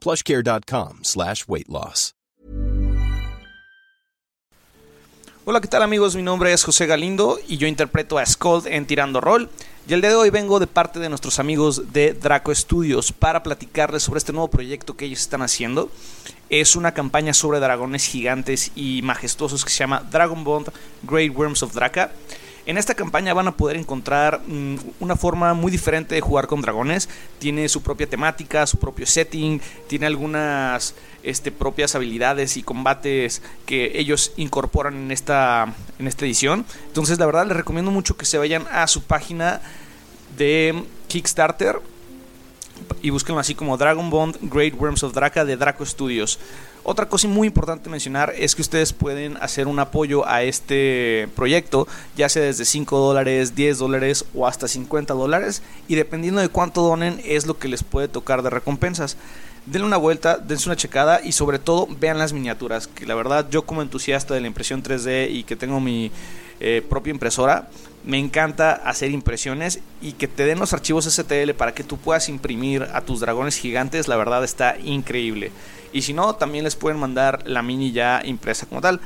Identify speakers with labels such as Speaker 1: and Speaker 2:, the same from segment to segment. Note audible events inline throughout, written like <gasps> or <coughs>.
Speaker 1: plushcare.com slash weight loss.
Speaker 2: Hola, ¿qué tal amigos? Mi nombre es José Galindo y yo interpreto a Scold en Tirando Roll. Y el día de hoy vengo de parte de nuestros amigos de Draco Studios para platicarles sobre este nuevo proyecto que ellos están haciendo. Es una campaña sobre dragones gigantes y majestuosos que se llama Dragon Bond Great Worms of Draka. En esta campaña van a poder encontrar mm, una forma muy diferente de jugar con dragones. Tiene su propia temática, su propio setting, tiene algunas este, propias habilidades y combates que ellos incorporan en esta, en esta edición. Entonces, la verdad, les recomiendo mucho que se vayan a su página de Kickstarter y búsquenlo así como Dragon Bond Great Worms of Draka de Draco Studios. Otra cosa muy importante mencionar es que ustedes pueden hacer un apoyo a este proyecto, ya sea desde 5 dólares, 10 dólares o hasta 50 dólares, y dependiendo de cuánto donen es lo que les puede tocar de recompensas. Denle una vuelta, dense una checada y sobre todo vean las miniaturas, que la verdad yo como entusiasta de la impresión 3D y que tengo mi eh, propia impresora, me encanta hacer impresiones y que te den los archivos STL para que tú puedas imprimir a tus dragones gigantes, la verdad está increíble. Y si no, también les pueden mandar la mini ya impresa como tal.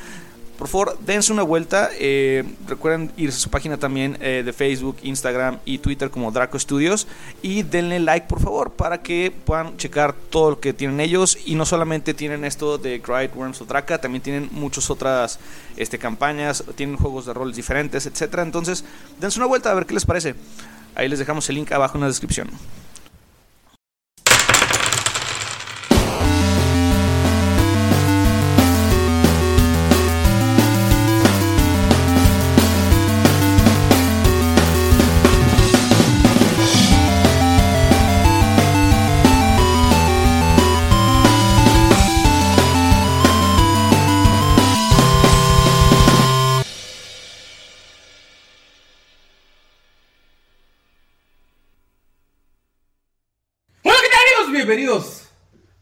Speaker 2: Por favor, dense una vuelta. Eh, recuerden irse a su página también eh, de Facebook, Instagram y Twitter como Draco Studios. Y denle like, por favor, para que puedan checar todo lo que tienen ellos. Y no solamente tienen esto de Great Worms of Draka, también tienen muchas otras este, campañas, tienen juegos de roles diferentes, etcétera. Entonces, dense una vuelta a ver qué les parece. Ahí les dejamos el link abajo en la descripción.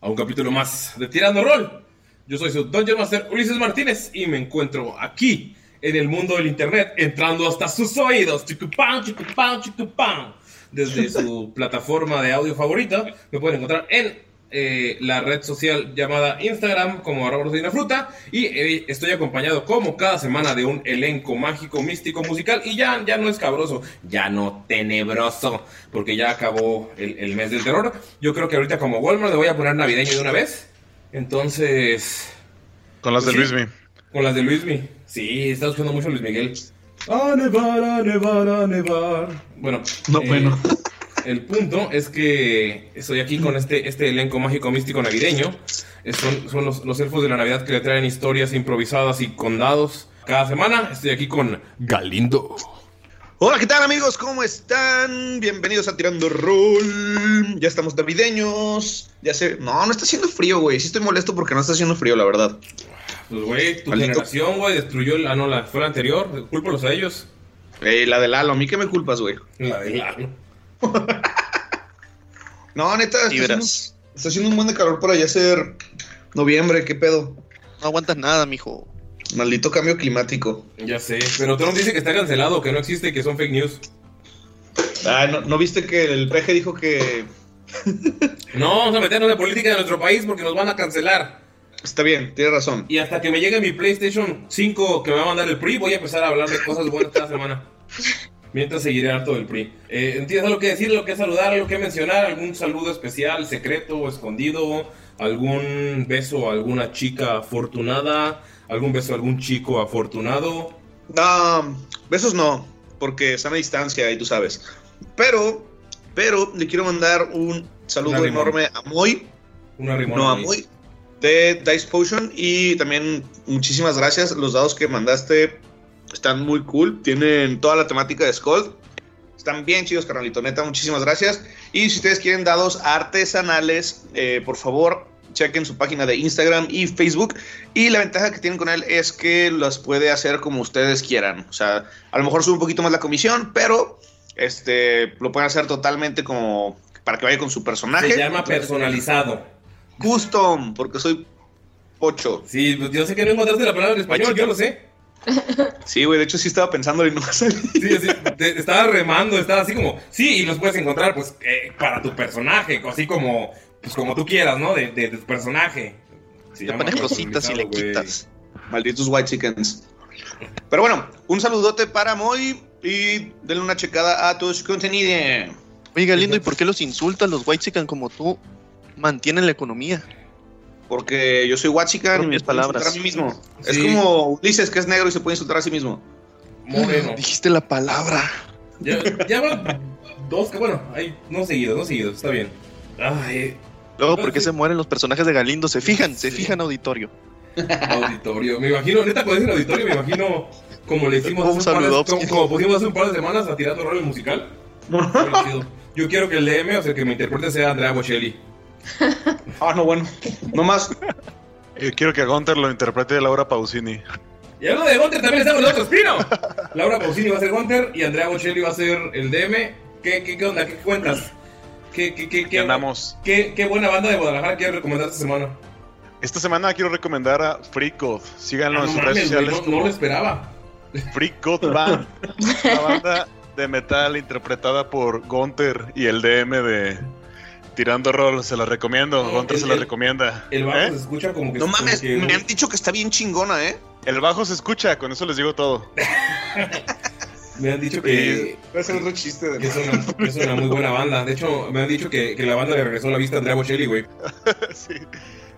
Speaker 3: A un capítulo más de Tirando Rol. Yo soy su Dungeon Master Ulises Martínez y me encuentro aquí en el mundo del internet, entrando hasta sus oídos. Chicupán, chicupán, chicupán. Desde su <laughs> plataforma de audio favorita, me pueden encontrar en eh, la red social llamada Instagram como arroba una fruta y eh, estoy acompañado como cada semana de un elenco mágico, místico, musical y ya, ya no es cabroso, ya no tenebroso, porque ya acabó el, el mes del terror. Yo creo que ahorita como Walmart le voy a poner navideño de una vez. Entonces...
Speaker 4: Con las de
Speaker 3: Pues sí,
Speaker 4: Luismi.
Speaker 3: Con las de Luismi. Sí, está escuchando mucho Luis Miguel. A nevar, a nevar, a nevar. Bueno.
Speaker 4: No,
Speaker 3: eh,
Speaker 4: bueno. <laughs>
Speaker 3: el punto es que estoy aquí con este, este elenco mágico místico navideño. Son, son los, los elfos de la Navidad que le traen historias improvisadas y condados. Cada semana estoy aquí con Galindo.
Speaker 4: Hola, ¿qué tal amigos? ¿Cómo están? Bienvenidos a Tirando Roll. Ya estamos navideños. Ya sé. No, no está haciendo frío, güey. Sí estoy molesto porque no está haciendo frío, la verdad.
Speaker 3: Pues, güey, tu
Speaker 4: Maldito.
Speaker 3: generación, güey, destruyó el... Ah, no, la, fue la anterior. Cúlpalos a ellos.
Speaker 4: Eh, la del Lalo, ¿a mí qué me culpas, güey?
Speaker 3: La de Lalo. <laughs>
Speaker 4: No, neta, está haciendo,
Speaker 5: verás.
Speaker 4: está haciendo un buen de calor para ya ser noviembre. ¿Qué pedo?
Speaker 5: No aguantas nada, mijo.
Speaker 4: Maldito cambio climático.
Speaker 3: Ya sé. Pero Trump dice que está cancelado, que no existe, que son fake news.
Speaker 4: Ah, ¿no, ¿no viste que el peje dijo que <laughs>
Speaker 3: No, vamos a meternos en política de nuestro país porque nos van a cancelar.
Speaker 4: está bien? Tiene razón.
Speaker 3: Y hasta que me llegue mi PlayStation 5 que me va a mandar el PRI, voy a empezar a hablar de cosas buenas cada semana. <laughs> Mientras seguiré harto del PRI. Eh, ¿Tienes algo que decir, algo que saludar, algo que mencionar? ¿Algún saludo especial, secreto o escondido? ¿Algún beso a alguna chica afortunada? ¿Algún beso a algún chico afortunado?
Speaker 4: No, besos no, porque están a distancia y tú sabes. Pero, pero le quiero mandar un saludo enorme a Moy,
Speaker 3: Una
Speaker 4: no a. Moy, de Dice Potion. Y también muchísimas gracias. Los dados que mandaste están muy cool. Tienen toda la temática de Skull. Están bien chidos, carnalito. Neta, muchísimas gracias. Y si ustedes quieren dados artesanales, eh, por favor, chequen su página de Instagram y Facebook. Y la ventaja que tienen con él es que las puede hacer como ustedes quieran. O sea, a lo mejor sube un poquito más la comisión, pero este lo pueden hacer totalmente como para que vaya con su personaje.
Speaker 3: Se llama personalizado.
Speaker 4: Custom, porque soy pocho.
Speaker 3: Sí, pues yo sé que no encontraste la palabra en español, yo lo sé.
Speaker 4: Sí, güey, de hecho sí estaba pensando y no va a salir.
Speaker 3: Sí, sí, te- estaba remando, estaba así como, sí, y los puedes encontrar pues eh, para tu personaje, así como, pues como tú quieras, ¿no? De, de, de tu personaje. Se
Speaker 5: Le pones cositas y le quitas.
Speaker 4: Malditos white chickens. Pero bueno, un saludote para Moy y denle una checada a tus contenidos.
Speaker 5: Oye, Galindo, ¿y por qué los insultas los white como tú? Mantienen la economía.
Speaker 4: Porque yo soy white chicken y me puedo
Speaker 5: palabras.
Speaker 4: insultar a mí mismo. Es como Ulises, que es negro y se puede insultar a sí mismo.
Speaker 3: Moreno.
Speaker 5: Dijiste la palabra.
Speaker 3: Ya, ya van dos, bueno, hay, no seguidos, no seguidos, está bien. Ay,
Speaker 5: Luego, ¿por qué se mueren los personajes de Galindo? Se fijan, se fijan, auditorio.
Speaker 3: auditorio. Me imagino, neta, puede ser auditorio, me imagino como le hicimos
Speaker 5: Un
Speaker 3: hace un par de,
Speaker 5: saludo.
Speaker 3: como, como pusimos hace un par de semanas a tirando rol musical. <laughs> Yo quiero que el DM, o sea, que me interprete sea Andrea Bocelli. <laughs>
Speaker 4: Ah, no, bueno. No más. <laughs>
Speaker 6: Yo quiero que Gunter lo interprete Laura Pausini.
Speaker 3: Y hablando de Gunter, también estamos nosotros, Pino. <laughs> Laura Pausini va a ser Gunter y Andrea Bocelli va a ser el DM. ¿Qué, qué, qué onda? ¿Qué cuentas? ¿Qué, qué, qué,
Speaker 6: ¿Qué
Speaker 3: qué,
Speaker 6: andamos?
Speaker 3: qué, qué buena banda de Guadalajara quieres recomendar esta semana?
Speaker 6: Esta semana quiero recomendar a Freak God. Síganlo
Speaker 3: Ah,
Speaker 6: en sus
Speaker 3: mames,
Speaker 6: redes sociales.
Speaker 3: no, no lo esperaba.
Speaker 6: Freak God Band. Una banda de metal interpretada por Gunter y el DM de Tirando Roll. Se la recomiendo.
Speaker 3: No,
Speaker 6: Gunter
Speaker 3: el-
Speaker 6: se la
Speaker 3: el-
Speaker 6: recomienda.
Speaker 3: El bajo
Speaker 6: ¿Eh?
Speaker 3: se escucha como que...
Speaker 4: No mames,
Speaker 3: que-
Speaker 4: me han dicho que está bien chingona, ¿eh?
Speaker 6: El bajo se escucha, con eso les digo todo. <laughs>
Speaker 3: Me han dicho que,
Speaker 4: Voy a hacer otro chiste de
Speaker 3: que es, una, <laughs> que es una muy buena banda. De hecho, me han dicho que, que la banda le regresó la vista a Andrea Bocelli, güey. <laughs>
Speaker 6: Sí.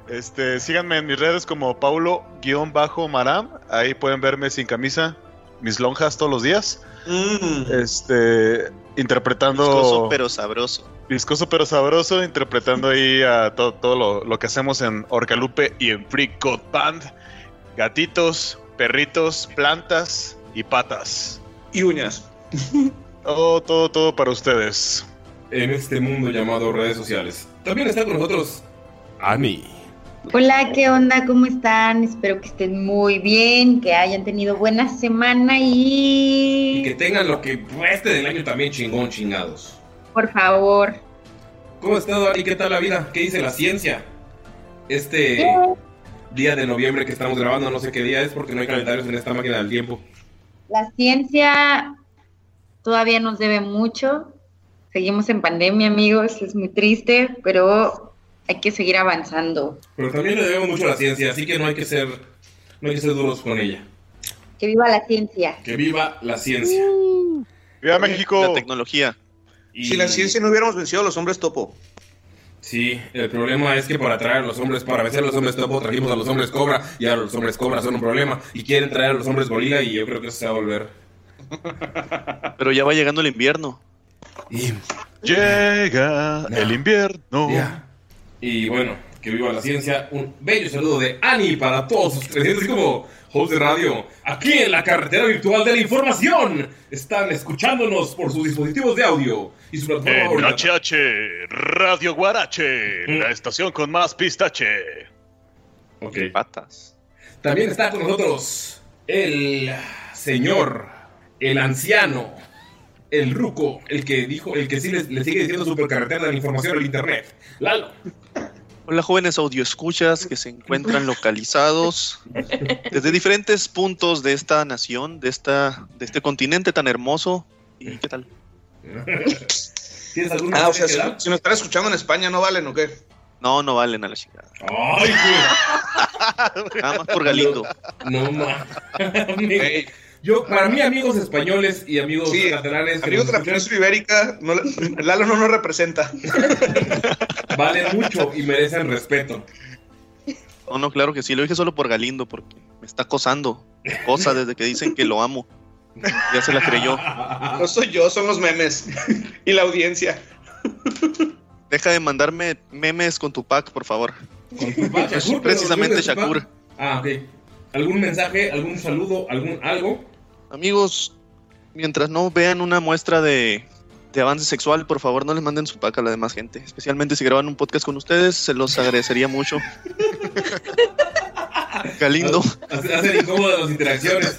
Speaker 6: Este, síganme en mis redes como Paulo-Maram. Ahí pueden verme sin camisa, mis lonjas todos los días.
Speaker 4: Mm.
Speaker 6: Este, interpretando.
Speaker 5: Viscoso, pero sabroso.
Speaker 6: Viscoso pero sabroso, interpretando ahí a to- todo lo, lo que hacemos en Orcalupe y en Freak God Band. Gatitos, perritos, plantas y patas.
Speaker 4: Y uñas. <laughs>
Speaker 6: Todo, todo, todo para ustedes.
Speaker 3: En este mundo llamado redes sociales. También está con nosotros Ani.
Speaker 7: Hola, ¿qué onda? ¿Cómo están? Espero que estén muy bien, que hayan tenido buena semana
Speaker 3: Y
Speaker 7: y...
Speaker 3: que tengan lo que reste del año también chingón, chingados.
Speaker 7: Por favor.
Speaker 3: ¿Cómo has estado, Ani? ¿Qué tal la vida? ¿Qué dice la ciencia? Este día de noviembre que estamos grabando, no sé qué día es porque no hay calendarios en esta máquina del tiempo.
Speaker 7: La ciencia todavía nos debe mucho. Seguimos en pandemia, amigos, es muy triste, pero hay que seguir avanzando.
Speaker 3: Pero también le debemos mucho a la ciencia, así que no hay que ser, no hay que ser duros con ella.
Speaker 7: Que viva la ciencia.
Speaker 3: Que viva la ciencia.
Speaker 6: ¡Viva México!
Speaker 5: La tecnología.
Speaker 3: Y-
Speaker 4: Si la ciencia no hubiéramos vencido a los hombres topo.
Speaker 3: Sí, el problema es que para traer a los hombres, para vencer a los hombres topo, trajimos a los hombres cobra y ahora los hombres cobra son un problema y quieren traer a los hombres gorila y yo creo que eso se va a volver. <laughs>
Speaker 5: Pero ya va llegando el invierno.
Speaker 3: Y
Speaker 6: Llega el invierno.
Speaker 3: Y bueno, que viva la ciencia. Un bello saludo de Ani para todos ustedes. Así como host de radio, aquí en la carretera virtual de la información. Están escuchándonos por sus dispositivos de audio y su plataforma
Speaker 6: En. HH Radio Guarache, la estación con más pistache.
Speaker 3: Ok.
Speaker 5: Patas.
Speaker 3: También está con nosotros el señor, el anciano, el ruco, el que dijo, el que sí le, le sigue diciendo supercarretera de la información al internet. Lalo.
Speaker 5: Hola jóvenes audioescuchas que se encuentran localizados desde diferentes puntos de esta nación, de esta, de este continente tan hermoso. ¿Y qué tal?
Speaker 3: ¿Tienes algún
Speaker 4: Ah, o sea,
Speaker 3: mensaje
Speaker 4: si, si nos están escuchando en España, ¿no valen o qué?
Speaker 5: No, no valen a la chingada.
Speaker 3: Ay, <laughs>
Speaker 5: Nada más por Galindo.
Speaker 3: güey. No mames. Yo, para mí, amigos españoles y amigos
Speaker 4: Sí,
Speaker 3: catalanes
Speaker 4: amigos de la península ibérica, no, <laughs> Lalo no nos representa. <laughs>
Speaker 3: valen mucho y merecen respeto.
Speaker 5: No, no, claro que sí. Lo dije solo por Galindo porque me está acosando. Cosa desde que dicen que lo amo. Ya se la creyó.
Speaker 4: No soy yo, son los memes y la audiencia.
Speaker 5: Deja de mandarme memes con tu pack, por favor.
Speaker 3: Con tu pack, <laughs> Shakur,
Speaker 5: Precisamente Shakur.
Speaker 3: Ah, ok. ¿Algún mensaje, algún saludo, algún algo?
Speaker 5: Amigos, mientras no vean una muestra de, de avance sexual, por favor no les manden su pack a la demás gente. Especialmente si graban un podcast con ustedes, se los agradecería mucho. <laughs> Galindo.
Speaker 3: Hace- Hacen incómodas las interacciones.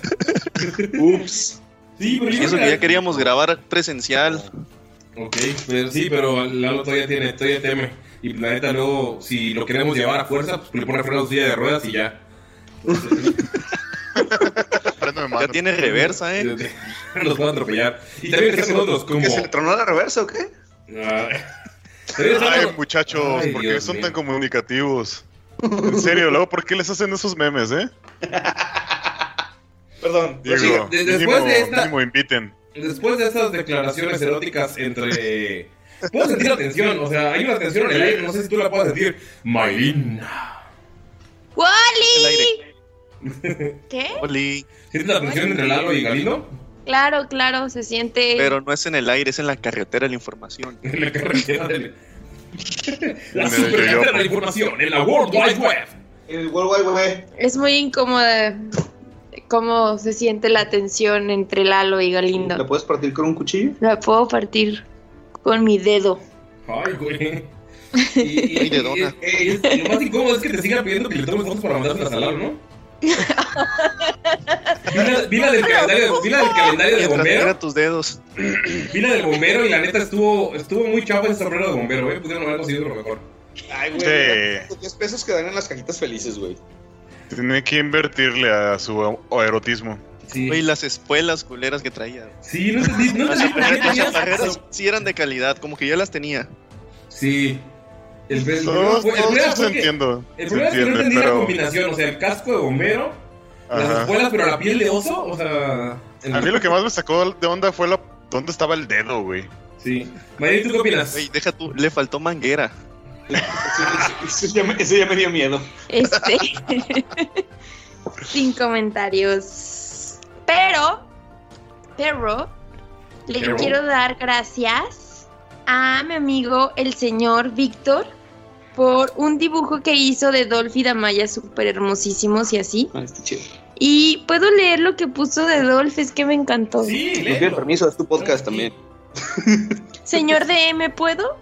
Speaker 4: Ups.
Speaker 3: Sí, pero
Speaker 5: Eso que ya queríamos grabar presencial.
Speaker 3: Ok, pero sí, pero Lalo todavía tiene, todavía teme. Y la neta luego, si lo queremos llevar a fuerza, pues le pone freno a su silla de ruedas y ya. <laughs>
Speaker 5: Ya tiene reversa, ¿eh?
Speaker 3: Nos pueden atropellar. Y también está con nosotros como...
Speaker 4: ¿Que se le tronó la reversa o qué?
Speaker 3: Ah,
Speaker 6: Ay, muchachos,
Speaker 3: Ay,
Speaker 6: ¿por qué
Speaker 3: Dios
Speaker 6: son
Speaker 3: mío.
Speaker 6: tan comunicativos? En serio, luego, ¿por qué les hacen esos memes, eh? <laughs>
Speaker 4: Perdón.
Speaker 6: Diego,
Speaker 3: Sí, de- después
Speaker 6: mínimo,
Speaker 3: de esta-
Speaker 6: mínimo inviten.
Speaker 3: Después de estas declaraciones eróticas entre... Puedo sentir la tensión, o sea, hay una tensión en el aire, no sé si tú la puedes sentir. Maylin.
Speaker 8: ¡Wally! ¿Qué?
Speaker 5: Oli.
Speaker 3: ¿Sientes la tensión entre Lalo y Galindo?
Speaker 8: Claro, claro, se siente.
Speaker 5: Pero no es en el aire, es en la carretera de la información. <laughs>
Speaker 3: En la carretera del... <laughs> La
Speaker 6: En
Speaker 3: supercarretera de la información, en la World Wide Web.
Speaker 4: El World Wide Web.
Speaker 8: Es muy incómoda cómo se siente la tensión entre Lalo y
Speaker 4: ¿La
Speaker 8: Galindo.
Speaker 4: puedes partir con un cuchillo?
Speaker 8: La puedo partir con mi dedo.
Speaker 3: Ay, güey. <laughs>
Speaker 5: De
Speaker 3: y- y- y lo más incómodo es que te sigan pidiendo que le tomes fotos para mandárselas a Lalo, ¿no? Vi la, vi la del calendario, del calendario de bombero.
Speaker 5: tus dedos. <clears throat>
Speaker 3: Vi la del bombero y la neta estuvo, estuvo muy chapa ese sombrero de bombero, ¿eh? Pudieron haber conseguido lo mejor.
Speaker 4: Ay, güey.
Speaker 6: Sí.
Speaker 4: Los 10 pesos que dan en las cajitas felices, güey.
Speaker 6: Tiene que invertirle a su erotismo.
Speaker 3: Sí.
Speaker 5: Oye, las espuelas culeras que traía.
Speaker 3: Sí, no entendí, no <laughs>
Speaker 5: Las chaparreras, sí eran de calidad, como que ya las tenía.
Speaker 3: Sí. El, el problema
Speaker 6: Todos,
Speaker 3: el
Speaker 6: todos
Speaker 3: problema
Speaker 6: se
Speaker 3: fue que-
Speaker 6: entiendo.
Speaker 3: El problema es que no entendí la combinación, o sea, el casco de bombero, las espuelas, pero la piel de oso, o sea... el-
Speaker 6: A mí lo que más me sacó de onda fue la... dónde estaba el dedo, güey.
Speaker 3: Sí. Mayrin, ¿tú qué opinas?
Speaker 5: Deja tú, le faltó manguera.
Speaker 4: Eso ya, me, eso ya me dio miedo.
Speaker 8: Este. Sin comentarios. Pero, pero, le
Speaker 3: Pero.
Speaker 8: quiero dar gracias a mi amigo el señor Víctor por un dibujo que hizo de Dolphy Damaya súper hermosísimos y así.
Speaker 4: Ah, está chido.
Speaker 8: Y puedo leer lo que puso de Dolph, es que me encantó.
Speaker 3: Sí,
Speaker 4: No tiene permiso, es tu podcast también.
Speaker 8: Señor DM, ¿puedo?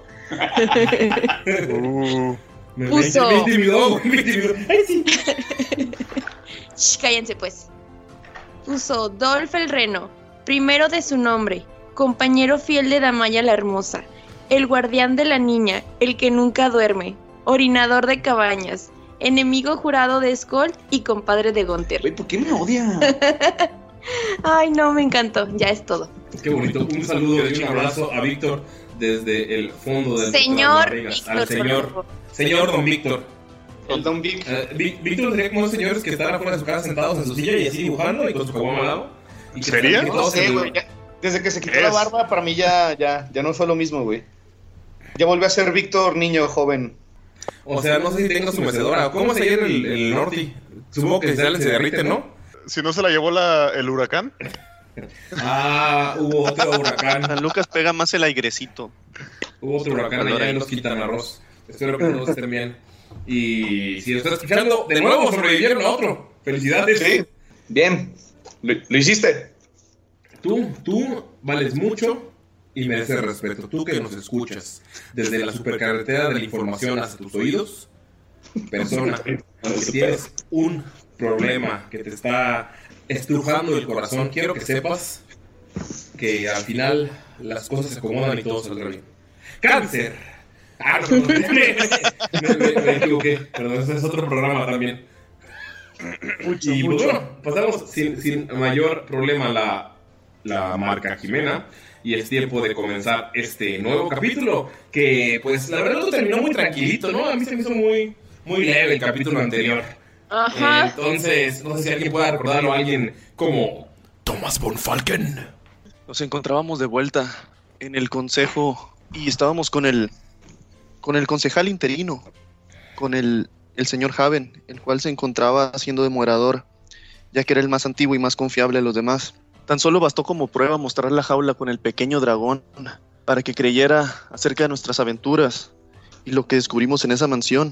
Speaker 6: Uh,
Speaker 8: Puso.
Speaker 3: me intimidó, me intimidó. Ay, sí.
Speaker 8: Shh, cállense pues. Puso Dolph el Reno, primero de su nombre, compañero fiel de Damaya la Hermosa, el guardián de la niña, el que nunca duerme, orinador de cabañas, enemigo jurado de Skold y compadre de Gunther.
Speaker 4: Güey, ¿por qué me odia? <laughs>
Speaker 8: Ay, no, me encantó, ya es todo.
Speaker 3: Qué bonito. Un saludo y un abrazo a Víctor desde el fondo del
Speaker 8: Señor Víctor,
Speaker 3: Al señor, señor Don Víctor.
Speaker 4: El Don.
Speaker 3: Eh, Ví- Víctor sería como esos señores que están afuera de su casa sentados en su silla y así dibujando y con su caguama al lado. Y que
Speaker 6: ¿Sería?
Speaker 4: No sé, güey. Desde que se quitó
Speaker 6: ¿Qué
Speaker 4: la barba, para mí ya, ya, ya no fue lo mismo, güey. Ya volvió a ser Víctor, niño joven.
Speaker 3: O sea, no sé si tenga su mecedora. ¿Cómo se llama el, el Norti? Supongo que se sale, se derrite, ¿no?
Speaker 6: si no se la llevó la, el huracán. <laughs>
Speaker 3: Ah, hubo otro huracán.
Speaker 5: San Lucas pega más el airecito.
Speaker 3: Hubo otro huracán allá en los Arroz. Espero que todos estén bien. Y si lo estás escuchando, de nuevo sobrevivieron a otro. Felicidades.
Speaker 4: Sí, bien. Lo, lo hiciste.
Speaker 3: Tú, tú vales mucho y mereces respeto. Tú que nos escuchas desde la supercarretera de la información hasta tus oídos, persona <laughs> que tienes un problema que te está estrujando el corazón, quiero que sepas que al final las cosas se acomodan y todo saldrá bien. ¡Cáncer! Ah, no, no, me, me- me- me equivoqué. Perdón, ese es otro programa también. Y pues bueno, pasamos sin, sin mayor problema la, la marca Jimena. Y es tiempo de comenzar este nuevo capítulo. Que pues la verdad lo terminó muy tranquilito, ¿no? A mí se me hizo muy, muy leve el capítulo anterior.
Speaker 8: Ajá.
Speaker 3: Entonces, no sé si alguien pueda recordarlo a alguien como Thomas von Falken.
Speaker 5: Nos encontrábamos de vuelta en el consejo y estábamos con el con el concejal interino, con el, el señor Haven, el cual se encontraba haciendo de morador, ya que era el más antiguo y más confiable de los demás. Tan solo bastó como prueba mostrar la jaula con el pequeño dragón para que creyera acerca de nuestras aventuras y lo que descubrimos en esa mansión.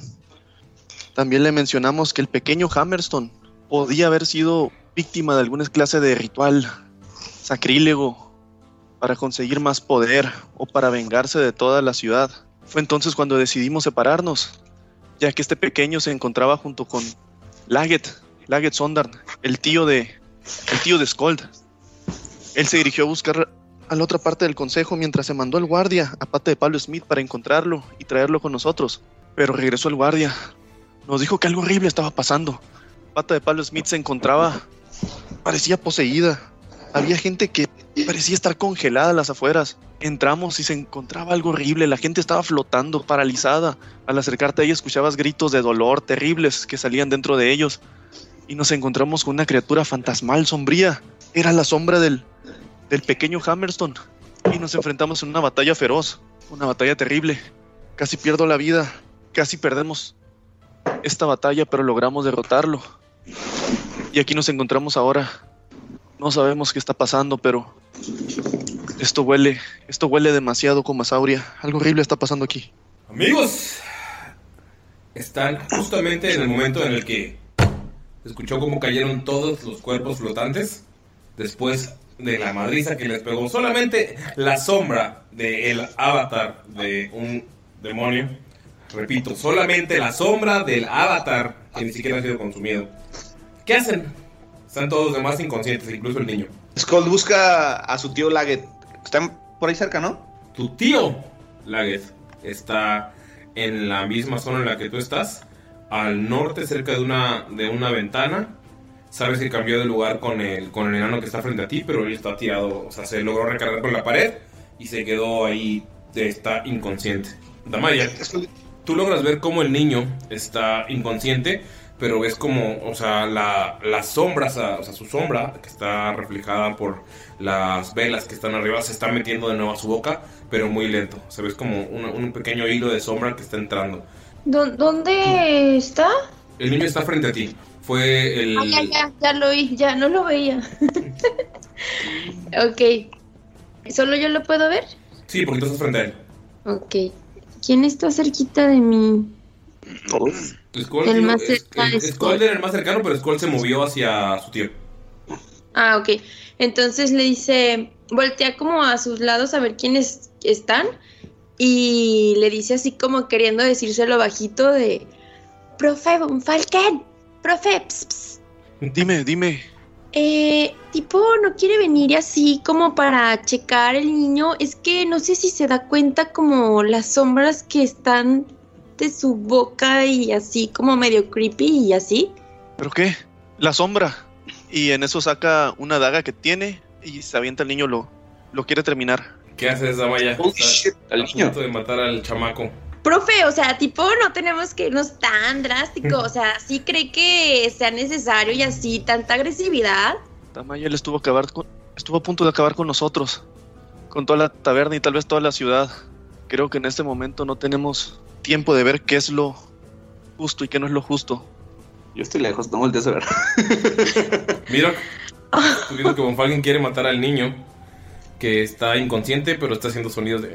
Speaker 5: También le mencionamos que el pequeño Hammerstone podía haber sido víctima de alguna clase de ritual sacrílego para conseguir más poder o para vengarse de toda la ciudad. Fue entonces cuando decidimos separarnos, ya que este pequeño se encontraba junto con Laget, Laget Sondarn, el tío de el tío de Skold. Él se dirigió a buscar a la otra parte del consejo mientras se mandó el guardia a pata de Pablo Smith para encontrarlo y traerlo con nosotros. Pero regresó el guardia. Nos dijo que algo horrible estaba pasando. Pata de Pablo Smith se encontraba parecía poseída. Había gente que parecía estar congelada a las afueras. Entramos y se encontraba algo horrible. La gente estaba flotando, paralizada. Al acercarte a ella escuchabas gritos de dolor terribles que salían dentro de ellos. Y nos encontramos con una criatura fantasmal, sombría. Era la sombra del, del pequeño Hammerstone. Y nos enfrentamos en una batalla feroz. Una batalla terrible. Casi pierdo la vida. Casi perdemos esta batalla, pero logramos derrotarlo. Y aquí nos encontramos ahora. No sabemos qué está pasando, pero esto huele, esto huele demasiado como Sauria. Algo horrible está pasando aquí.
Speaker 3: Amigos, están justamente en el momento en el que escuchó cómo cayeron todos los cuerpos flotantes después de la madriza que les pegó. Solamente la sombra del avatar de un demonio. Repito, solamente la sombra del avatar que ni siquiera ha sido consumido. ¿Qué hacen? Están todos los demás inconscientes, incluso el niño.
Speaker 4: Skull busca a su tío Laget. Están por ahí cerca, ¿no?
Speaker 3: Tu tío, Laget, está en la misma zona en la que tú estás, al norte, cerca de una, de una ventana. Sabes que cambió de lugar con el, con el enano que está frente a ti, pero él está tirado, o sea, se logró recargar con la pared y se quedó ahí, está inconsciente. Damaya, tú logras ver cómo el niño está inconsciente, pero ves como, o sea, la, las sombras, o sea, su sombra, que está reflejada por las velas que están arriba, se está metiendo de nuevo a su boca, pero muy lento. O sea, ves como un, un pequeño hilo de sombra que está entrando.
Speaker 8: ¿Dó- ¿Dónde está?
Speaker 3: El niño está frente a ti. Fue el...
Speaker 8: Ah, ya, ya, ya lo oí, ya no lo veía. <laughs> ok. ¿Solo yo lo puedo ver?
Speaker 3: Sí, porque tú estás frente a él.
Speaker 8: Ok. ¿Quién está cerquita de mí?
Speaker 3: Skull,
Speaker 8: El más
Speaker 3: es-
Speaker 8: cerca
Speaker 3: es-
Speaker 8: es
Speaker 3: Skull
Speaker 8: Skull.
Speaker 3: era el más cercano, pero Skull se movió hacia su tío.
Speaker 8: Ah, ok. Entonces le dice, voltea como a sus lados a ver quiénes están y le dice así como queriendo decírselo bajito de, profe Von Falken, profe, ps, ps".
Speaker 5: Dime, dime.
Speaker 8: Eh, tipo, no quiere venir así como para checar el niño. Es que no sé si se da cuenta como las sombras que están de su boca y así como medio creepy y así.
Speaker 5: ¿Pero qué? La sombra. Y en eso saca una daga que tiene y se avienta el niño, lo, lo quiere terminar.
Speaker 3: ¿Qué haces, Damaya?
Speaker 4: Shit, al
Speaker 3: a
Speaker 4: niño.
Speaker 3: punto de matar al chamaco.
Speaker 8: Profe, o sea, tipo, no tenemos que irnos tan drástico. O sea, ¿sí cree que sea necesario y así tanta agresividad?
Speaker 5: Tamaya él estuvo a, acabar con- estuvo a punto de acabar con nosotros. Con toda la taberna y tal vez toda la ciudad. Creo que en este momento no tenemos tiempo de ver qué es lo justo y qué no es lo justo.
Speaker 4: Yo estoy lejos, no voltees a ver. <laughs>
Speaker 3: Mira, Tú viendo que Von Falken quiere matar al niño que está inconsciente, pero está haciendo sonidos de.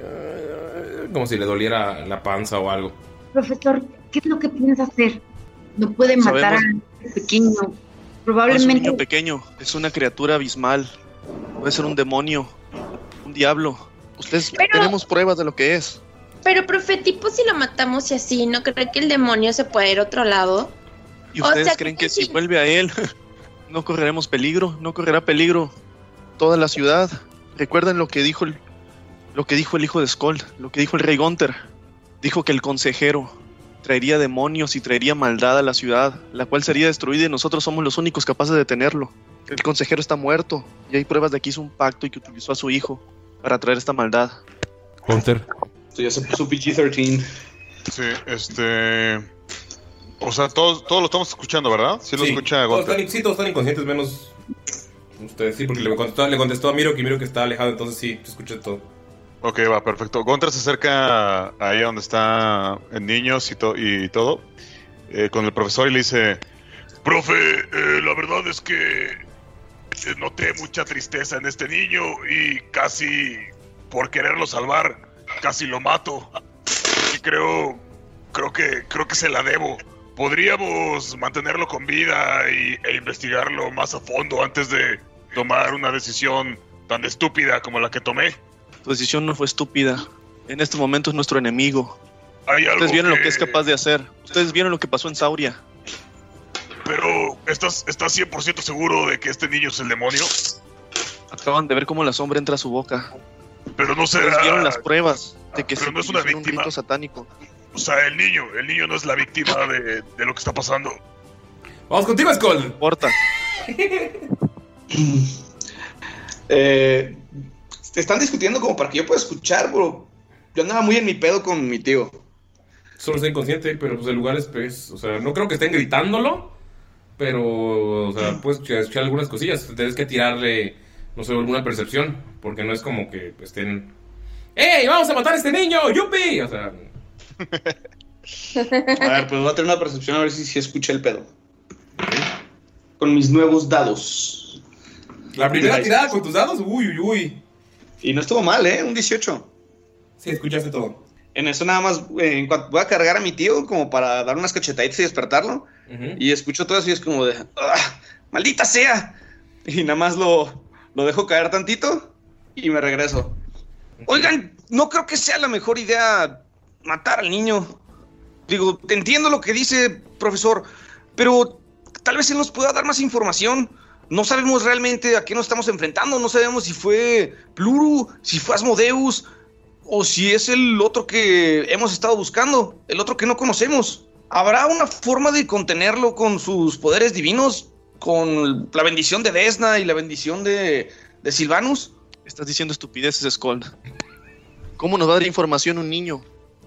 Speaker 3: Como si le doliera la panza o algo.
Speaker 7: Profesor, ¿qué es lo que piensa hacer? No puede matar
Speaker 5: Sabemos.
Speaker 7: al pequeño.
Speaker 5: No es un
Speaker 7: Probablemente
Speaker 5: niño pequeño, es una criatura abismal. Puede ser un demonio, un diablo. Ustedes
Speaker 8: Pero-
Speaker 5: tenemos pruebas de lo que es.
Speaker 8: Pero, profe, tipo, si lo matamos y así, ¿no cree que el demonio se puede ir a otro lado?
Speaker 5: ¿Y
Speaker 8: O
Speaker 5: ustedes
Speaker 8: sea,
Speaker 5: creen
Speaker 8: que
Speaker 5: que si vuelve a él, <laughs> no correremos peligro? ¿No correrá peligro toda la ciudad? Recuerden lo que dijo el, lo que dijo el hijo de Skoll, lo que dijo el rey Gunther. Dijo que el consejero traería demonios y traería maldad a la ciudad, la cual sería destruida y nosotros somos los únicos capaces de detenerlo. El consejero está muerto y hay pruebas de que hizo un pacto y que utilizó a su hijo para traer esta maldad.
Speaker 3: Hunter.
Speaker 4: Esto ya se puso PG-13.
Speaker 6: Sí, este. O sea, todos, todos lo estamos escuchando, ¿verdad? Sí lo escucha
Speaker 3: todos
Speaker 6: Gunter.
Speaker 3: están, sí, todos están inconscientes, menos ustedes. Sí, porque le contestó, le contestó a Miro que Miro que está alejado, entonces sí, se escucha todo.
Speaker 6: Ok, va, perfecto. Gunter se acerca ahí donde está el niño y, to- y todo, eh, con el profesor y le dice,
Speaker 9: Profe, eh, la verdad es que eh, noté mucha tristeza en este niño y casi por quererlo salvar, casi lo mato. Y creo, creo que, creo que se la debo. ¿Podríamos mantenerlo con vida y, e investigarlo más a fondo antes de tomar una decisión tan estúpida como la que tomé?
Speaker 5: Tu decisión no fue estúpida. En este momento es nuestro enemigo.
Speaker 9: Hay algo
Speaker 5: Ustedes vieron lo
Speaker 9: que-
Speaker 5: es capaz de hacer. Ustedes vieron lo que pasó en Sauria.
Speaker 9: Pero, ¿estás, ¿estás 100% seguro de que este niño es el demonio?
Speaker 5: Acaban de ver cómo la sombra entra a su boca.
Speaker 9: Pero no
Speaker 5: Ustedes
Speaker 9: será...
Speaker 5: vieron las pruebas de que
Speaker 9: Pero
Speaker 5: se
Speaker 9: no es una
Speaker 5: utilizó un
Speaker 9: víctima.
Speaker 5: rito satánico.
Speaker 9: O sea, el niño, el niño no es la víctima de, de lo que está pasando.
Speaker 3: Vamos contigo, Skull.
Speaker 5: No importa. <laughs>
Speaker 4: Eh, están discutiendo como para que yo pueda escuchar, bro. Yo andaba muy en mi pedo con mi tío.
Speaker 3: Solo está inconsciente, pero pues el lugar es, pues, o sea, no creo que estén gritándolo, pero, o sea, puedes escuchar- escuchar algunas cosillas. Tienes que tirarle, no sé, alguna percepción, porque no es como que estén... ¡Ey, vamos a matar a este niño! ¡Yupi! O sea, <laughs>
Speaker 4: A ver, pues voy a tener una percepción a ver si, si escuché el pedo. Con mis nuevos dados.
Speaker 3: la primera tirada con tus dados, uy, uy, uy.
Speaker 4: Y no estuvo mal, ¿eh? Un 18.
Speaker 3: Sí, escuchaste todo.
Speaker 4: En eso nada más, eh, en cuanto voy a cargar a mi tío como para dar unas cachetaditas y despertarlo. Y escucho todo eso y es como de, "Ah, maldita sea. Y nada más lo, lo dejo caer tantito y me regreso. Oigan, no creo que sea la mejor idea matar al niño. Digo, te entiendo lo que dice, profesor, pero tal vez él nos pueda dar más información. No sabemos realmente a qué nos estamos enfrentando. No sabemos si fue Pluru, si fue Asmodeus, o si es el otro que hemos estado buscando, el otro que no conocemos. ¿Habrá una forma de contenerlo con sus poderes divinos? ¿Con la bendición de Desna y la bendición de, de Silvanus?
Speaker 5: Estás diciendo estupideces, Skull. ¿Cómo nos va a dar información un niño?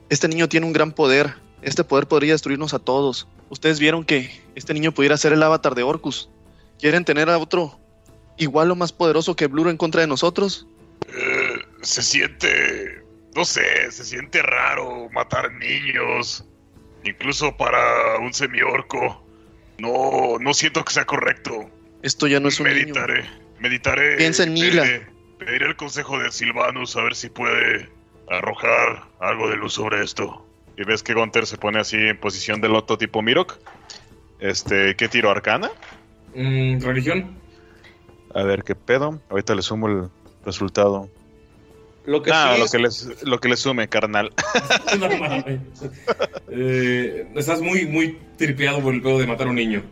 Speaker 5: Este niño tiene un gran poder. Este poder podría destruirnos a todos. Ustedes vieron que este niño pudiera ser el avatar de Orcus. ¿Quieren tener a otro igual o más poderoso que Bluro en contra de nosotros?
Speaker 9: Eh, se siente, no sé, se siente raro matar niños, incluso para un semiorco. No, no siento que sea correcto.
Speaker 5: Esto ya no es un niño.
Speaker 9: meditaré, meditaré.
Speaker 5: Piensa en Nila.
Speaker 9: Pediré, pediré el consejo de Silvanus a ver si puede arrojar algo de luz sobre esto.
Speaker 6: y ves que Gunter se pone así en posición de loto tipo Mirok. Este, ¿qué tiro? ¿Arcana?
Speaker 3: Mm, religión.
Speaker 6: A ver, ¿qué pedo? Ahorita le sumo el resultado.
Speaker 4: Lo que
Speaker 6: Ah,
Speaker 4: sí
Speaker 6: lo
Speaker 4: es-
Speaker 6: que, les, lo que le sume, carnal. <laughs>
Speaker 3: No. Eh, estás muy, muy tripeado por el pedo de matar a un niño.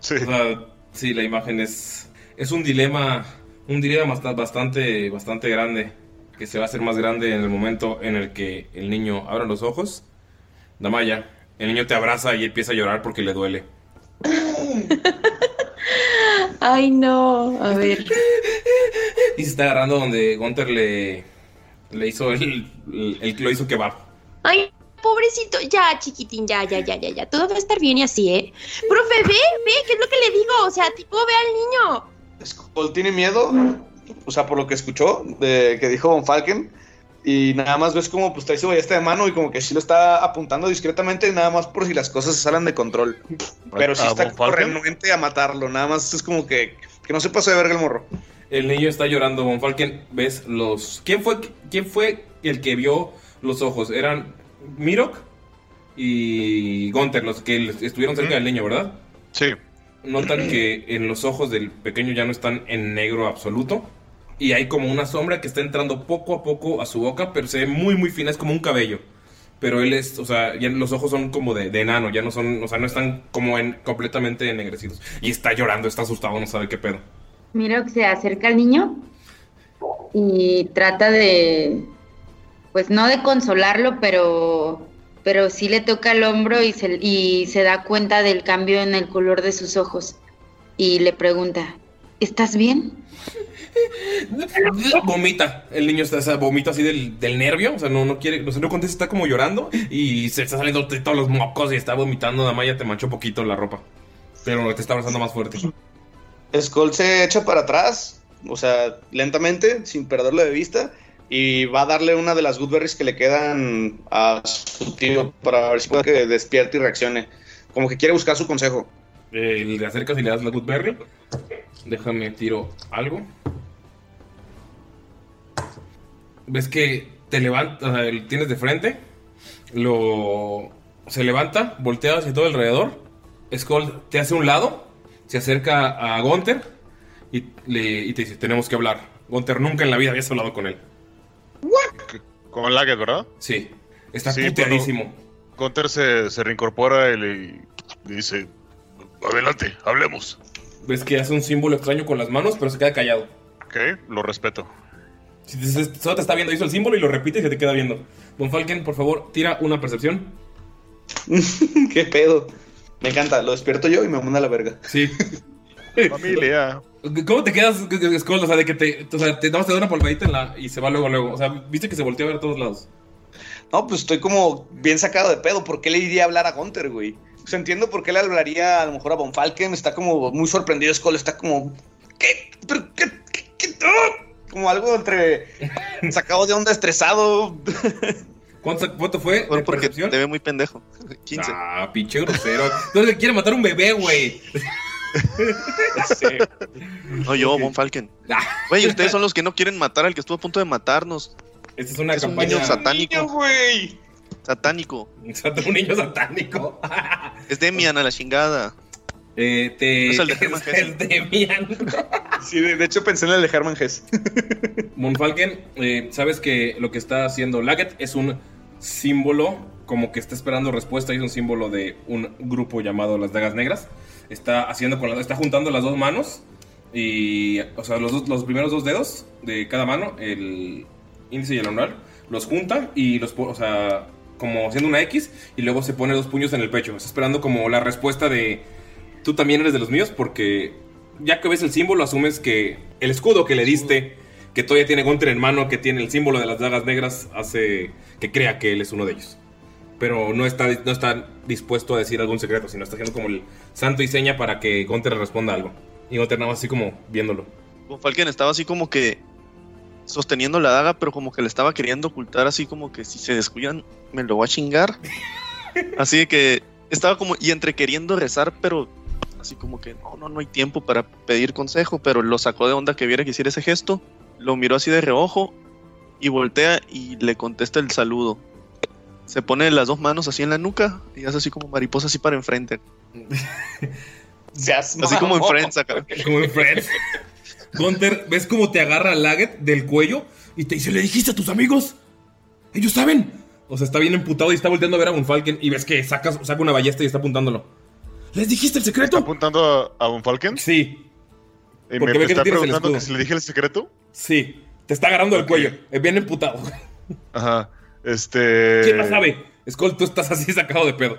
Speaker 6: Sí.
Speaker 3: O sea, sí, la imagen es. Es un dilema. Un dilema bast- bastante, bastante grande. Que se va a hacer más grande en el momento en el que el niño abra los ojos. Damaya, el niño te abraza y empieza a llorar porque le duele. <laughs>
Speaker 8: Ay, no. A ver.
Speaker 3: Y se está agarrando donde Gunter le, le hizo el, el, el- lo hizo kebab.
Speaker 8: Ay, pobrecito. Ya, chiquitín, ya, ya, ya, ya, ya. Todo va a estar bien y así, ¿eh? Profe, ve, ve, ¿qué es lo que le digo? O sea, tipo, ve al niño.
Speaker 4: Skull tiene miedo, o sea, por lo que escuchó, de que dijo Von Falken, y nada más ves como pues trae su ballesta de mano y como que sí lo está apuntando discretamente, nada más por si las cosas se salen de control. Pero sí
Speaker 6: ¿A
Speaker 4: está renuente a matarlo, nada más es como que Que no se pase de verga el morro.
Speaker 3: El niño está llorando, Von Falken. ¿Ves los. ¿Quién fue, ¿Quién fue el que vio los ojos? Eran Mirok y Gunther, los que estuvieron cerca del niño, ¿verdad?
Speaker 6: Sí.
Speaker 3: Notan que en los ojos del pequeño ya no están en negro absoluto. Y hay como una sombra que está entrando poco a poco a su boca, pero se ve muy, muy fina, es como un cabello. Pero él es, o sea, ya los ojos son como de, de enano, ya no son, o sea, no están como en, completamente ennegrecidos. Y está llorando, está asustado, no sabe qué pedo.
Speaker 7: Miro que se acerca al niño y trata de, pues no de consolarlo, pero, pero sí le toca el hombro y se, y se da cuenta del cambio en el color de sus ojos y le pregunta, ¿estás bien? <laughs>
Speaker 3: Vomita. El niño está, o sea, vomita así del, del nervio. O sea, no, no quiere, o sea, no contesta, está como llorando. Y se está saliendo de todos los mocos y está vomitando. Nada más ya te manchó poquito la ropa. Pero te está abrazando más fuerte.
Speaker 4: Skull se echa para atrás, o sea, lentamente, sin perderlo de vista, y va a darle una de las goodberries que le quedan a su tío para ver si puede que despierte y reaccione. Como que quiere buscar su consejo.
Speaker 3: Eh, le acercas y le das la Goodberry. Déjame tiro algo. Ves que te levanta, o sea, lo tienes de frente. Lo. Se levanta, voltea hacia todo alrededor. Skull te hace un lado. Se acerca a Gunther. Y, le, y te dice: Tenemos que hablar. Gunther nunca en la vida habías hablado con él.
Speaker 6: Con Laget, ¿verdad?
Speaker 3: Sí. Está
Speaker 6: Sí,
Speaker 3: puteadísimo.
Speaker 6: Gunter se, se reincorpora y le, le dice:
Speaker 9: Adelante, hablemos.
Speaker 3: Ves que hace un símbolo extraño con las manos, pero se queda callado.
Speaker 6: Ok, lo respeto.
Speaker 3: Si te- solo te está viendo, hizo el símbolo y lo repite y se te queda viendo. Von Falken, por favor, tira una percepción. <laughs>
Speaker 4: ¿Qué pedo? Me encanta, lo despierto yo y me manda a la verga.
Speaker 3: Sí. <laughs>
Speaker 6: Familia.
Speaker 3: ¿Cómo te quedas, Skull? O sea, de que te, o sea, te, nada más te da una palmadita en la, y se va luego, luego. O sea, viste que se volteó a ver a todos lados.
Speaker 4: No, pues estoy como bien sacado de pedo. ¿Por qué le iría a hablar a Gunter, güey? O sea, entiendo por qué le hablaría a lo mejor a Von Falken. Está como muy sorprendido. Skull está como. ¿Qué? ¿Pero qué? ¿Qué? qué? ¡Ah! Como algo entre. sacado de onda, estresado.
Speaker 3: ¿Cuánto, cuánto fue?
Speaker 5: Bueno, porque te ve muy pendejo. <laughs> 15.
Speaker 3: Ah, pinche grosero. Entonces quiere matar un bebé, güey.
Speaker 5: No, yo, Von Falken. Güey, ustedes son los que no quieren matar al que estuvo a punto de matarnos.
Speaker 3: Esta es una
Speaker 5: es un
Speaker 3: campaña-
Speaker 5: niño satánico.
Speaker 4: güey.
Speaker 5: Satánico. <laughs>
Speaker 3: Un niño satánico.
Speaker 5: Es Demian a la chingada.
Speaker 3: Eh, te...
Speaker 5: Es el de <laughs> Herman
Speaker 3: el Demian. <laughs>
Speaker 4: Sí, de, de hecho pensé en el de Herman Hess. <laughs>
Speaker 3: Monfalken, eh, sabes que lo que está haciendo Laget es un símbolo, como que está esperando respuesta, y es un símbolo de un grupo llamado las Dagas Negras. Está haciendo con la- está juntando las dos manos y, o sea, los, dos- los primeros dos dedos de cada mano, el índice y el anular, los junta y los, o sea, como haciendo una X y luego se pone dos puños en el pecho. Está esperando como la respuesta de tú también eres de los míos porque ya que ves el símbolo asumes que el escudo que le diste, que todavía tiene Gunter en mano, que tiene el símbolo de las dagas negras, hace que crea que él es uno de ellos. Pero no está, no está dispuesto a decir algún secreto, sino está haciendo como el santo y seña para que Gunter le responda algo. Y Gunter nada más así como viéndolo.
Speaker 5: Falken estaba así como que sosteniendo la daga, pero como que le estaba queriendo ocultar, así como que si se descuidan, me lo voy a chingar. <laughs> Así que estaba como, y entre queriendo rezar, pero así como que no, no, no hay tiempo para pedir consejo, pero lo sacó de onda que viera que hiciera ese gesto, lo miró así de reojo y voltea y le contesta el saludo. Se pone las dos manos así en la nuca y hace así como mariposa así para enfrente. <laughs> así como en Friends acá.
Speaker 3: Como en Friends. Gunter, ¿ves cómo te agarra Laget del cuello y te dice, ¿le dijiste a tus amigos? Ellos saben. O sea, está bien emputado y está volteando a ver a Von Falken y ves que saca, saca una ballesta y está apuntándolo. ¿Les dijiste el secreto?
Speaker 6: ¿Está apuntando a, a Von Falken?
Speaker 3: Sí.
Speaker 6: ¿Y
Speaker 3: Porque
Speaker 6: me está preguntando que si le dije el secreto?
Speaker 3: Sí. Te está agarrando el cuello. Es bien emputado.
Speaker 6: Ajá. Este.
Speaker 3: ¿Quién más sabe? Skull, tú estás así sacado de pedo.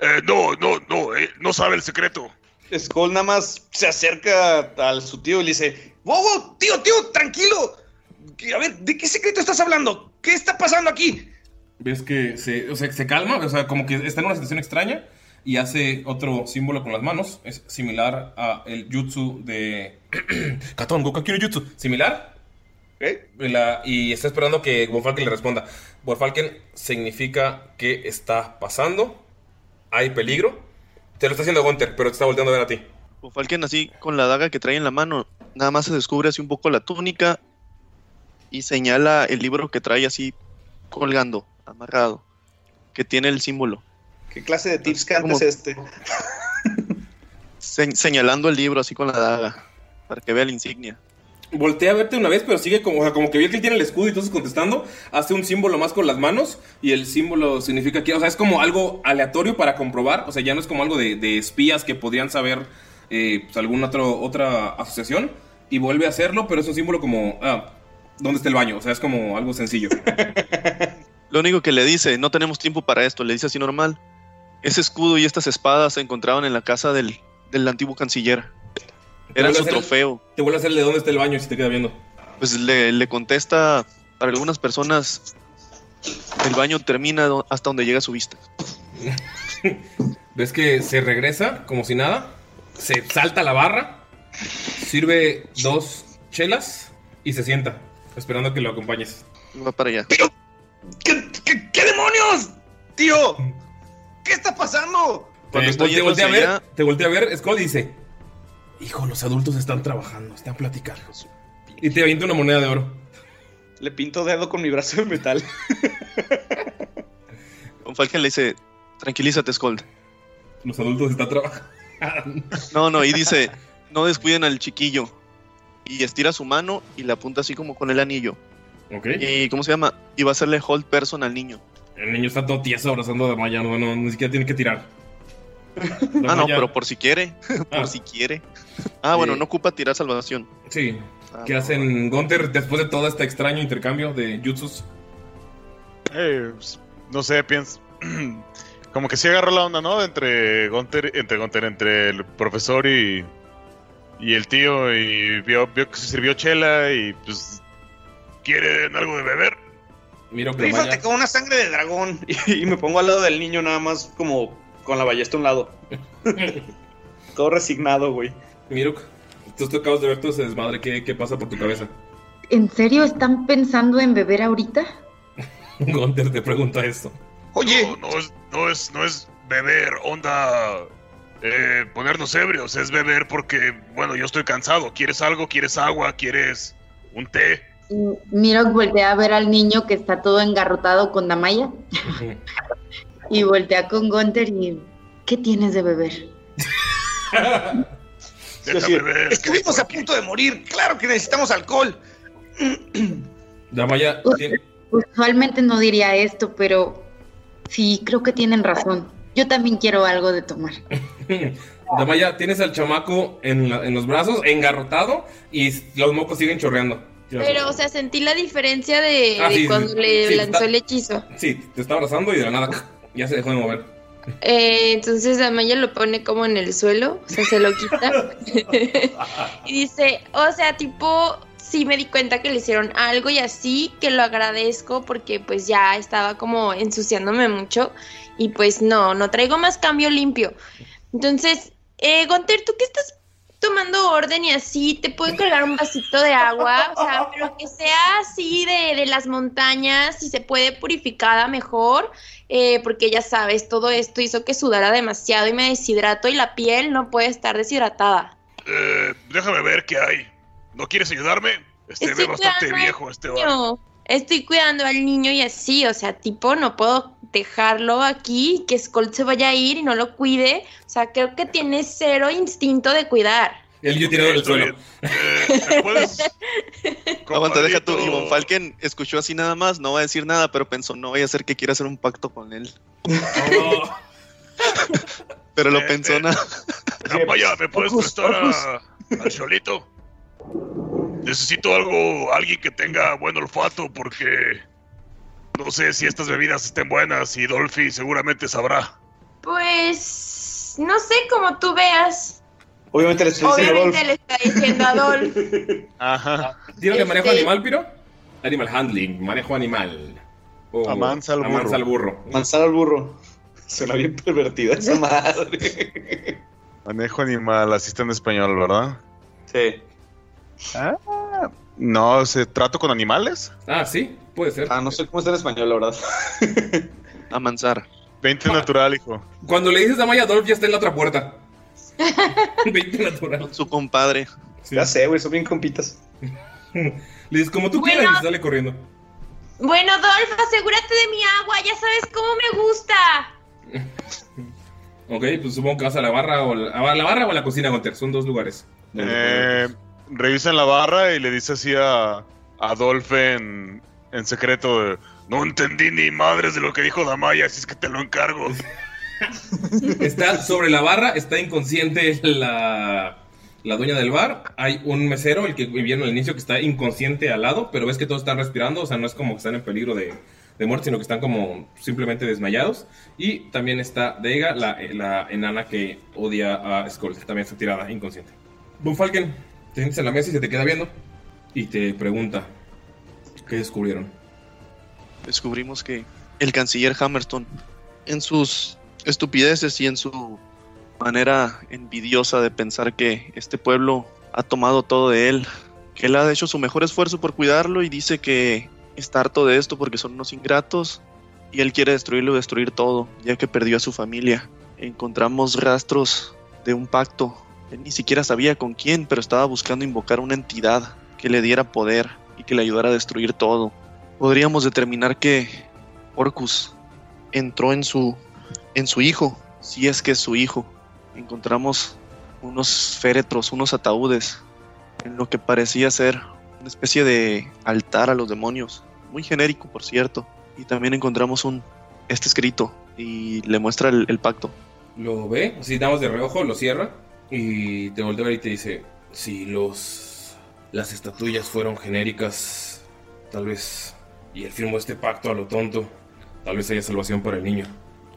Speaker 9: Eh, no, no, no, eh, no sabe el secreto.
Speaker 4: Skull nada más se acerca a su tío y le dice: ¡Wow, wow! Tío, tío, tranquilo. A ver, ¿de qué secreto estás hablando? ¿Qué está pasando aquí?
Speaker 3: Ves que se, o sea, se calma, o sea, como que está en una situación extraña y hace otro símbolo con las manos. Es similar a el jutsu de <clears throat> Katon no Jutsu. ¿Similar? La- y está esperando que Von Falken le responda. Von Falken significa que está pasando, hay peligro. Te lo está haciendo Gunter, pero te está volteando a ver a ti.
Speaker 5: Von Falken así con la daga que trae en la mano, nada más se descubre así un poco la túnica y señala el libro que trae así colgando, amarrado, que tiene el símbolo.
Speaker 4: ¿Qué clase de tips canta
Speaker 5: Como-
Speaker 4: es este?
Speaker 5: Se- señalando el libro así con la daga, para que vea la insignia.
Speaker 3: Voltea a verte una vez, pero sigue como, o sea, como que vio que él tiene el escudo y entonces contestando, hace un símbolo más con las manos y el símbolo significa que, o sea, es como algo aleatorio para comprobar, o sea, ya no es como algo de, de espías que podrían saber eh, pues, alguna otro- otra asociación y vuelve a hacerlo, pero es un símbolo como, ah, ¿dónde está el baño? O sea, es como algo sencillo. <laughs>
Speaker 5: Lo único que le dice, no tenemos tiempo para esto, le dice así normal. Ese escudo y estas espadas se encontraban en la casa del, del antiguo canciller. Eran su
Speaker 3: el-
Speaker 5: trofeo.
Speaker 3: Te vuelve a hacer el de dónde está el baño si te queda viendo.
Speaker 5: Pues le, le contesta, para algunas personas, el baño termina hasta donde llega su vista. <laughs>
Speaker 3: Ves que se regresa como si nada, se salta la barra, sirve dos chelas y se sienta, esperando a que lo acompañes.
Speaker 5: Va para allá.
Speaker 4: ¿Qué demonios? Tío, <laughs> ¿qué está pasando?
Speaker 3: Cuando
Speaker 5: yendo
Speaker 3: voltea a
Speaker 5: hacia
Speaker 3: ver,
Speaker 5: allá.
Speaker 3: te voltea a ver, Skull dice: Hijo, los adultos están trabajando, están platicando. Y te avienta una moneda de oro.
Speaker 4: Le pinto dedo con mi brazo de metal. <laughs>
Speaker 5: Von Falken le dice, tranquilízate, Skold.
Speaker 3: Los adultos están trabajando.
Speaker 5: No, no, y dice, no descuiden al chiquillo. Y estira su mano y le apunta así como con el anillo.
Speaker 3: Ok.
Speaker 5: ¿Y cómo se llama? Y va a hacerle hold person al niño.
Speaker 3: El niño está todo tieso abrazando a Damaya, no, no, ni siquiera tiene que tirar.
Speaker 5: Ah, no, pero por si quiere. <laughs> por
Speaker 3: Ah.
Speaker 5: si quiere. Ah, bueno, no ocupa tirar salvación.
Speaker 3: Sí.
Speaker 5: Ah,
Speaker 3: ¿Qué
Speaker 5: no,
Speaker 3: hacen Gunter después de todo este extraño intercambio de jutsus?
Speaker 6: Eh, pues, no sé, pienso. <clears throat> Como que sí agarró la onda, ¿no? Entre Gunter, entre Gunter, entre el profesor y. Y el tío, y vio, vio que se sirvió chela y pues.
Speaker 9: ¿Quieren algo de beber?
Speaker 3: Miro que
Speaker 4: Rífate con una sangre de dragón. <laughs> Y, y me pongo al lado del niño nada más como con la ballesta a un lado. <laughs> Todo resignado, güey.
Speaker 3: Mirok, tú, tú acabas de ver todo ese desmadre, ¿qué, qué pasa por tu cabeza?
Speaker 7: ¿En serio están pensando en beber ahorita? <laughs>
Speaker 3: Gunter te pregunta esto.
Speaker 4: Oye,
Speaker 9: No, no es, no es, no es beber, onda. eh, ponernos ebrios, es beber porque, bueno, yo estoy cansado. ¿Quieres algo? ¿Quieres agua? ¿Quieres un té?
Speaker 7: Y Miro voltea a ver al niño que está todo engarrotado con Damaya <laughs> y voltea con Gunther y ¿qué tienes de beber?
Speaker 4: decir, estuvimos a punto de morir. Claro que necesitamos alcohol. <clears throat>
Speaker 3: Damaya, tiene-
Speaker 7: Usualmente no diría esto, pero sí, creo que tienen razón. Yo también quiero algo de tomar. <laughs>
Speaker 3: Damaya, tienes al chamaco en, la- en los brazos, engarrotado, y los mocos siguen chorreando.
Speaker 8: Pero, o sea, sentí la diferencia de,
Speaker 3: Ah,
Speaker 8: de
Speaker 3: sí, sí,
Speaker 8: cuando le
Speaker 3: sí,
Speaker 8: lanzó
Speaker 3: está-
Speaker 8: el hechizo.
Speaker 3: Sí, te está abrazando y de la nada ya se dejó de mover.
Speaker 8: Eh, entonces Amaya lo pone como en el suelo, o sea, se lo quita. <laughs> y dice, o sea, tipo, sí me di cuenta que le hicieron algo y así, que lo agradezco porque pues ya estaba como ensuciándome mucho y pues no, no traigo más cambio limpio. Entonces, eh, Gunter, ¿tú qué estás tomando orden y así? ¿Te puedo encargar un vasito de agua? O sea, pero que sea así de, de las montañas, si se puede purificada mejor, eh, porque ya sabes, todo esto hizo que sudara demasiado y me deshidrato y la piel no puede estar deshidratada.
Speaker 9: Eh, déjame ver qué hay. ¿No quieres ayudarme? Este ve bastante viejo este
Speaker 8: niño. Estoy cuidando al niño y así, o sea, tipo, no puedo dejarlo aquí, que Skull se vaya a ir y no lo cuide. O sea, creo que tiene cero instinto de cuidar.
Speaker 3: El yo tirado en el
Speaker 9: Estoy
Speaker 3: suelo.
Speaker 9: bien. Eh, ¿me puedes? <laughs>
Speaker 5: Aguanta, deja tú. Von Falken escuchó así nada más, no va a decir nada, pero pensó, no vaya a ser que quiera hacer un pacto con él.
Speaker 3: Oh, <laughs>
Speaker 5: Pero lo
Speaker 9: Eh,
Speaker 5: pensó
Speaker 9: eh.
Speaker 5: nada.
Speaker 9: Damaya, ¿me puedes
Speaker 4: Orcus,
Speaker 9: prestar a, al Cholito? Necesito algo, alguien que tenga buen olfato porque no sé si estas bebidas estén buenas y Dolphy seguramente sabrá.
Speaker 8: Pues, no sé, como tú veas.
Speaker 4: Obviamente le estoy diciendo a
Speaker 8: Obviamente
Speaker 4: Dolph.
Speaker 8: le está diciendo a Adolf. <laughs>
Speaker 6: Ajá.
Speaker 3: ¿Tírale manejo
Speaker 8: Este-
Speaker 3: animal, Piro? Animal handling, manejo animal. O
Speaker 6: Amansa al burro.
Speaker 3: amansa al burro.
Speaker 4: Manzana al burro. Suena bien pervertida esa <laughs> madre.
Speaker 6: Manejo animal, así está en español, ¿verdad?
Speaker 4: Sí.
Speaker 6: Ah, no, ¿se trato con animales?
Speaker 3: Ah, sí, puede ser.
Speaker 4: Ah, no sé cómo está en español, la verdad. <laughs>
Speaker 5: Amansar.
Speaker 6: 20 natural, hijo.
Speaker 3: Cuando le dices Damaya, Dolph ya está en la otra puerta. <laughs> 20 natural.
Speaker 5: Con su compadre.
Speaker 4: Ya sé, güey, son bien compitas. <laughs>
Speaker 3: Le dices como tú
Speaker 8: Bueno.
Speaker 3: quieras y sale corriendo.
Speaker 8: Bueno, Dolph, asegúrate de mi agua, ya sabes cómo me gusta.
Speaker 3: Ok, pues supongo que vas a la barra o la, a la barra o a la cocina, Gunter. Son dos lugares.
Speaker 6: Eh, revisan la barra y le dice así a Adolfe en, en secreto
Speaker 9: No entendí ni madres de lo que dijo Damaya, así es que te lo encargo. <laughs>
Speaker 3: Está sobre la barra, está inconsciente la, la dueña del bar. Hay un mesero, el que vivieron al inicio, que está inconsciente al lado, pero ves que todos están respirando, o sea, no es como que están en peligro de, de muerte, sino que están como simplemente desmayados. Y también está Deiga, la, la enana que odia a Skull, también está tirada, inconsciente. Falken, te sientes en la mesa y se te queda viendo y te pregunta, ¿qué descubrieron?
Speaker 5: descubrimos que el canciller Hammerstone, en sus estupideces y en su manera envidiosa de pensar que este pueblo ha tomado todo de él, que él ha hecho su mejor esfuerzo por cuidarlo y dice que está harto de esto porque son unos ingratos y él quiere destruirlo y destruir todo, ya que perdió a su familia. Encontramos rastros de un pacto. Él ni siquiera sabía con quién, pero estaba buscando invocar una entidad que le diera poder y que le ayudara a destruir todo podríamos determinar que Orcus entró en su en su hijo, si es que es su hijo. Encontramos unos féretros, unos ataúdes, en lo que parecía ser una especie de altar a los demonios, muy genérico por cierto. Y también encontramos un este escrito y le muestra el, el pacto.
Speaker 3: Lo ve, así damos de reojo, lo cierra y te voltea y te dice, si los las estatuillas fueron genéricas, tal vez y él firmó este pacto a lo tonto, tal vez haya salvación para el niño.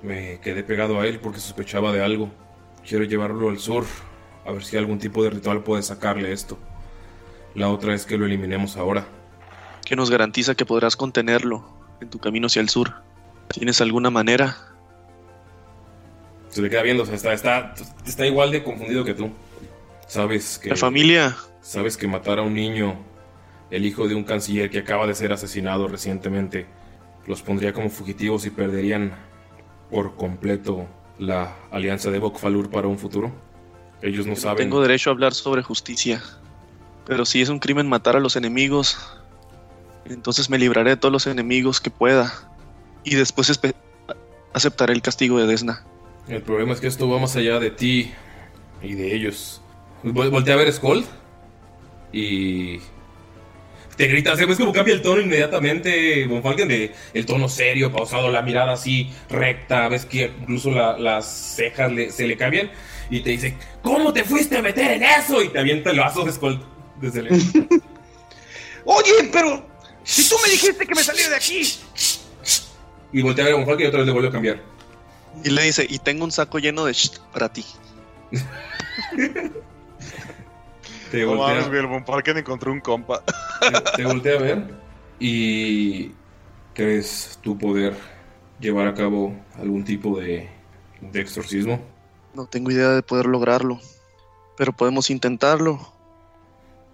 Speaker 3: Me quedé pegado a él porque sospechaba de algo. Quiero llevarlo al sur, a ver si algún tipo de ritual puede sacarle esto. La otra es que lo eliminemos ahora.
Speaker 5: que nos garantiza que podrás contenerlo en tu camino hacia el sur. ¿Tienes alguna manera?
Speaker 3: Se le queda viendo, o sea, está, está, está igual de confundido que tú. Sabes que...
Speaker 5: La familia.
Speaker 3: Sabes que matar a un niño, el hijo de un canciller que acaba de ser asesinado recientemente, los pondría como fugitivos y perderían por completo la alianza de Bokfalur para un futuro. Ellos no saben.
Speaker 5: Tengo derecho a hablar sobre justicia. Pero si es un crimen matar a los enemigos, entonces me libraré de todos los enemigos que pueda. Y después aceptaré el castigo de Desna.
Speaker 3: El problema es que esto va más allá de ti y de ellos. Vol- Voltea a ver a Skull y te grita, ¿ves cómo cambia el tono inmediatamente? Von Falken de el tono serio, pausado, la mirada así recta, ves que incluso la- las cejas le- se le cambian y te dice, ¿cómo te fuiste a meter en eso? Y te avienta el vaso de Skull desde el... <laughs>
Speaker 4: Oye, pero si tú me dijiste que me saliera de aquí.
Speaker 3: y voltea a ver a Von Falken y otra vez le vuelve a cambiar.
Speaker 5: Y le dice, y tengo un saco lleno de shh para ti.
Speaker 3: Te
Speaker 6: No
Speaker 3: voltea,
Speaker 6: mames, güey, el Von encontró un compa.
Speaker 3: te, te voltea a ver y crees tú poder llevar a cabo algún tipo de, de exorcismo.
Speaker 5: No tengo idea de poder lograrlo. Pero podemos intentarlo.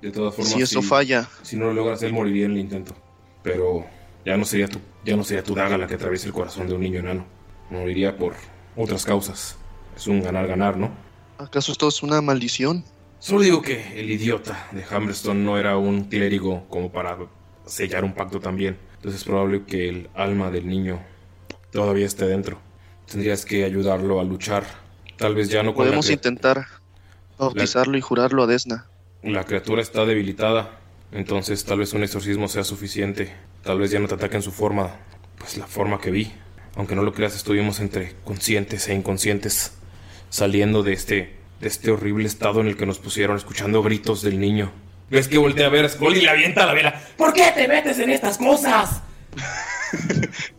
Speaker 3: De todas formas,
Speaker 5: Si eso falla.
Speaker 3: si no lo logras, él moriría en el intento. Pero ya no sería tu, ya no sería tu daga la que atraviesa el corazón de un niño enano. Moriría por otras causas. Es un ganar-ganar, ¿no?
Speaker 5: ¿Acaso esto es una maldición?
Speaker 3: Solo digo que el idiota de Hammerstone no era un clérigo como para sellar un pacto también. Entonces es probable que el alma del niño todavía esté dentro. Tendrías que ayudarlo a luchar. Tal vez ya no con
Speaker 5: Podemos intentar bautizarlo y jurarlo a Desna.
Speaker 3: La criatura está debilitada, entonces tal vez un exorcismo sea suficiente. Tal vez ya no te ataque en su forma, pues la forma que vi. Aunque no lo creas, estuvimos entre conscientes e inconscientes, saliendo de este, de este horrible estado en el que nos pusieron, escuchando gritos del niño. ¿Ves que voltea a ver a Skull y le avienta la vela? ¿Por qué te metes en estas cosas? <laughs>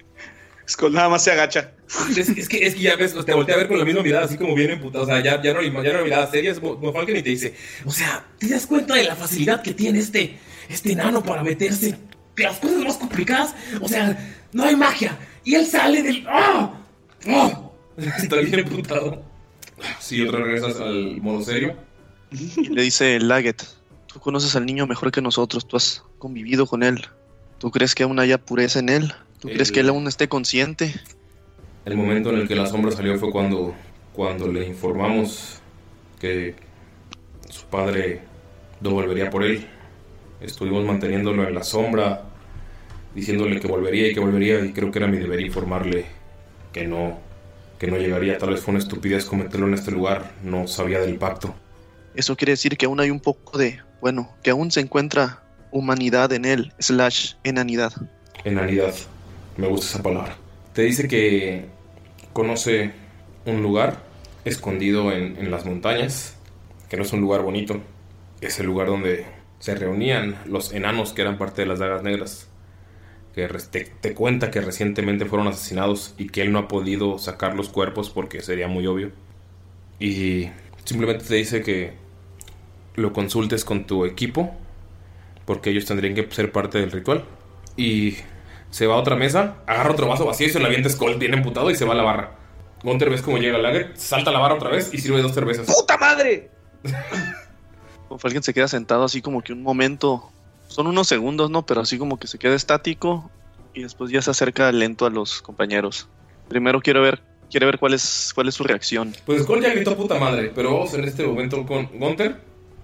Speaker 4: Skull nada más se agacha.
Speaker 3: Es, es que, es que ya ves, te voltea a ver con la misma mirada, así como bien emputado. O sea, ya, ya, no, ya no mirada seria, es Falken y te dice: O sea, ¿te das cuenta de la facilidad que tiene este, este enano para meterse en las cosas más complicadas? O sea, no hay magia. Y él sale del. ¡Ah! ¡Ah! Está bien emputado. Si otra regresas al modo serio.
Speaker 5: Y le dice Laget, tú conoces al niño mejor que nosotros, tú has convivido con él. ¿Tú crees que aún haya pureza en él? ¿Tú crees
Speaker 3: El-
Speaker 5: que él aún esté consciente?
Speaker 3: El momento en el que la sombra salió fue cuando, cuando le informamos que que su padre no volvería por él. Estuvimos manteniéndolo en la sombra, diciéndole que volvería y que volvería, y creo que era mi deber informarle que no, que no llegaría. Tal vez fue una estupidez cometerlo en este lugar, no sabía del pacto.
Speaker 5: Eso quiere decir que aún hay un poco de, bueno, que aún se encuentra humanidad en él, slash enanidad.
Speaker 3: Enanidad, me gusta esa palabra. Te dice que conoce un lugar escondido en, en las montañas, que no es un lugar bonito, es el lugar donde se reunían los enanos que eran parte de las dagas negras. Que te, te cuenta que recientemente fueron asesinados y que él no ha podido sacar los cuerpos porque sería muy obvio. Y simplemente te dice que lo consultes con tu equipo porque ellos tendrían que ser parte del ritual. Y se va a otra mesa, agarra otro vaso vacío y se lo avienta a Skull bien emputado y se va a la barra. Gunter ves cómo llega al lager, salta a la barra otra vez y sirve dos cervezas.
Speaker 2: ¡Puta madre! <laughs>
Speaker 5: Como alguien se queda sentado así como que un momento, son unos segundos, ¿no? Pero así como que se queda estático y después ya se acerca lento a los compañeros. Primero quiero ver, quiere ver cuál es, cuál es su reacción.
Speaker 3: Pues Skull ya gritó puta madre, pero vamos en este momento con Gunter.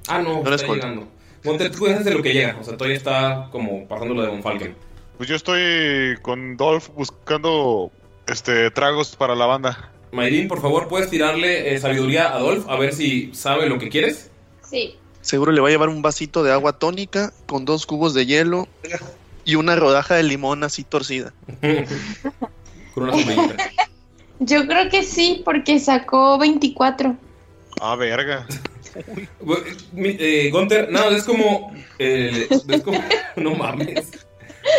Speaker 3: Ah, no,
Speaker 5: No
Speaker 3: está llegando. Gunter, tú dejas de lo que llega, o sea, todavía está como pasando lo de Von Falken.
Speaker 6: Pues yo estoy con Dolph buscando este tragos para la banda.
Speaker 3: Mayrin, por favor, ¿puedes tirarle eh, sabiduría a Adolf a ver si sabe lo que quieres?
Speaker 8: Sí.
Speaker 5: Seguro le va a llevar un vasito de agua tónica con dos cubos de hielo y una rodaja de limón así torcida. <laughs>
Speaker 3: Con una.
Speaker 8: Yo creo que sí, porque sacó 24.
Speaker 6: Ah, verga. <laughs>
Speaker 3: Eh, Gunter, no, es como. eh, es como. <laughs> No mames.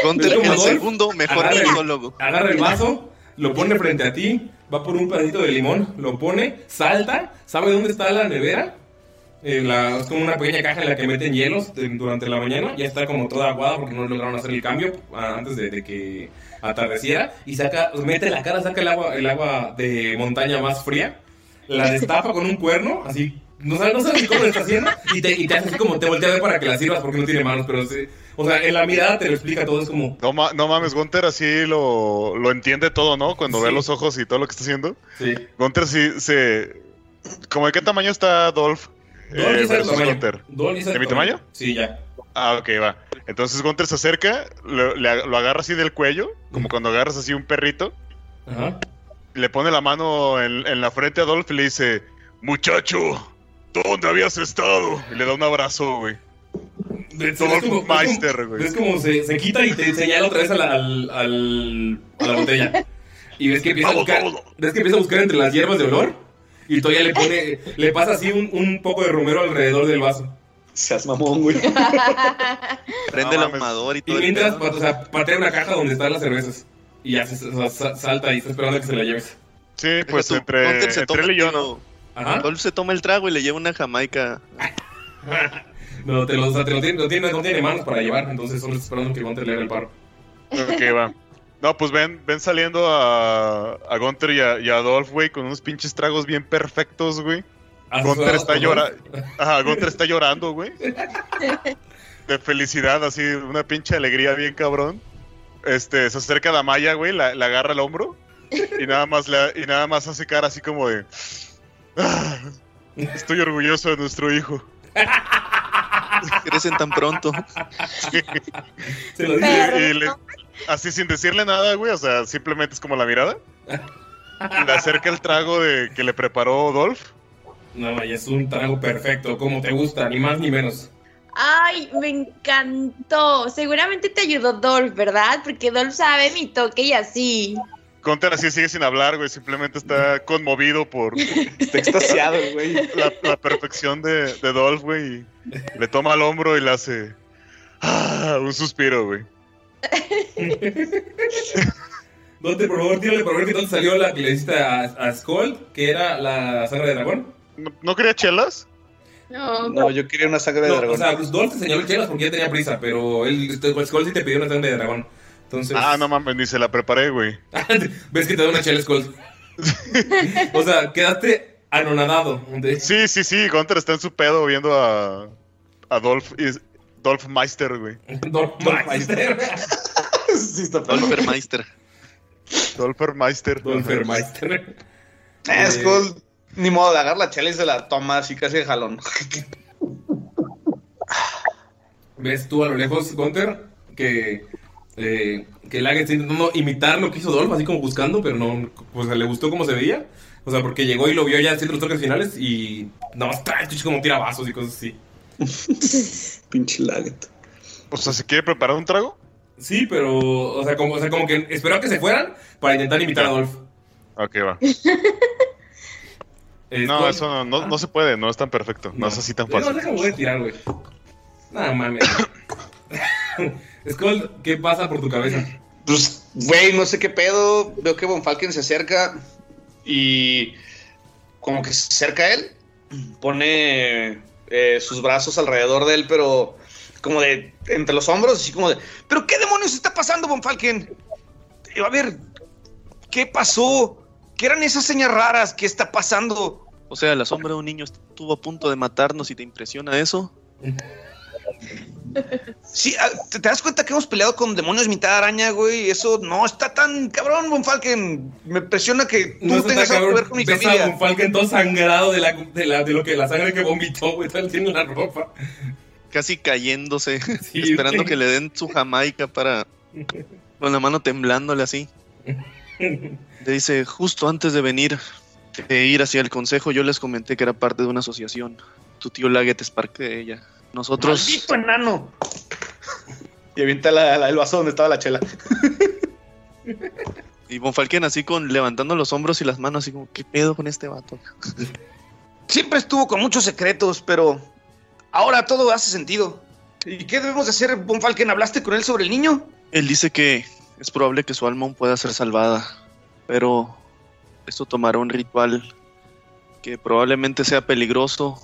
Speaker 5: Gunter, el
Speaker 3: Adolf,
Speaker 5: segundo mejor
Speaker 3: agarra
Speaker 5: psicólogo.
Speaker 3: Agarra el vaso, lo pone frente a ti, va por un pedacito de limón, lo pone, salta, sabe dónde está la nevera. Eh, la- es como una pequeña caja en la que meten hielos de- durante la mañana. Ya está como toda aguada porque no lograron hacer el cambio ah, antes de, de que atardeciera. Y saca, mete la cara, saca el agua, el agua de montaña más fría. La destapa con un cuerno, así. No sabes, no sabes ni cómo lo está haciendo. Y te, y te hace así como te voltea a ver para que la sirvas porque no tiene manos. Pero sí, o sea, en la mirada te lo explica todo. Es como.
Speaker 6: No, ma- no mames, Gunter así lo, lo entiende todo, ¿no? Cuando ve los ojos y todo lo que está haciendo.
Speaker 3: Sí.
Speaker 6: Gunter sí se... ¿Cómo de qué tamaño está Dolph? Eh, mi
Speaker 3: tamaño. Sí, ya.
Speaker 6: Ah, ok, va. Entonces Gunter se acerca, lo, le- lo agarra así del cuello, como cuando agarras así un perrito.
Speaker 3: Ajá.
Speaker 6: Le pone la mano en, en la frente a Dolph y le dice, muchacho, ¿dónde habías estado? Y le da un abrazo, güey.
Speaker 3: Es
Speaker 6: Dolph Meister, güey.
Speaker 3: Ves como se, se quita y te señala otra vez a la, al, al- a la botella. Y ves que empieza a buscar, ves que empieza a buscar entre las hierbas de olor. Y todavía le pone, le pasa así un, un poco de romero alrededor del vaso.
Speaker 2: Seas mamón, güey. <laughs>
Speaker 5: Prende el ahumador y
Speaker 3: Y
Speaker 5: todo. el
Speaker 3: mientras, o sea, patea una caja donde están las cervezas. Y ya se, o sea, sa- salta y está esperando a que se la lleves.
Speaker 6: Sí, pues
Speaker 5: tú,
Speaker 6: entre,
Speaker 5: se
Speaker 6: entre
Speaker 5: toma
Speaker 6: él y yo,
Speaker 5: el
Speaker 6: ¿no?
Speaker 5: trago.
Speaker 3: Ajá.
Speaker 5: Dolph se toma el trago y le lleva una jamaica. <laughs>
Speaker 3: No, te lo, o sea, te lo tiene, no, tiene, no tiene manos para llevar, entonces solo está esperando que Gunter le haga el paro.
Speaker 6: Ok, va. No, pues ven, ven saliendo a, a Gunter y a, y a Dolph, güey, con unos pinches tragos bien perfectos, güey. Gunter está llorando. Ajá, Gunter está llorando, güey. <laughs> De felicidad, así, una pinche alegría bien cabrón. Este, se acerca a Damaya, güey, la, la agarra al hombro. Y nada más la, y nada más hace cara así como de. "Ah, estoy orgulloso de nuestro hijo.
Speaker 5: Crecen tan pronto. <laughs>
Speaker 3: Se lo
Speaker 6: Y-
Speaker 3: dice.
Speaker 6: y le- así sin decirle nada, güey. O sea, simplemente es como la mirada. Le acerca el trago de que le preparó Dolph.
Speaker 3: No, y es un trago perfecto, como te gusta, ni más ni menos.
Speaker 8: Ay, me encantó. Seguramente te ayudó Dolph, ¿verdad? Porque Dolph sabe mi toque y así.
Speaker 6: Gunter así sigue sin hablar, güey. Simplemente está conmovido por <laughs>
Speaker 2: Está extasiado, güey.
Speaker 6: la, la perfección de, de Dolph, güey. y Le toma el hombro y le hace ah, un suspiro, güey.
Speaker 3: Dante, por favor, tírale por ver qué tal salió la que le hiciste a, a Skull, que era la sangre de dragón.
Speaker 6: ¿No, no quería chelas?
Speaker 8: No,
Speaker 2: No, yo quería una sangre de
Speaker 3: No,
Speaker 2: dragón.
Speaker 3: o sea, pues Dolph te señaló chelas porque ya tenía prisa, pero él, Skull sí te pidió una sangre de dragón. Entonces,
Speaker 6: Ah, no mames, ni se la preparé, güey. <laughs>
Speaker 3: ves que te da una chela Skull. <laughs> o sea, quedaste anonadado. De-
Speaker 6: Sí, sí, sí. Gunter está en su pedo viendo a, a Dolph, y, Dolph Meister, güey.
Speaker 3: Dolph Meister.
Speaker 2: sí, está perro.
Speaker 5: Dolfermeister.
Speaker 6: Dolpher Meister.
Speaker 3: Dolph Meister.
Speaker 2: Eh, Skull,
Speaker 4: Ni modo de agarrar la chela y se la toma así casi de jalón.
Speaker 3: ¿Ves tú a lo lejos, Gunter? Que, eh, que Laget está intentando imitar lo que hizo Dolph, así como buscando, pero no, pues le gustó cómo se veía. O sea, porque llegó y lo vio ya haciendo los toques finales y nada más trae como tira vasos y cosas así. <laughs>
Speaker 4: Pinche Laget.
Speaker 6: O sea, ¿se quiere preparar un trago?
Speaker 3: Sí, pero, o sea, como, o sea, como que esperó a que se fueran para intentar imitar a Dolph.
Speaker 6: Ok, va. <laughs>
Speaker 3: Eh,
Speaker 6: No, eso no, no, no se puede, no es tan perfecto, no, es así tan
Speaker 3: No,
Speaker 6: fácil.
Speaker 3: déjame voy a tirar, güey. Nada mames. <coughs> Skull, ¿qué pasa por tu cabeza?
Speaker 4: Pues, güey, no sé qué pedo. Veo que Von Falken se acerca y como que se acerca a él, pone eh, sus brazos alrededor de él, pero como de entre los hombros, así como de, ¿pero qué demonios está pasando, Von Falken? A ver, ¿qué pasó? ¿Qué eran esas señas raras? ¿Qué está pasando?
Speaker 5: O sea, la sombra de un niño estuvo a punto de matarnos y te impresiona eso.
Speaker 4: Sí, ah, ¿te, te das cuenta que hemos peleado con demonios mitad araña, güey? Eso no está tan cabrón, Von Falken. Me impresiona que tú
Speaker 3: No está
Speaker 4: tengas algo que ver
Speaker 3: cabrón.
Speaker 4: con mi familia.
Speaker 3: un Falcon todo sangrado de, la, de, la, de lo que la sangre que vomitó, güey. Está haciendo la ropa.
Speaker 5: Casi cayéndose, <laughs>
Speaker 3: Sí,
Speaker 5: esperando
Speaker 3: güey.
Speaker 5: que le den su jamaica para... Con la mano temblándole así. Le dice, justo antes de venir, de ir hacia el consejo, yo les comenté que era parte de una asociación. Tu tío Laget es parte de ella. Nosotros...
Speaker 4: ¡Maldito enano! Y avienta la- la- el vaso donde estaba la chela. <laughs>
Speaker 5: Y Von Falken así con levantando los hombros y las manos así como, ¿qué pedo con este vato?
Speaker 4: Siempre estuvo con muchos secretos, pero ahora todo hace sentido. ¿Y qué debemos de hacer, Von Falken? ¿Hablaste con él sobre el niño?
Speaker 5: Él dice que es probable que su alma aún pueda ser salvada, pero esto tomará un ritual que probablemente sea peligroso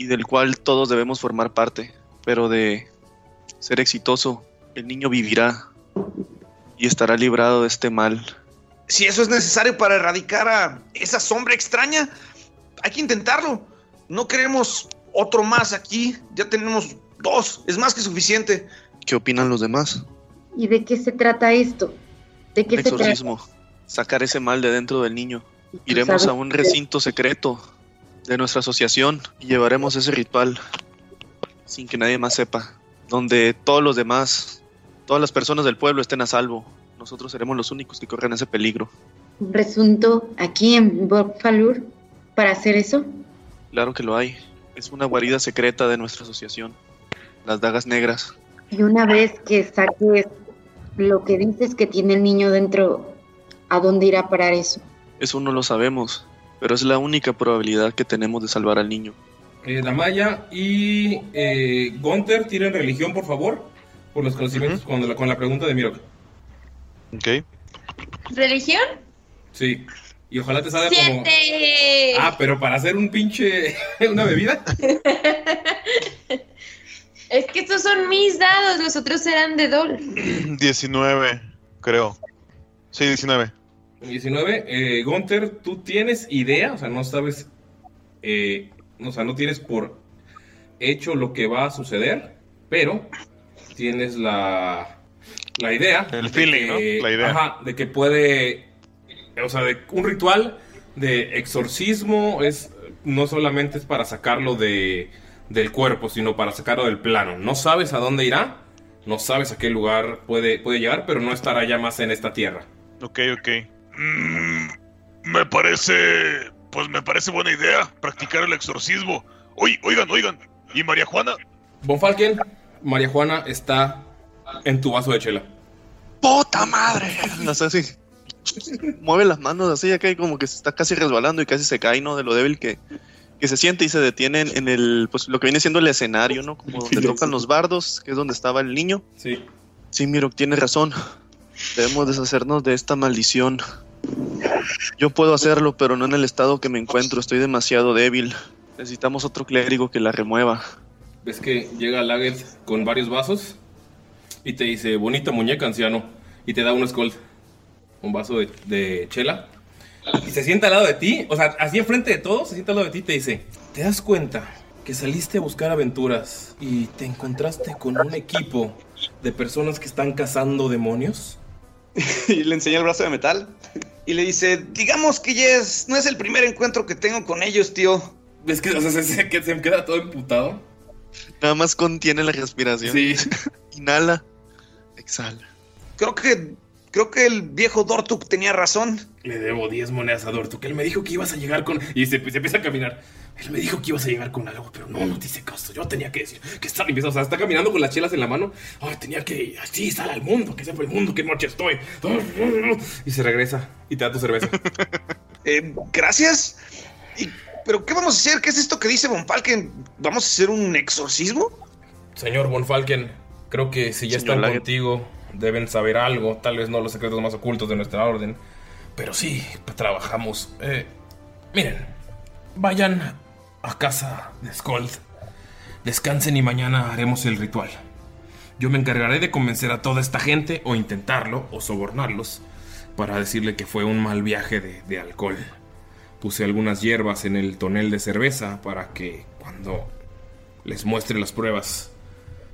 Speaker 5: y del cual todos debemos formar parte, pero de ser exitoso, el niño vivirá y estará librado de este mal.
Speaker 4: Si eso es necesario para erradicar a esa sombra extraña, hay que intentarlo. No queremos otro más aquí. Ya tenemos dos. Es más que suficiente.
Speaker 5: ¿Qué opinan los demás?
Speaker 7: ¿Y de qué se trata esto? ¿De qué
Speaker 5: Un
Speaker 7: se trata?
Speaker 5: exorcismo, sacar ese mal de dentro del niño. Iremos a un recinto secreto de nuestra asociación y llevaremos ese ritual sin que nadie más sepa, donde todos los demás, todas las personas del pueblo estén a salvo. Nosotros seremos los únicos que corren ese peligro.
Speaker 7: ¿Un resunto aquí en Borfalur para hacer eso?
Speaker 5: Claro que lo hay. Es una guarida secreta de nuestra asociación. Las dagas negras.
Speaker 7: Y una vez que saques lo que dices que tiene el niño dentro, ¿a dónde irá a parar eso?
Speaker 5: Eso no lo sabemos, pero es la única probabilidad que tenemos de salvar al niño.
Speaker 3: Eh, Damaya y eh, Gunther, tiren religión, por favor. Por los conocimientos con, la, con la pregunta de Mirok.
Speaker 6: Ok.
Speaker 8: ¿Religión?
Speaker 3: Sí. Y ojalá te salga como. Ah, pero para hacer un pinche. <laughs> una bebida. <laughs>
Speaker 8: Es que estos son mis dados, los otros eran de Dol.
Speaker 6: 19, creo. Sí, 19.
Speaker 3: 19. Eh, Gunther, ¿tú tienes idea? O sea, no sabes. eh, o sea, no tienes por hecho lo que va a suceder, pero tienes la. La idea.
Speaker 6: El feeling,
Speaker 3: que-
Speaker 6: ¿no? La idea.
Speaker 3: Ajá, de que puede. O sea, de un ritual de exorcismo es. No solamente es para sacarlo de, del cuerpo, sino para sacarlo del plano. No sabes a dónde irá, no sabes a qué lugar puede, puede llegar, pero no estará ya más en esta tierra.
Speaker 6: Ok, ok.
Speaker 9: Mm, me parece. Pues me parece buena idea practicar el exorcismo. Oigan, oigan. ¿Y María Juana?
Speaker 3: Von Falken, María Juana está en tu vaso de chela.
Speaker 5: ¡Puta madre! No sé si mueve las manos así acá y como que se está casi resbalando y casi se cae, ¿no? De lo débil que, que se siente y se detiene en, en el, pues lo que viene siendo el escenario, ¿no? Como donde tocan los bardos, que es donde estaba el niño.
Speaker 3: Sí.
Speaker 5: Sí, Miro, tiene razón. Debemos deshacernos de esta maldición. Yo puedo hacerlo, pero no en el estado que me encuentro. Estoy demasiado débil. Necesitamos otro clérigo que la remueva.
Speaker 3: Ves que llega Laget con varios vasos y te dice, bonita muñeca, anciano. Y te da un Skull, un vaso de, de chela. Y se sienta al lado de ti, o sea, así enfrente de todos, se sienta al lado de ti y te dice, ¿te das cuenta que saliste a buscar aventuras y te encontraste con un equipo de personas que están cazando demonios? <laughs>
Speaker 4: y le enseña el brazo de metal. y le dice, digamos que ya es, no es el primer encuentro que tengo con ellos, tío.
Speaker 3: ¿Ves que o sea, se, se- que se me queda todo emputado?
Speaker 5: Nada más contiene la respiración.
Speaker 3: Sí. <laughs>
Speaker 5: Inhala, exhala.
Speaker 4: Creo que, creo que el viejo Dortuk tenía razón.
Speaker 3: Le debo 10 monedas a Dortuk. Él me dijo que ibas a llegar con. Y se, se empieza a caminar. Él me dijo que ibas a llegar con algo, pero no, no te hice caso. Yo tenía que decir que está empieza, O sea, está caminando con las chelas en la mano. Ay, tenía que. Así, sal al mundo, que sepa el mundo, que noche estoy. Y se regresa y te da tu cerveza. <laughs>
Speaker 4: Eh, gracias. Y- ¿Pero qué vamos a hacer? ¿Qué es esto que dice Von Falken? ¿Vamos a hacer un exorcismo?
Speaker 3: Señor Von Falken, creo que si ya
Speaker 5: Señor
Speaker 3: están contigo, deben saber algo. Tal vez no los secretos más ocultos de nuestra orden. Pero sí, trabajamos. Eh, miren, vayan a casa de Skold. Descansen y mañana haremos el ritual. Yo me encargaré de convencer a toda esta gente, o intentarlo, o sobornarlos, para decirle que fue un mal viaje de, de alcohol. Puse algunas hierbas en el tonel de cerveza para que cuando les muestre las pruebas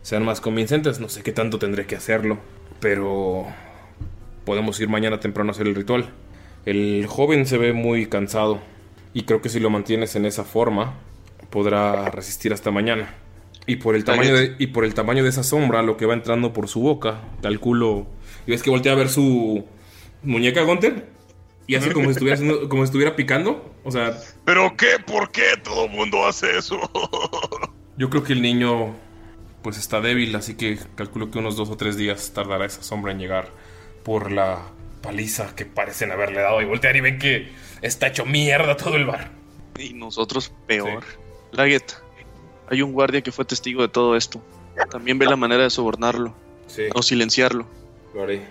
Speaker 3: sean más convincentes. No sé qué tanto tendré que hacerlo, pero podemos ir mañana temprano a hacer el ritual. El joven se ve muy cansado y creo que si lo mantienes en esa forma podrá resistir hasta mañana. Y por el tamaño de, y por el tamaño de esa sombra, lo que va entrando por su boca, calculo. Y ves que voltea a ver su muñeca Gunter y hace como si estuviera haciendo- <laughs> como si estuviera picando. O sea,
Speaker 9: ¿Pero qué? ¿Por qué todo el mundo hace eso?
Speaker 3: Yo creo que el niño pues está débil, así que calculo que unos dos o tres días tardará esa sombra en llegar por la paliza que parecen haberle dado y voltear y ven que está hecho mierda todo el bar.
Speaker 5: Y nosotros peor. Laget, hay un guardia que fue testigo de todo esto. También ve la manera de sobornarlo.
Speaker 3: Sí.
Speaker 5: O silenciarlo.
Speaker 3: Lo haré.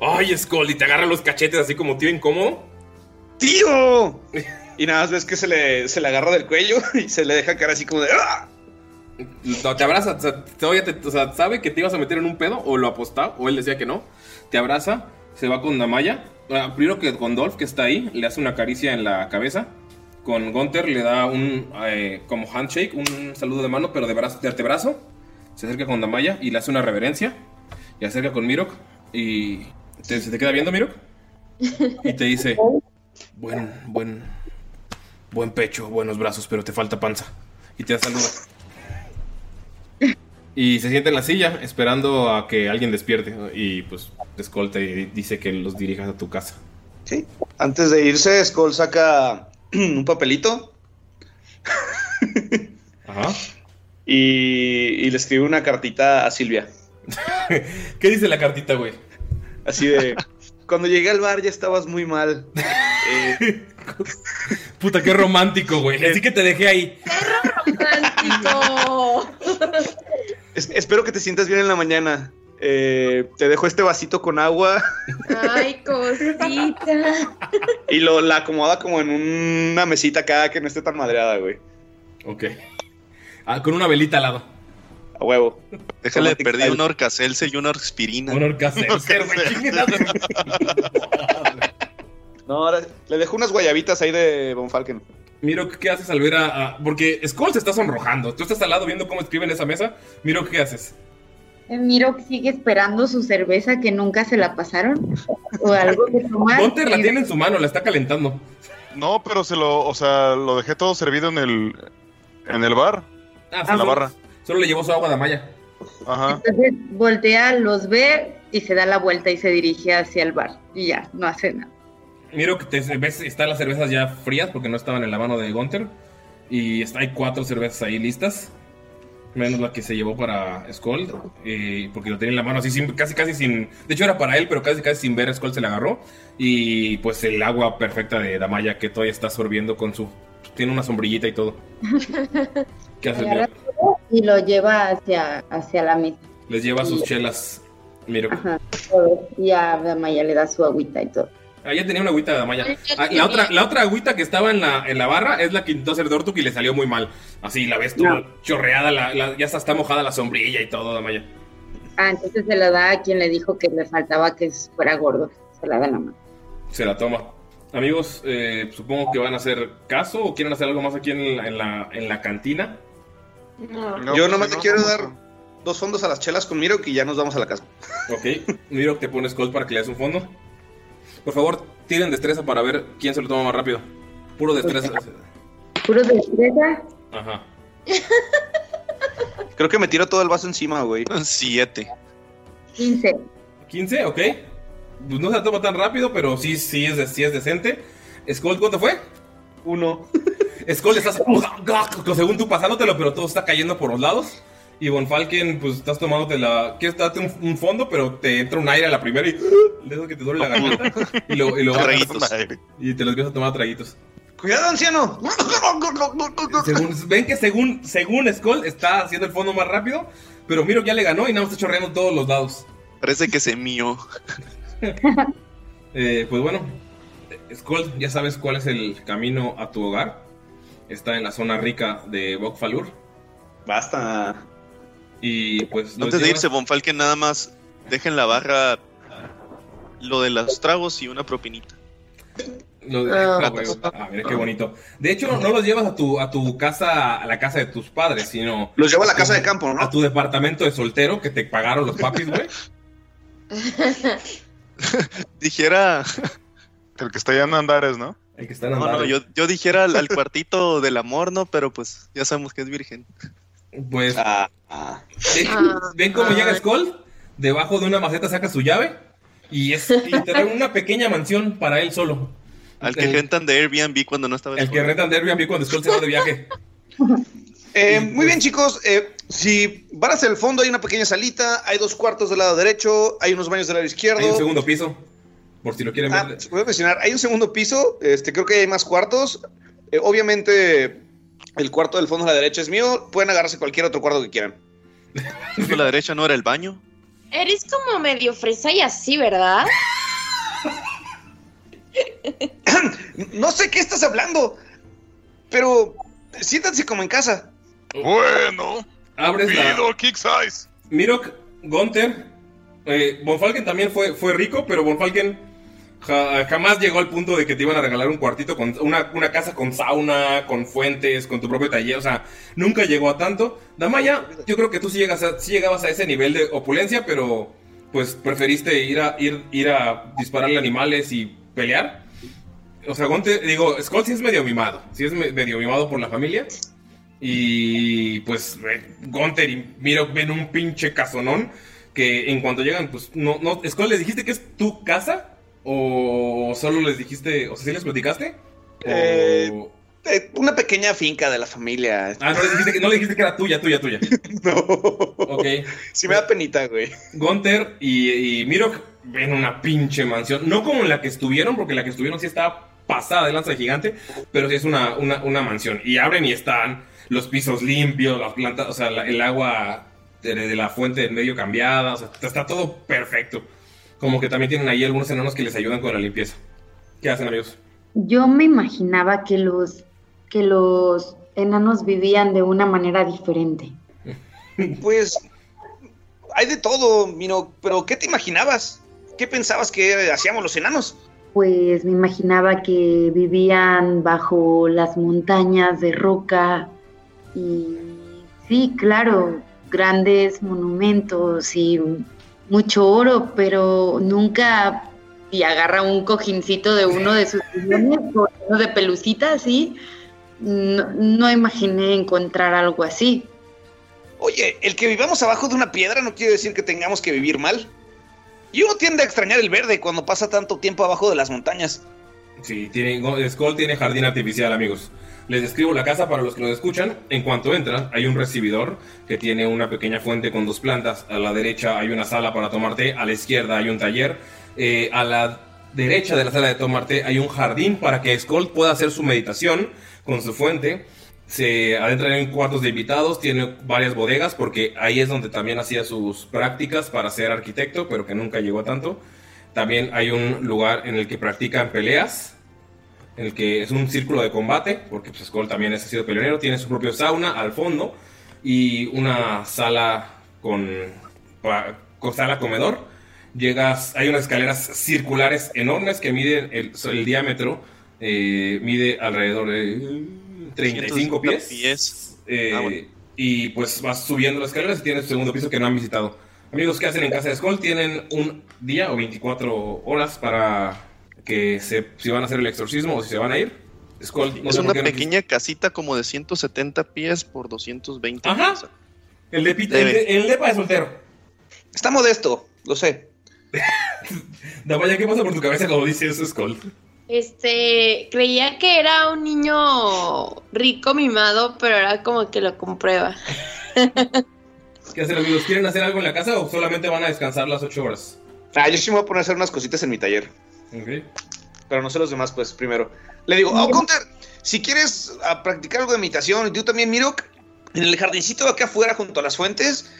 Speaker 3: Ay, Skull, y te agarra los cachetes así como tío incómodo.
Speaker 4: ¡Tío! <laughs> Y nada más ves que se le, se le agarra del cuello <laughs> y se le deja caer así como de ¡Ah!
Speaker 3: Te abraza, te- o sea, sabe que te ibas a meter en un pedo o lo apostaba o él decía que no. Te abraza, se va con Damaya. Primero que con Dolph, que está ahí, le hace una caricia en la cabeza. Con Gunther le da un eh, como handshake, un saludo de mano, pero de, brazo, de antebrazo. Se acerca con Damaya y le hace una reverencia. Y acerca con Mirok. Y te- se te queda viendo, Mirok. Y te dice: Buen, buen, buen pecho, buenos brazos, pero te falta panza. Y te da saludo. Y se sienta en la silla esperando a que alguien despierte. Y pues te escolta y dice que los dirijas a tu casa.
Speaker 4: Sí. Antes de irse, Skull saca <clears throat> un papelito
Speaker 3: Ajá.
Speaker 4: y, y le escribe una cartita a Silvia. <laughs>
Speaker 3: ¿Qué dice la cartita, güey?
Speaker 4: Así de, cuando llegué al bar ya estabas muy mal. <laughs> Eh, <laughs>
Speaker 3: Puta, qué romántico, güey. Así que te dejé ahí.
Speaker 8: ¡Romántico! <laughs>
Speaker 4: es- espero que te sientas bien en la mañana. Eh, te dejo este vasito con agua
Speaker 8: Ay, cosita.
Speaker 4: y lo la acomoda como en una mesita acá que no esté tan madreada, güey.
Speaker 3: Ok. Ah, con una velita al lado.
Speaker 4: A huevo.
Speaker 5: Déjale
Speaker 4: style.
Speaker 5: una orcacelse y una aspirina.
Speaker 3: Un orcacelser, <laughs> güey. <laughs>
Speaker 4: No, ahora le dejo unas guayabitas ahí de Von Falken.
Speaker 3: Miro, ¿qué haces al ver a, a- Porque Skull se está sonrojando. Tú estás al lado viendo cómo escribe en esa mesa. Miro, ¿qué haces?
Speaker 7: Eh, Miro que sigue esperando su cerveza que nunca se la pasaron. O algo que tomar.
Speaker 3: Gunter la tiene en su mano, la está calentando.
Speaker 6: No, pero se lo, o sea, lo dejé todo servido en el, en el bar,
Speaker 3: Ah,
Speaker 6: en la
Speaker 3: solo-
Speaker 6: barra.
Speaker 3: Solo le llevó su agua de Maya.
Speaker 6: Ajá.
Speaker 7: Entonces voltea, los ve y se da la vuelta y se dirige hacia el bar. Y ya, no hace nada.
Speaker 3: Miro que te ves, están las cervezas ya frías porque no estaban en la mano de Gunter. Y está, hay cuatro cervezas ahí listas. Menos la que se llevó para Skull. eh, porque lo tenía en la mano así, sin- casi, casi sin. De hecho, era para él, pero casi, casi sin ver. Skull se la agarró. Y pues el agua perfecta de Damaya que todavía está sorbiendo con su. Tiene una sombrillita y todo. <laughs> ¿Qué hace?
Speaker 7: Todo y lo lleva hacia, hacia la mesa.
Speaker 3: Les lleva sus chelas. Miro.
Speaker 7: Ajá. Y a Maya le da su agüita y todo.
Speaker 3: Ah, ya tenía una agüita de Damaya. Ah, la, otra, la otra agüita que estaba en la, en la barra es la que intentó hacer Dortuk y le salió muy mal. Así la ves toda chorreada, la- la- ya hasta está mojada la sombrilla y todo, Damaya.
Speaker 7: Ah, entonces se la da a quien le dijo que le faltaba que fuera gordo. Se la da la mano.
Speaker 3: Se la toma. Amigos, eh, supongo que van a hacer caso o quieren hacer algo más aquí en la, en la, en la cantina.
Speaker 8: No.
Speaker 4: Yo
Speaker 6: pues,
Speaker 4: nomás
Speaker 6: no,
Speaker 4: quiero
Speaker 6: no,
Speaker 4: dar
Speaker 6: no.
Speaker 4: dos fondos a las chelas con Miro y ya nos vamos a la casa.
Speaker 3: Ok. Miro que te pones call para que le des un fondo. Por favor, tiren destreza para ver quién se lo toma más rápido. Puro destreza.
Speaker 7: Puro destreza.
Speaker 3: Ajá. <laughs>
Speaker 4: Creo que me tiró todo el vaso encima, güey.
Speaker 5: Siete.
Speaker 7: 15.
Speaker 3: 15, ok. Pues no se la toma tan rápido, pero sí, sí, es, sí es decente. Skull, ¿cuánto fue?
Speaker 4: Uno. <laughs>
Speaker 3: Skull, estás según tú pasándotelo, pero todo está cayendo por los lados. Y Von Falken, pues estás tomándote la. Quieres darte un, un fondo, pero te entra un aire a la primera y. Le das que te duele la garganta. Y lo, y lo.
Speaker 5: Traguitos.
Speaker 3: Y te los empiezas a tomar a traguitos.
Speaker 4: Cuidado, anciano.
Speaker 3: Según- ven que según, según Skull está haciendo el fondo más rápido, pero Miro ya le ganó y nada más está chorreando todos los dados.
Speaker 5: Parece que se mío. <laughs>
Speaker 3: Eh, pues bueno, Skull, ya sabes cuál es el camino a tu hogar. Está en la zona rica de Bokfalur.
Speaker 4: Basta.
Speaker 3: Y pues
Speaker 5: Antes de
Speaker 3: llevas-
Speaker 5: irse, Von Falken nada más dejen la barra lo de los tragos y una propinita.
Speaker 3: Lo de-
Speaker 5: Ah.
Speaker 3: ah, güey, ah, mira qué bonito. De hecho, no los llevas a tu, a tu casa, a la casa de tus padres, sino.
Speaker 4: Los llevo a la casa de campo, ¿no?
Speaker 3: A tu departamento de soltero que te pagaron los papis, güey. <laughs> <laughs>
Speaker 5: Dijera.
Speaker 6: El que está allá en Andares, ¿no?
Speaker 3: El que está en
Speaker 5: No, no,
Speaker 3: Andares.
Speaker 5: yo, yo dijera al, al cuartito del amor, ¿no? Pero pues ya sabemos que es virgen.
Speaker 3: Pues.
Speaker 4: Ah,
Speaker 3: ¿Ven, ven cómo llega Skull? Debajo de una maceta saca su llave. Y es literal una pequeña mansión para él solo.
Speaker 5: Al que
Speaker 3: El-
Speaker 5: rentan de Airbnb cuando no estaba
Speaker 3: El que rentan de Airbnb cuando Skull se va de viaje. <laughs>
Speaker 4: Eh, muy bien, chicos. eh, si van hacia el fondo, hay una pequeña salita. Hay dos cuartos del lado derecho. Hay unos baños del lado izquierdo.
Speaker 3: Hay un segundo piso. Por si lo quieren
Speaker 4: Ah,
Speaker 3: ver.
Speaker 4: voy a mencionar, hay un segundo piso, este, creo que hay más cuartos. Eh, obviamente, el cuarto del fondo a la derecha es mío. Pueden agarrarse cualquier otro cuarto que quieran.
Speaker 5: A la derecha no era el baño.
Speaker 8: Eres como medio fresa y así, ¿verdad? <laughs>
Speaker 4: No sé qué estás hablando, pero siéntanse como en casa.
Speaker 9: Bueno,
Speaker 3: Abres la.
Speaker 9: kick size.
Speaker 3: Mirok, Gunther. Eh, Von Falken también fue, fue rico, pero Von Falken ja- jamás llegó al punto de que te iban a regalar un cuartito con una, una casa con sauna, con fuentes, con tu propio taller. O sea, nunca llegó a tanto. Damaya, yo creo que tú sí, llegas a- llegabas a ese nivel de opulencia, pero pues preferiste ir a, ir, ir a dispararle animales y pelear. O sea, Gunther, digo, Skull sí es medio mimado. Sí es me- medio mimado por la familia. Y pues Gunther y Mirok ven un pinche casonón que en cuanto llegan, pues no, no, Skull, ¿les dijiste que es tu casa? ¿O solo les dijiste, o sea, sí les platicaste? O-
Speaker 4: Eh, eh, una pequeña finca de la familia.
Speaker 3: Ah, no les dijiste que, no le dijiste que era tuya, tuya, tuya. <laughs>
Speaker 4: no.
Speaker 3: Ok.
Speaker 4: Sí me da penita, güey.
Speaker 3: Gunther y, y Mirok ven una pinche mansión. No como en la que estuvieron, porque la que estuvieron sí estaba pasada de lanza de gigante, pero sí es una, una, una mansión. Y abren y están los pisos limpios, las plantas, o sea, la- el agua de, de la fuente en medio cambiada, o sea, está todo perfecto. Como que también tienen ahí algunos enanos que les ayudan con la limpieza. ¿Qué hacen, amigos?
Speaker 7: Yo me imaginaba que los, que los enanos vivían de una manera diferente. <laughs>
Speaker 4: Pues hay de todo, Mino, pero ¿qué te imaginabas? ¿Qué pensabas que hacíamos los enanos?
Speaker 7: Pues me imaginaba que vivían bajo las montañas de roca y sí, claro, grandes monumentos y mucho oro, pero nunca y agarra un cojincito de uno de sus sillones <laughs> o uno de pelucita así. No, no imaginé encontrar algo así.
Speaker 4: Oye, el que vivamos abajo de una piedra no quiere decir que tengamos que vivir mal. Y uno tiende a extrañar el verde cuando pasa tanto tiempo abajo de las montañas.
Speaker 3: Sí, tiene, Skull tiene jardín artificial, amigos. Les describo la casa para los que nos escuchan. En cuanto entran, hay un recibidor que tiene una pequeña fuente con dos plantas. A la derecha hay una sala para tomar té. A la izquierda hay un taller. Eh, a la derecha de la sala de tomar té hay un jardín para que Skull pueda hacer su meditación con su fuente. Se adentra en cuartos de invitados, tiene varias bodegas porque ahí es donde también hacía sus prácticas para ser arquitecto, pero que nunca llegó a tanto. También hay un lugar en el que practican peleas, en el que es un círculo de combate, porque pues, Skull también es ha sido peleonero, tiene su propio sauna al fondo y una sala con, sala comedor. Llegas, hay unas escaleras circulares enormes que miden el, el diámetro, eh, mide alrededor de 35 pies.
Speaker 5: pies.
Speaker 3: Eh,
Speaker 5: Ah, bueno.
Speaker 3: Y pues vas subiendo las escaleras y tienes el segundo piso que no han visitado. Amigos, ¿qué hacen en casa de Skull? Tienen un día o 24 horas para que se, si van a hacer el exorcismo o si se van a ir. Skull, no
Speaker 5: es una
Speaker 3: no
Speaker 5: pequeña casita como de 170 pies por 220
Speaker 3: Ajá.
Speaker 5: pies.
Speaker 3: El de, Pita- el, de- el depa de soltero.
Speaker 4: Está modesto, lo sé. <laughs>
Speaker 3: Damaya, ¿qué pasa por tu cabeza cuando dices eso, Skull?
Speaker 8: Este, creía que era un niño rico mimado, pero ahora como que lo comprueba. <laughs>
Speaker 3: ¿Qué hacen amigos? ¿Quieren hacer algo en la casa o solamente van a descansar las 8 horas?
Speaker 4: Ah, yo sí me voy a poner a hacer unas cositas en mi taller.
Speaker 3: Ok.
Speaker 4: Pero no sé los demás, pues, primero. Le digo, oh, Gunter, si quieres ah, practicar algo de meditación, y tú también, Mirok, en el jardincito de acá afuera, junto a las fuentes,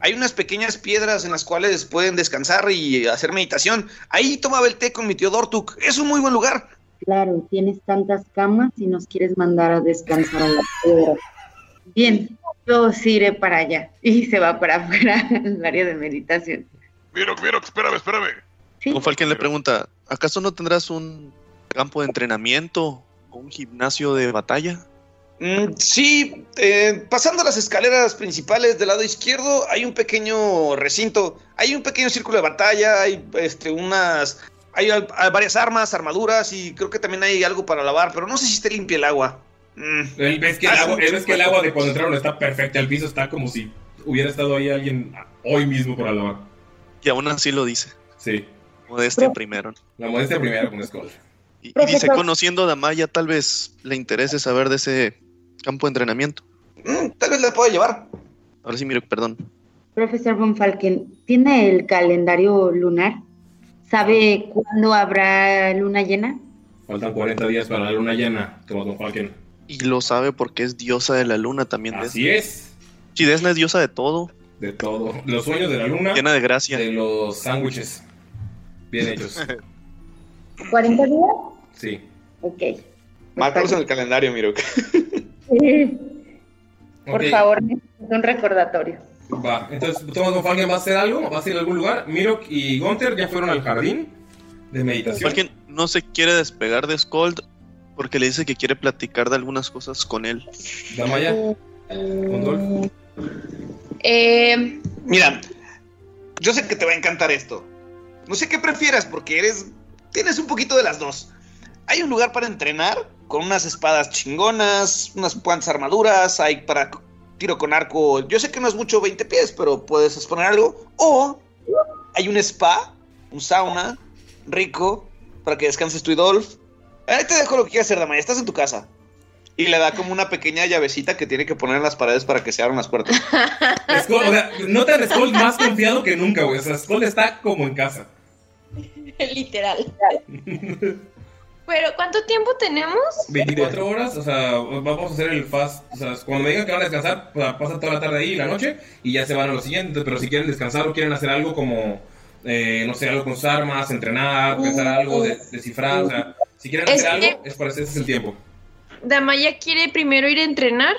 Speaker 4: hay unas pequeñas piedras en las cuales pueden descansar y hacer meditación. Ahí tomaba el té con mi tío Dortuk. Es un muy buen lugar.
Speaker 7: Claro, tienes tantas camas y nos quieres mandar a descansar a la piedra. Bien, yo sí iré para allá. Y se va para afuera <laughs> al área de meditación.
Speaker 9: Mirok, Mirok, espérame, espérame.
Speaker 5: Con Falken le pregunta, ¿acaso no tendrás un campo de entrenamiento o un gimnasio de batalla?
Speaker 4: Mm, sí, eh, pasando las escaleras principales del lado izquierdo hay un pequeño recinto, hay un pequeño círculo de batalla, hay este, unas, hay varias armas, armaduras y creo que también hay algo para lavar, pero no sé si esté limpia el agua. Mm.
Speaker 3: Él ves que el
Speaker 4: Hace
Speaker 3: agua, él ves que el agua de cuando entraron está perfecta. El piso está como si hubiera estado ahí alguien hoy mismo para lavar.
Speaker 5: Y aún así lo dice.
Speaker 3: Sí.
Speaker 5: Modestia primero.
Speaker 3: La modestia primero con Skull.
Speaker 5: Y, y dice, conociendo a Damaya, tal vez le interese saber de ese campo de entrenamiento.
Speaker 4: Mm, tal vez la pueda llevar.
Speaker 5: Ahora sí, miro, perdón.
Speaker 7: Profesor Von Falken, ¿tiene el calendario lunar? ¿Sabe cuándo habrá luna llena?
Speaker 3: Faltan 40 días para la luna llena. Como con Falken.
Speaker 5: Y lo sabe porque es diosa de la luna también.
Speaker 3: Así
Speaker 5: Desna.
Speaker 3: es.
Speaker 5: Sí, Desna es diosa de todo.
Speaker 3: De todo. Los sueños de la luna.
Speaker 5: Llena de gracia.
Speaker 3: De los sándwiches. Bien hechos. <laughs>
Speaker 7: ¿40 días?
Speaker 3: Sí.
Speaker 7: Ok.
Speaker 4: Márcalos en el calendario, Miro.
Speaker 7: Por
Speaker 3: Ok.
Speaker 7: favor, un recordatorio.
Speaker 3: Va. Entonces, Thomas von Falken va a hacer algo. Va a ir a algún lugar. Mirok y Gunther ya fueron al jardín de meditación.
Speaker 5: Falken no se quiere despegar de Skold porque le dice que quiere platicar de algunas cosas con él.
Speaker 3: Damaya. Con Dolph.
Speaker 8: Eh,
Speaker 4: Mira, yo sé que te va a encantar esto. No sé qué prefieras porque eres. Tienes un poquito de las dos. Hay un lugar para entrenar con unas espadas chingonas, unas cuantas armaduras, hay para tiro con arco. Yo sé que no es mucho 20 pies, pero puedes exponer algo. O hay un spa, un sauna rico para que descanses tú y Dolph. Ahí te dejo lo que quieras hacer, Damaya. Estás en tu casa. Y le da como una pequeña llavecita que tiene que poner en las paredes para que se abran las puertas. <laughs>
Speaker 3: Skull, o sea, notan a Skull más confiado que nunca, güey. O sea, Skull está como en casa. <laughs>
Speaker 8: literal. <laughs> Pero, ¿cuánto tiempo tenemos?
Speaker 3: 24 horas, o sea, vamos a hacer el fast. O sea, cuando me digan que van a descansar, pues, pasa toda la tarde ahí y la noche y ya se van a lo siguiente. Pero si quieren descansar o quieren hacer algo como, eh, no sé, algo con sus armas, entrenar, pensar algo, de- descifrar, o sea, si quieren hacer algo, es para es el tiempo.
Speaker 8: Damaya quiere primero ir a entrenar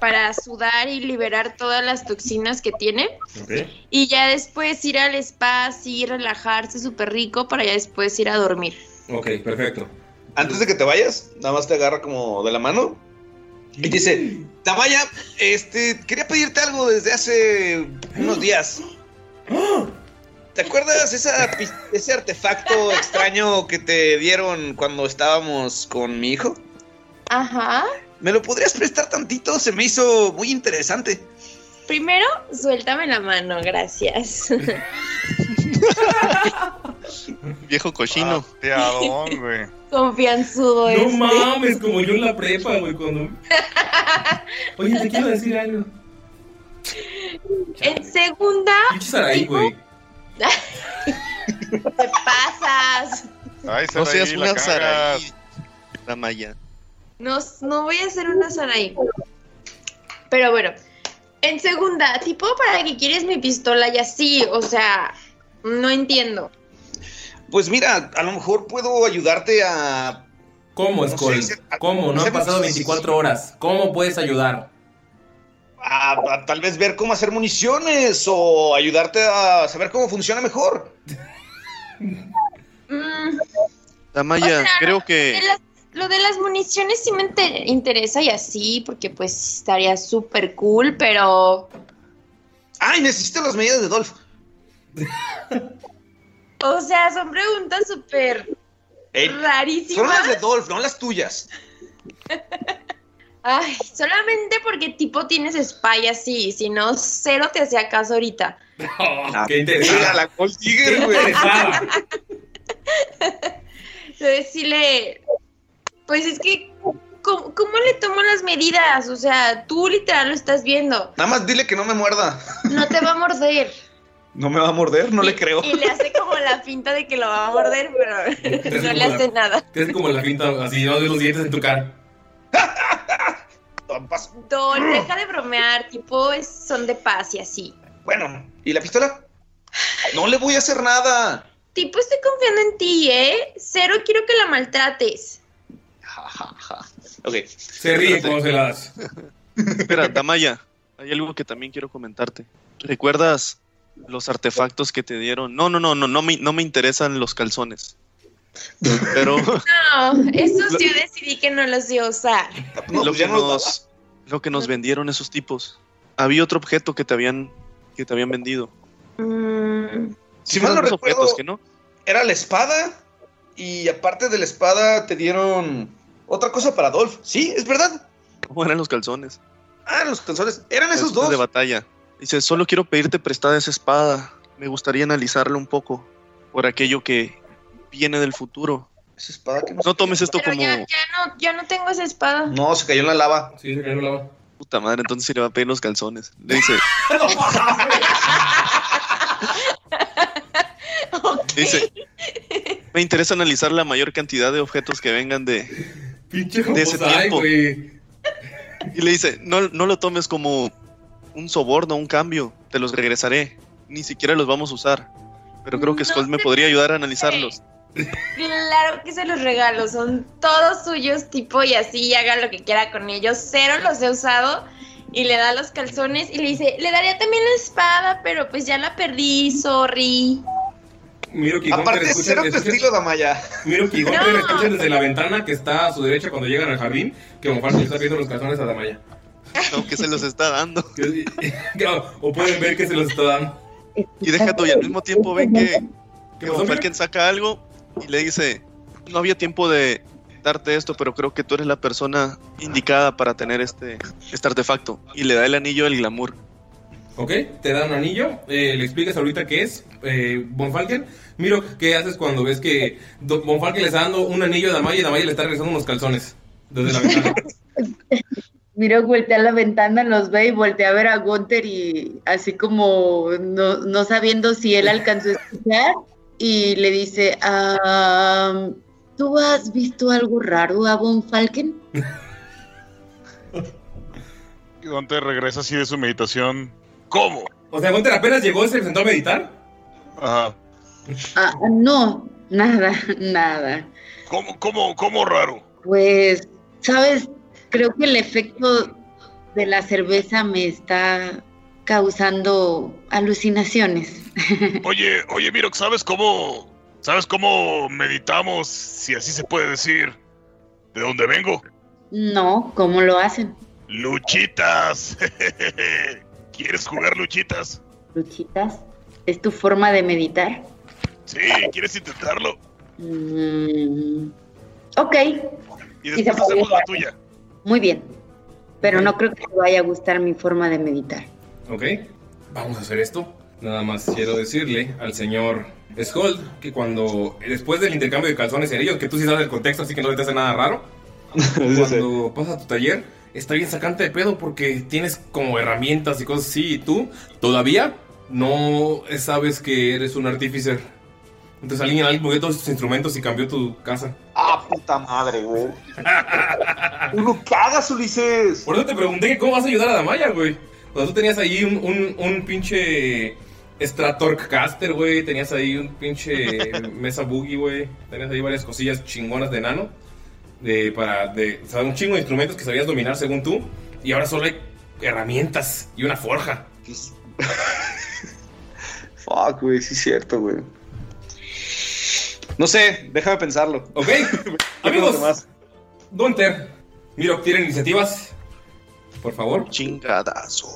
Speaker 8: para sudar y liberar todas las toxinas que tiene.
Speaker 3: ¿Ok?
Speaker 8: Y ya después ir al spa, así, relajarse súper rico para ya después ir a dormir.
Speaker 3: Ok, perfecto.
Speaker 4: Antes de que te vayas, nada más te agarra como de la mano y dice, Tamaya, este, quería pedirte algo desde hace unos días. <gasps> ¿Te acuerdas esa, ese artefacto extraño que te dieron cuando estábamos con mi hijo?
Speaker 8: Ajá.
Speaker 4: ¿Me lo podrías prestar tantito? Se me hizo muy interesante.
Speaker 8: Primero, suéltame la mano, gracias. <laughs>
Speaker 5: Viejo cochino.
Speaker 6: Teadón, güey.
Speaker 8: Confianzudo
Speaker 3: No
Speaker 8: este.
Speaker 3: mames, como yo en la prepa, güey, cuando... Oye, te quiero decir algo.
Speaker 8: En segunda,
Speaker 3: Saraí, güey. <laughs>
Speaker 8: te pasas.
Speaker 6: Ay,
Speaker 5: No seas
Speaker 6: la
Speaker 5: una. Saraí, Damaya.
Speaker 8: No, no voy a hacer una Saraí. Pero bueno, en segunda, tipo, ¿para qué quieres mi pistola y así? O sea, no entiendo.
Speaker 4: Pues mira, a lo mejor puedo ayudarte a...
Speaker 3: ¿Cómo,
Speaker 4: No
Speaker 3: Skull?
Speaker 4: sé, a-
Speaker 3: ¿Cómo? No han pasado 24 horas. ¿Cómo puedes ayudar?
Speaker 4: A, a tal vez ver cómo hacer municiones o ayudarte a saber cómo funciona mejor. <laughs>
Speaker 8: Mm, O sea,
Speaker 5: creo
Speaker 8: de
Speaker 5: que
Speaker 8: las- lo de las municiones sí me inter- interesa y así, porque pues estaría súper cool, pero...
Speaker 4: Ay, necesito las medidas de Dolph. <laughs>
Speaker 8: O sea, son preguntas súper rarísimas.
Speaker 4: Fueron las de Dolph, no las tuyas. <laughs>
Speaker 8: Ay, solamente porque tipo tienes spy así, si no, cero te hacía caso ahorita.
Speaker 3: Oh, qué interesante.
Speaker 4: la Gold Digger,
Speaker 3: Qué
Speaker 4: güey.
Speaker 3: interesada.
Speaker 8: Entonces sí le... Pues es que, ¿cómo, cómo le tomo las medidas? O sea, tú literal lo estás viendo.
Speaker 4: Nada más dile que no me muerda.
Speaker 8: No te va a morder.
Speaker 4: No me va a morder, no le creo.
Speaker 8: Y le hace como la pinta de que lo va a morder, pero no le hace nada.
Speaker 3: Te hace como la pinta así, no de los dientes en tu cara. <laughs>
Speaker 8: Don, deja de bromear, tipo, es- son de paz y así.
Speaker 4: Bueno, ¿y la pistola? No le voy a hacer nada.
Speaker 8: Tipo, estoy confiando en ti, ¿eh? Cero quiero que la maltrates. <laughs>
Speaker 4: Ok.
Speaker 3: Se ríe cuando se la das.
Speaker 5: Espera, Damaya, hay algo que también quiero comentarte. ¿Recuerdas los artefactos que te dieron? No, no, no, no, no me, no me interesan los calzones. Pero <laughs>
Speaker 8: No, esos yo decidí que no los iba a usar.
Speaker 5: lo, que nos, lo que nos vendieron esos tipos. Había otro objeto que te habían, que te habían vendido.
Speaker 8: Mm,
Speaker 4: Si mal no recuerdo,
Speaker 5: objetos, ¿que no?
Speaker 4: era la espada y aparte de la espada te dieron otra cosa para Dolph. Sí, es verdad.
Speaker 5: ¿Cómo eran los calzones?
Speaker 4: Ah, los calzones. Eran esos dos.
Speaker 5: de batalla. Dice, solo quiero pedirte prestada esa espada. Me gustaría analizarla un poco por aquello que viene del futuro.
Speaker 4: Esa espada que no
Speaker 5: No tomes esto
Speaker 8: pero
Speaker 5: como
Speaker 8: ya, ya no, ya no tengo esa espada.
Speaker 4: No, se cayó en la lava.
Speaker 3: Sí, se cayó en la lava.
Speaker 5: puta madre, entonces sí le va a pedir los calzones. Le dice, <laughs> dice, me interesa analizar la mayor cantidad de objetos que vengan de,
Speaker 3: Pinche
Speaker 5: de ese tiempo. Y le dice, no, no lo tomes como un soborno, un cambio, te los regresaré. Ni siquiera los vamos a usar. Pero creo que
Speaker 8: No
Speaker 5: Skull me podría ayudar a analizarlos.
Speaker 8: Claro que se los regalo, son todos suyos, tipo, y así haga lo que quiera con ellos. Cero los he usado y le da los calzones y le dice, le daría también la espada, pero pues ya la perdí, sorry.
Speaker 3: Miro que
Speaker 4: Aparte,
Speaker 3: escucha,
Speaker 4: cero
Speaker 3: escucha-
Speaker 4: estilo, Damaya.
Speaker 3: Miro que
Speaker 8: No.
Speaker 3: escucha desde la ventana que está a su derecha cuando llegan al jardín que Bonfarte le está pidiendo los calzones a Damaya.
Speaker 5: Aunque se los está dando. <laughs>
Speaker 3: O pueden ver que se los está dando.
Speaker 5: Y deja tú, y al mismo tiempo ven que,
Speaker 3: ¿Qué
Speaker 5: que saca algo y le dice, no había tiempo de darte esto, pero creo que tú eres la persona indicada para tener este, este artefacto. Y le da el anillo del glamour.
Speaker 3: Ok, te da un anillo, eh, le explicas ahorita qué es eh, Von Falken. Miro, ¿qué haces cuando ves que Do- Von Falken le está dando un anillo a Damaya y Damaya le está regresando unos calzones desde la ventana? <laughs>
Speaker 7: Miro, voltea a la ventana, los ve y voltea a ver a Gunther y así como no, no sabiendo si él alcanzó a escuchar y le dice, "Ah, ¿tú has visto algo raro a Von Falken? <laughs>
Speaker 6: Gunter regresa así de su meditación. ¿Cómo?
Speaker 3: O sea, Gunter apenas llegó y se sentó a meditar.
Speaker 6: Ajá.
Speaker 7: Ah, no, nada, <laughs> nada.
Speaker 9: ¿Cómo, cómo, cómo raro?
Speaker 7: Pues, ¿sabes? Creo que el efecto de la cerveza me está causando alucinaciones. <laughs>
Speaker 9: Oye, oye, Miro, ¿sabes cómo, sabes cómo meditamos, si así se puede decir, de dónde vengo?
Speaker 7: No, ¿cómo lo hacen?
Speaker 9: Luchitas. <laughs> ¿Quieres jugar luchitas?
Speaker 7: Luchitas, ¿es tu forma de meditar?
Speaker 9: Sí, ¿quieres intentarlo?
Speaker 7: Mm, ok,
Speaker 9: Y después hacemos la tuya.
Speaker 7: muy bien. Pero no creo que te vaya a gustar mi forma de meditar.
Speaker 3: Ok, vamos a hacer esto. Nada más quiero decirle al señor Skold que cuando, después del intercambio de calzones y anillos, que tú sí sabes el contexto, así que no te hace nada raro, <laughs> cuando pasas a tu taller, está bien sacante de pedo porque tienes como herramientas y cosas así, y tú todavía no sabes que eres un artificer. Entonces alguien, alguien movió todos tus instrumentos y cambió tu casa.
Speaker 4: Ah, puta madre, güey. <laughs> Uno cagas, Ulises.
Speaker 3: Por eso te pregunté que cómo vas a ayudar a Damaya, güey. Cuando tú tenías ahí un, un, un pinche Stratork Caster, güey. Tenías ahí un pinche <laughs> Mesa Boogie, güey. Tenías ahí varias cosillas chingonas de nano. De, para, de, o sea, un chingo de instrumentos que sabías dominar según tú. Y ahora solo hay herramientas y una forja. <laughs>
Speaker 4: Fuck, güey, sí es cierto, güey. No sé, déjame pensarlo.
Speaker 3: Ok, <laughs> amigos. Gunter, Miro, ¿tienen iniciativas? Por favor.
Speaker 5: Chingadazo.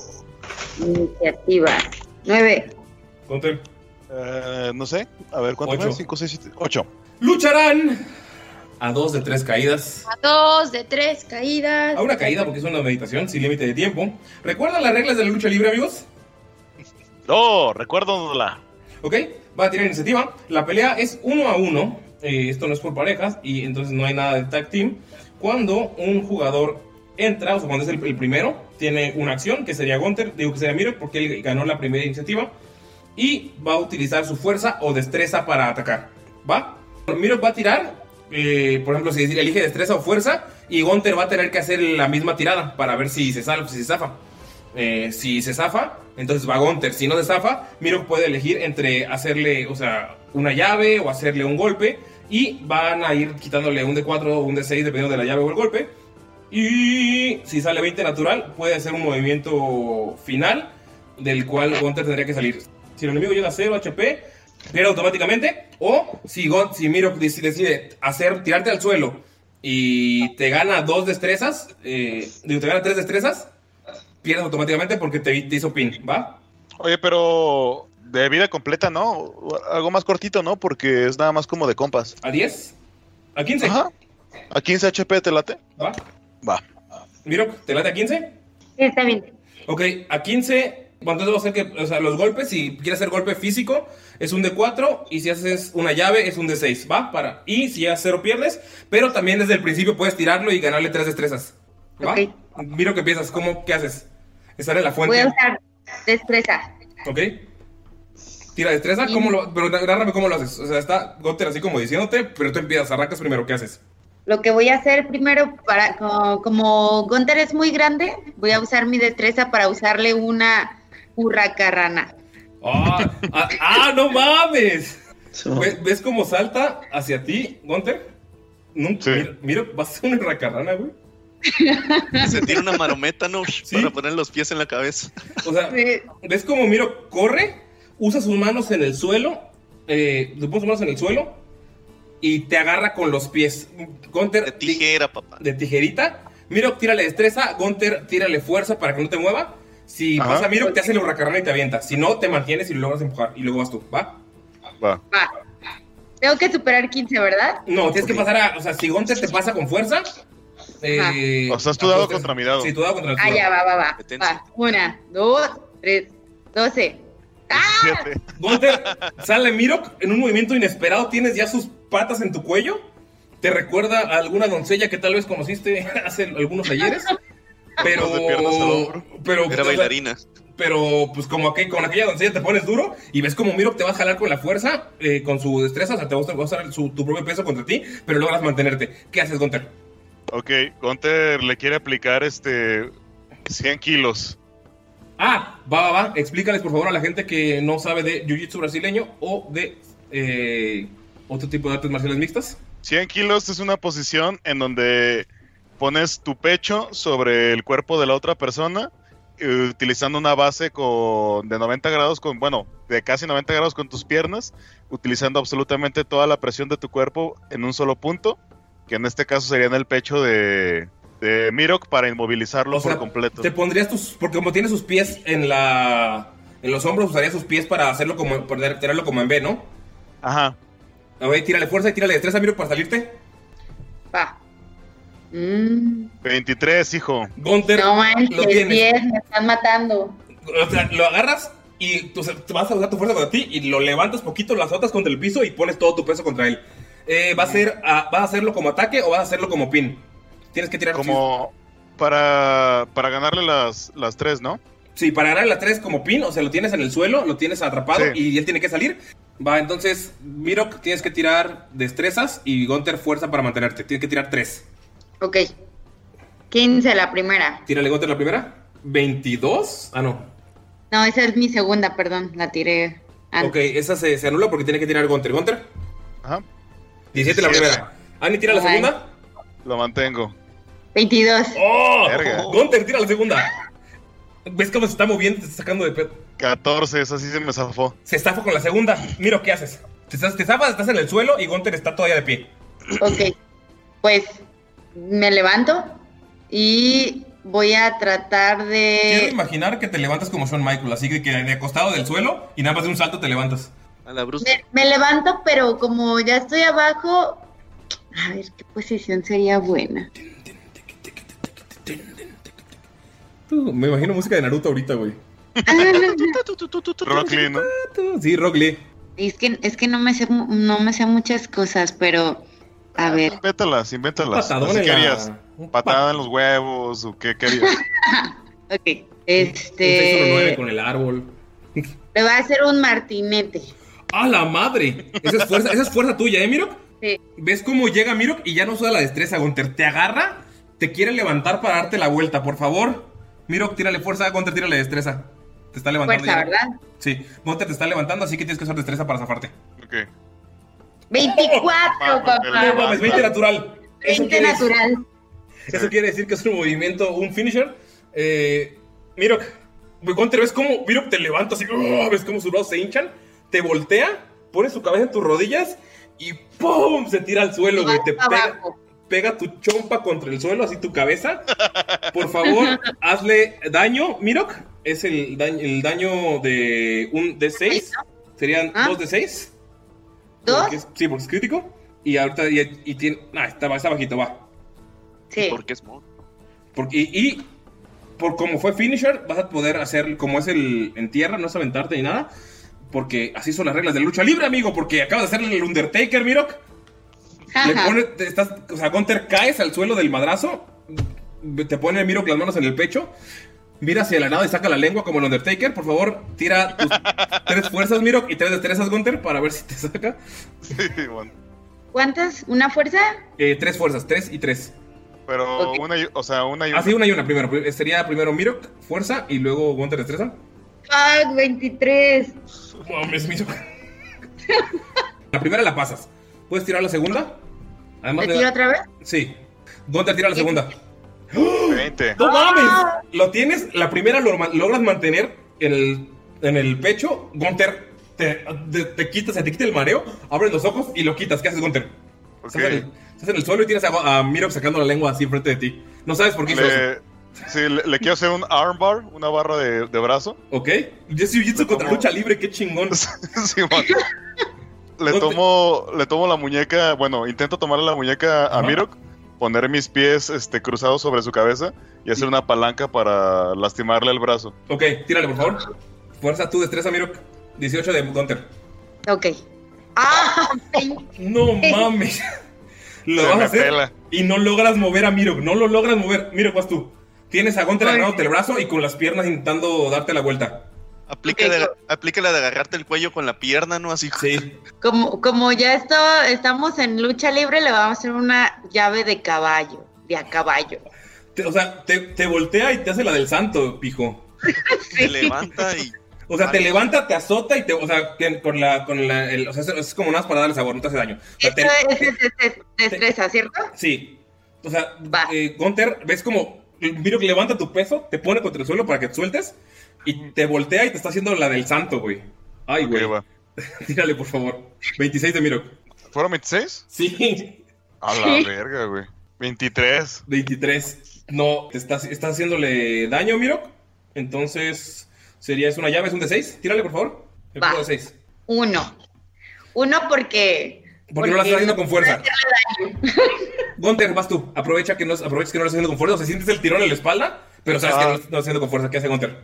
Speaker 7: Iniciativa. Nueve.
Speaker 3: Gunter.
Speaker 6: Eh, no sé. A ver, ¿cuánto
Speaker 3: Ocho.
Speaker 6: más? 5, 6, 7, 8.
Speaker 3: Lucharán a dos de tres caídas.
Speaker 8: A dos de tres caídas.
Speaker 3: A una caída porque es una meditación sin límite de tiempo. ¿Recuerdan las reglas de la lucha libre, amigos?
Speaker 6: No, recuérdala.
Speaker 3: Ok, va a tirar iniciativa. La pelea es uno a uno. eh, esto no es por parejas y entonces no hay nada de tag team. Cuando un jugador entra, cuando es el, el primero, tiene una acción que sería Gunter, digo que sería Miro porque él ganó la primera iniciativa. Y va a utilizar su fuerza o destreza para atacar. ¿Va? Miro va a tirar, eh, por ejemplo, si elige destreza o fuerza, y Gunter va a tener que hacer la misma tirada para ver si se salva, si se zafa. Eh, si se zafa, entonces va Gunter. Si no se zafa, Miro puede elegir entre hacerle, o sea, una llave o hacerle un golpe. Y van a ir quitándole un D4 o un D6 dependiendo de la llave o el golpe. Y si sale 20 natural, puede hacer un movimiento final del cual Gunter tendría que salir. Si el enemigo llega a 0 HP, pierde automáticamente. O si, si Miro dec- decide hacer, tirarte al suelo y te gana dos destrezas, eh, digo, te gana tres destrezas, pierdes automáticamente porque te, te hizo pin, ¿va?
Speaker 6: Oye, pero de vida completa, ¿no? Algo más cortito, ¿no? Porque es nada más como de compas.
Speaker 3: ¿A 10? ¿A 15?
Speaker 6: Ajá. ¿A 15 HP te late?
Speaker 3: ¿Va?
Speaker 6: Va.
Speaker 3: Miro, ¿te late a 15?
Speaker 7: Sí, está bien.
Speaker 3: Ok, a 15, bueno, entonces va a ser que, o sea, los golpes, si quieres hacer golpe físico, es un D4, y si haces una llave, es un D6, ¿va? Para, y si llegas a 0 pierdes, pero también desde el principio puedes tirarlo y ganarle 3 destrezas, ¿va? Miro que empiezas, ¿cómo, qué haces? Estar en la
Speaker 7: Voy
Speaker 3: fuente,
Speaker 7: a usar destreza.
Speaker 3: ¿ok? Tira destreza, ¿cómo lo, pero agárrame cómo lo haces, o sea, está Gotter así como diciéndote, pero tú empiezas, arrancas primero, ¿qué haces?
Speaker 7: Lo que voy a hacer primero, para como, como Gunter es muy grande, voy a usar mi destreza para usarle una hurracarrana.
Speaker 3: ¡Ah! ¡Ah, ah, no mames! ¿Ves, ves cómo salta hacia ti, Gunter? Nunca, mira, mira, vas a ser una racarrana, güey. <laughs>
Speaker 5: Se tira una marometa, ¿no? Para poner los pies en la cabeza.
Speaker 3: O sea, ¿ves cómo Miro corre? Usa sus manos en el suelo. Eh, le pone sus manos en el suelo. Y te agarra con los pies. Gunter. De
Speaker 5: tijera, papá.
Speaker 3: De tijerita. Miro, tírale destreza. Gunter, tírale fuerza para que no te mueva. Si
Speaker 6: Ajá.
Speaker 3: pasa Miro, te hace la hurracarrana y te avienta. Si no, te mantienes y lo logras empujar. Y luego vas tú, ¿va?
Speaker 6: Va.
Speaker 7: Va. Tengo que superar 15, ¿verdad?
Speaker 3: No, tienes que pasar a. O sea, si Gunter te pasa con fuerza. Eh,
Speaker 6: O sea, es tu dado contra mi dado.
Speaker 3: Sí, tu dado contra el
Speaker 7: Ah, ya va, va, va. va. Una, dos, tres, doce.
Speaker 3: Gunter, sale Mirok en un movimiento inesperado. Tienes ya sus patas en tu cuello. Te recuerda a alguna doncella que tal vez conociste <laughs> hace algunos ayeres. Pero. Pero
Speaker 5: Era bailarina.
Speaker 3: Pero, pues, como aquel, con aquella doncella te pones duro y ves como Mirok te va a jalar con la fuerza, eh, con su destreza. O sea, te va a usar- va a usar su- tu propio peso contra ti, pero logras mantenerte. ¿Qué haces, Gunter?
Speaker 6: Ok, Gunter le quiere aplicar este 100 kilos.
Speaker 3: Ah, va, va, va. Explícales, por favor, a la gente que no sabe de jiu-jitsu brasileño o de eh, otro tipo de artes marciales mixtas.
Speaker 6: 100 kilos es una posición en donde pones tu pecho sobre el cuerpo de la otra persona, eh, utilizando una base con, de 90 grados, con, bueno, de casi 90 grados con tus piernas, utilizando absolutamente toda la presión de tu cuerpo en un solo punto, que en este caso sería en el pecho de, de Mirok para inmovilizarlo
Speaker 3: O sea,
Speaker 6: por completo.
Speaker 3: Te pondrías tus. Porque como tiene sus pies en la. En los hombros, usaría sus pies para hacerlo como. Para tirarlo como en B, ¿no?
Speaker 6: Ajá.
Speaker 3: A ver, tírale fuerza y tírale destreza, miro, para salirte.
Speaker 7: Va. Mm.
Speaker 6: 23, hijo.
Speaker 3: Gunter,
Speaker 7: No
Speaker 3: lo
Speaker 7: manches,
Speaker 3: tienes.
Speaker 7: 10, me están matando.
Speaker 3: O sea, lo agarras y tú, vas a usar tu fuerza contra ti y lo levantas poquito, lo azotas contra el piso y pones todo tu peso contra él. Eh, ¿va a ser, ah, ¿Vas a hacerlo como ataque o vas a hacerlo como pin? Tienes que tirar
Speaker 6: Como para, para ganarle las, las tres, ¿no?
Speaker 3: Sí, para ganar la 3 como pin, o sea, lo tienes en el suelo, lo tienes atrapado
Speaker 6: Sí.
Speaker 3: y él tiene que salir. Va, entonces, Mirok, tienes que tirar destrezas y Gunter fuerza para mantenerte. Tienes que tirar 3.
Speaker 7: Ok. 15 la primera.
Speaker 3: Tírale Gunter la primera. 22. Ah, no.
Speaker 7: No, esa es mi segunda, perdón. La tiré antes.
Speaker 3: Ok, esa se, se anula porque tiene que tirar Gunter. Gunter.
Speaker 6: Ajá.
Speaker 3: 17 la primera. Ani, tira la
Speaker 7: Ay.
Speaker 3: segunda.
Speaker 6: Lo mantengo.
Speaker 7: 22.
Speaker 3: ¡Oh!
Speaker 6: Verga.
Speaker 3: Gunter, tira la segunda. ¿Ves cómo se está moviendo? Te está sacando de pedo.
Speaker 6: 14, esa sí se me zafó.
Speaker 3: Se estafa con la segunda. Miro, ¿qué haces? Te, te zafas, estás en el suelo y Gunter está todavía de pie.
Speaker 7: Ok. Pues me levanto y voy a tratar
Speaker 3: Quiero
Speaker 7: de.
Speaker 3: imaginar que te levantas como Shawn Michael, así que, que de acostado del suelo y nada más de un salto te levantas.
Speaker 5: A la.
Speaker 7: Me, me levanto, pero como ya estoy abajo, A ver, ¿qué posición sería buena?
Speaker 3: Me imagino música de Naruto ahorita, güey.
Speaker 6: Rock Lee, ¿no?
Speaker 3: Sí, Rock Lee.
Speaker 7: Es que, es que no me sé no me sé muchas cosas, pero a ver.
Speaker 6: Invéntalas, invéntalas.
Speaker 3: patadón
Speaker 6: Así
Speaker 3: en
Speaker 6: que
Speaker 3: la-
Speaker 6: harías. ¿Patada en los huevos o qué querías? <laughs>
Speaker 7: Ok.
Speaker 3: Un
Speaker 7: Este.
Speaker 3: 619 con el árbol.
Speaker 7: Le va a hacer un martinete.
Speaker 3: ¡A la madre! Esa es fuerza, esa es fuerza tuya, ¿eh, Mirok?
Speaker 7: Sí.
Speaker 3: ¿Ves cómo llega Mirok y ya no usa la destreza, Gunter? Te agarra, te quiere levantar para darte la vuelta, por favor. Mirok, tírale fuerza, Gunter, tírale destreza. Te está levantando.
Speaker 7: Fuerza,
Speaker 3: ya.
Speaker 7: ¿verdad?
Speaker 3: Sí, Gunter te está levantando, así que tienes que usar destreza para zafarte.
Speaker 6: Ok.
Speaker 7: 24,
Speaker 3: No
Speaker 7: papá.
Speaker 3: mames, 20 natural. Eso
Speaker 7: 20
Speaker 3: quiere decir-
Speaker 7: natural.
Speaker 3: Eso quiere decir que es un movimiento, un finisher. Eh, Mirok, Gunter, ¿ves cómo Mirok te levanta así? ¡oh! ¿Ves cómo sus brazos se hinchan? Te voltea, pone su cabeza en tus rodillas y ¡pum! Se tira al suelo, güey. Te pega, pega tu chompa contra el suelo, así tu cabeza. Por favor, <laughs> hazle daño, Mirok. Es el daño, el daño de un D6. Serían dos D6.
Speaker 7: ¿Dos?
Speaker 3: Porque es- sí, porque es crítico. Y ahorita y, y tiene. Ah, está, está bajito, va.
Speaker 7: Sí.
Speaker 5: Porque es mod.
Speaker 3: Porque, y, y por como fue finisher, vas a poder hacer como es el en tierra, no es aventarte ni nada. Porque así son las reglas de lucha libre, amigo. Porque acabas de hacer el Undertaker, Mirok. Le pone, te estás, o sea, Gunter caes al suelo del madrazo. Te pone Mirok las manos en el pecho. Mira hacia la nada y saca la lengua como el Undertaker. Por favor, tira tus <laughs> tres fuerzas, Mirok, y tres destrezas, Gunter, para ver si te saca.
Speaker 6: Sí, bueno.
Speaker 7: ¿Cuántas? ¿Una fuerza?
Speaker 3: Eh, tres fuerzas, tres y tres.
Speaker 6: Pero una, y- o sea, una y una.
Speaker 3: Así una y una primero. Pri- Sería primero Mirok, fuerza, y luego Gunter, destreza.
Speaker 7: Fuck, 23.
Speaker 3: Mames, Mirok. <laughs> La primera la pasas. ¿Puedes tirar la segunda? Además
Speaker 7: ¿Le
Speaker 3: da-
Speaker 7: otra vez?
Speaker 3: Sí. Gunter tira la segunda.
Speaker 6: 20.
Speaker 3: ¡No mames! Lo tienes, la primera lo logras mantener en el, en el pecho. Gunter, te, te, te quitas, se te quita el mareo, abres los ojos y lo quitas. ¿Qué haces, Gunter? Estás, en el, estás en el suelo y tienes a, a Mirok sacando la lengua así enfrente de ti. No sabes por qué hizo eso.
Speaker 6: Le, sí, le, le quiero hacer un armbar, una barra de, de brazo.
Speaker 3: ¿Ok? Yo soy jiu-jitsu contra lucha libre, qué chingón. <laughs>
Speaker 6: Sí. Le tomo, le tomo la muñeca, bueno, intento tomarle la muñeca a. Mirok, poner mis pies este, cruzados sobre su cabeza y hacer una palanca para lastimarle el brazo.
Speaker 3: Ok, tírale, por favor. Fuerza, tú destreza, Mirok. 18 de Gunter.
Speaker 7: Ok. ¡Ah! <laughs> 20.
Speaker 3: No mames. <laughs> Lo
Speaker 6: Se
Speaker 3: vas a hacer
Speaker 6: pela.
Speaker 3: y no logras mover a Mirok. No lo logras mover. Mirok, vas tú. Tienes a Gunter agarrándote el brazo y con las piernas intentando darte la vuelta.
Speaker 5: Aplica, de, aplica la de agarrarte el cuello con la pierna, ¿no? Así.
Speaker 3: Sí. <laughs>
Speaker 7: Como, como ya esto, estamos en lucha libre, le vamos a hacer una llave de caballo. De a caballo.
Speaker 3: Te- o sea, te, te voltea y te hace la del santo, pijo. <laughs>
Speaker 5: Se levanta y.
Speaker 3: O sea, te levanta, te azota y te. O sea, que con la. Con la el- o sea, es- es como nada más para darle sabor, no te hace daño. O sea,
Speaker 7: Esto
Speaker 3: te-
Speaker 7: es, es- es- es destreza, ¿cierto?
Speaker 3: Sí. O sea, eh, Gunter, ves como Mirok levanta tu peso, te pone contra el suelo para que te sueltes y te voltea y te está haciendo la del santo, güey. Ay, güey. <laughs> Tírale, por favor. 26 de Mirok.
Speaker 6: ¿Fueron 26?
Speaker 3: Sí.
Speaker 6: A la
Speaker 3: Sí.
Speaker 6: verga, güey. 23.
Speaker 3: 23. No, te estás, estás haciéndole daño, Mirok. Entonces, sería, es una llave, es un D6. Tírale, por favor. El
Speaker 7: Va.
Speaker 3: puro D6.
Speaker 7: Uno. Uno porque.
Speaker 3: Porque no lo estás haciendo con fuerza. <laughs> Gunter, vas tú. Aprovecha que no, aprovecha que no lo estás haciendo con fuerza. O sea, sientes el tirón en la espalda, pero sabes que
Speaker 6: Ah.
Speaker 3: no lo estás haciendo con fuerza. ¿Qué hace Gunter?